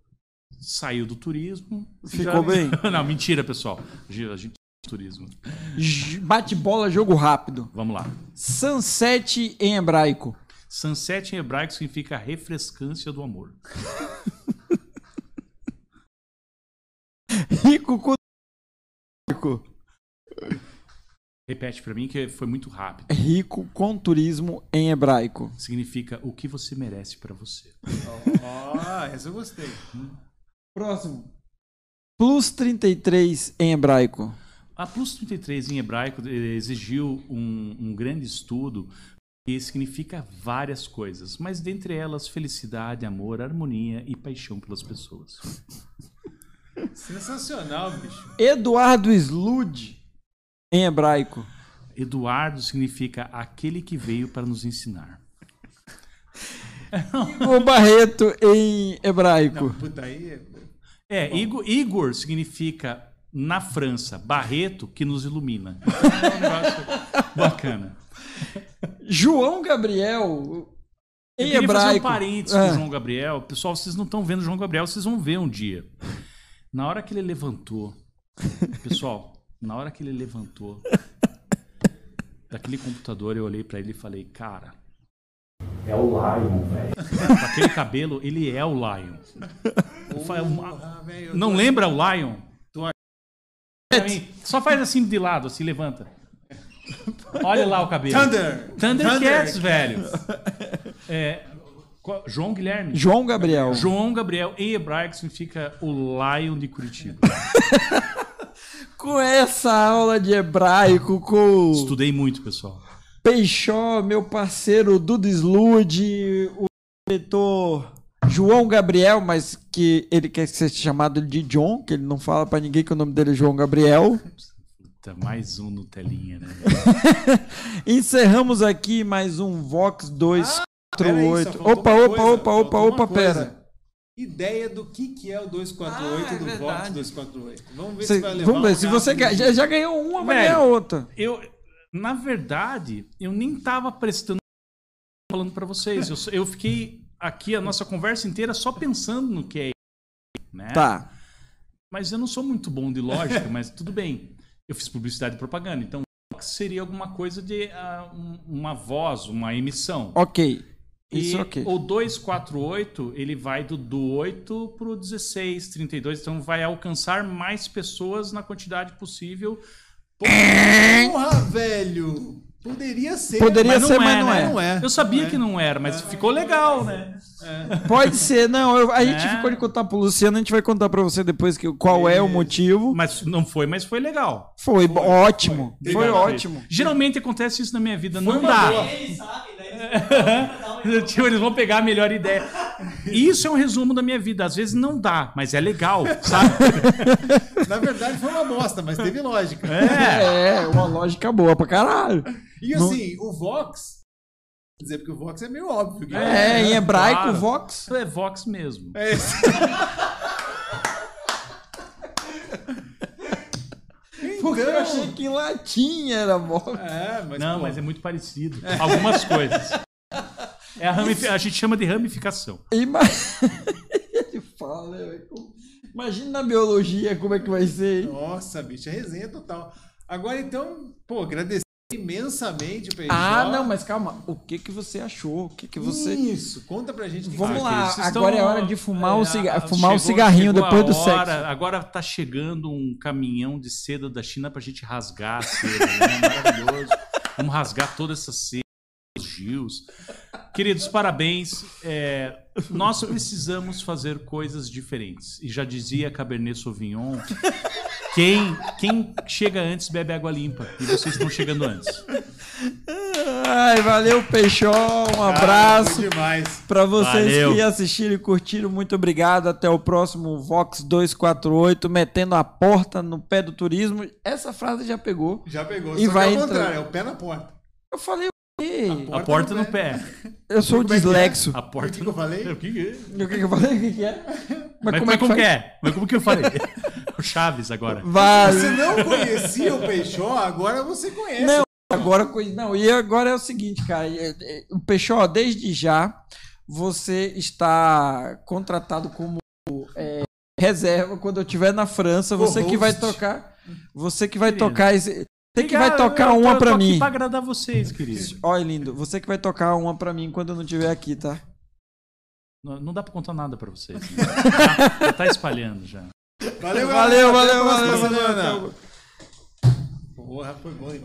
Saiu do turismo. Ficou bem? Não, mentira, pessoal. A gente gente turismo. j- bate-bola, jogo rápido. Vamos lá. Sunset em hebraico. Sunset em hebraico significa refrescância do amor. Rico com. Repete pra mim que foi muito rápido. Rico com turismo em hebraico. Significa o que você merece pra você. Ó, essa eu gostei. Próximo. Plus 33 em hebraico. A Plus 33 em hebraico eh, exigiu um, um grande estudo que significa várias coisas, mas dentre elas felicidade, amor, harmonia e paixão pelas pessoas. Sensacional, bicho. Eduardo Slud em hebraico. Eduardo significa aquele que veio para nos ensinar. Igor Barreto em hebraico. Puta aí. É, Igor, Igor significa na França, Barreto que nos ilumina. É um negócio bacana. João Gabriel. Eu Em queria fazer um parênteses com o João Gabriel. Pessoal, vocês não estão vendo o João Gabriel, vocês vão ver um dia. Na hora que ele levantou, pessoal, na hora que ele levantou daquele computador, eu olhei pra ele e falei, cara, É o Lion, velho. com aquele cabelo, ele é o Lion. Eu falei, Ah, eu não tô- lembra o Lion? Tô mim, Só faz assim de lado, assim, levanta. Olha lá o cabelo. Thunder! Thundercats, Thunder. velho. É, João Guilherme. João Gabriel. João Gabriel, em hebraico, significa o Lion de Curitiba. Com essa aula de hebraico, com Estudei muito, pessoal. Peixó, meu parceiro Dudu Slude, o diretor João Gabriel, mas que ele quer ser chamado de John, que ele não fala pra ninguém que o nome dele é João Gabriel. Puta, mais um Nutelinha, né? Encerramos aqui mais um Vox Peraí, só 248. faltou Opa, opa, coisa, opa, opa, opa, coisa. pera. Ideia do que, que é o 248 Ah, é do Vox verdade. 248. Vamos ver Cê- se vai levar vamos ver, um se você já, já ganhou uma, vai ganhar outra. Eu, na verdade, eu nem tava prestando falando pra vocês. Eu, eu fiquei aqui a nossa conversa inteira só pensando no que é, né? Tá. Mas eu não sou muito bom de lógica, mas tudo bem. Eu fiz publicidade e propaganda, então seria alguma coisa de um- uma voz, uma emissão. Ok. Isso e ok. o 248, ele vai do, do 8 pro 16, 32, então vai alcançar mais pessoas na quantidade possível. Porra, velho! Poderia ser. Poderia ser, mas não né? é. Não é. Eu sabia Não é. que não era, mas ficou legal, né? Pode ser, não. eu- a gente É. ficou de contar pro Luciano, a gente vai contar pra você depois que, qual é o motivo. Mas não foi, mas foi legal. Foi, ótimo. foi. Foi, Legal. ótimo. Geralmente acontece isso na minha vida, Foi não dá. sabem, né? Tipo, eles vão pegar a melhor ideia. Isso é um resumo da minha vida. Às vezes não dá, mas é legal, sabe? Na verdade foi uma bosta, mas teve lógica. É. É, uma lógica boa pra caralho. E assim, o Vox. Quer dizer, porque o Vox é meio óbvio. que É, em hebraico, claro. Vox. Isso é Vox mesmo. É esse. Porque eu Então- achei que em latim era Vox. É, mas. não, pô, mas é muito parecido. Algumas coisas. É a, ramifi- a gente chama de ramificação. Ima... Ele fala, né? Imagina na biologia como é que vai ser. hein? Nossa, bicho, é resenha total. Agora então, pô, agradecer imensamente o PJ. Ah, não, mas calma. O que que você achou? O que que você... Isso, conta pra gente. o Vamos lá. Vocês agora estão- é hora de fumar o ciga- é, fumar o chegou- cigarrinho chegou depois a do hora, sexo. Agora tá chegando um caminhão de seda da China pra gente rasgar a seda, né? Maravilhoso. Vamos rasgar toda essa seda, os gios. Queridos, parabéns. É, nós precisamos fazer coisas diferentes. E já dizia Cabernet Sauvignon, quem, quem chega antes bebe água limpa. E vocês estão chegando antes. Ai, valeu, Peixó. Um abraço. Pra vocês Valeu. que assistiram e curtiram, muito obrigado. Até o próximo Vox 248, metendo a porta no pé do turismo. Essa frase já pegou. Já pegou. E Só vai que é o entrar- contrário, é o pé na porta. Eu falei o quê? A porta no pé. Eu sou o é que é? dislexo. A O porta que, que no eu falei? O que que é? O que, que eu falei? O que, que é? Mas, como é que como faz? é? Mas como que eu falei? O Chaves agora. Vale. Você não conhecia o Peixó, agora você conhece. Não, agora coisa. Não, e agora é o seguinte, cara. é- é- O Peixó, desde já, você está contratado como é, reserva quando eu estiver na França. Você que vai tocar. Você que vai Querido. tocar esse. Você que vai tocar uma eu pra tô aqui mim. Pra agradar vocês, querido. Olha, lindo. Você que vai tocar uma pra mim quando eu não estiver aqui, tá? Não, não dá pra contar nada pra vocês. né? Já, já tá espalhando já. Valeu, Valeu, valeu, valeu, semana. valeu. Porra, foi bom demais.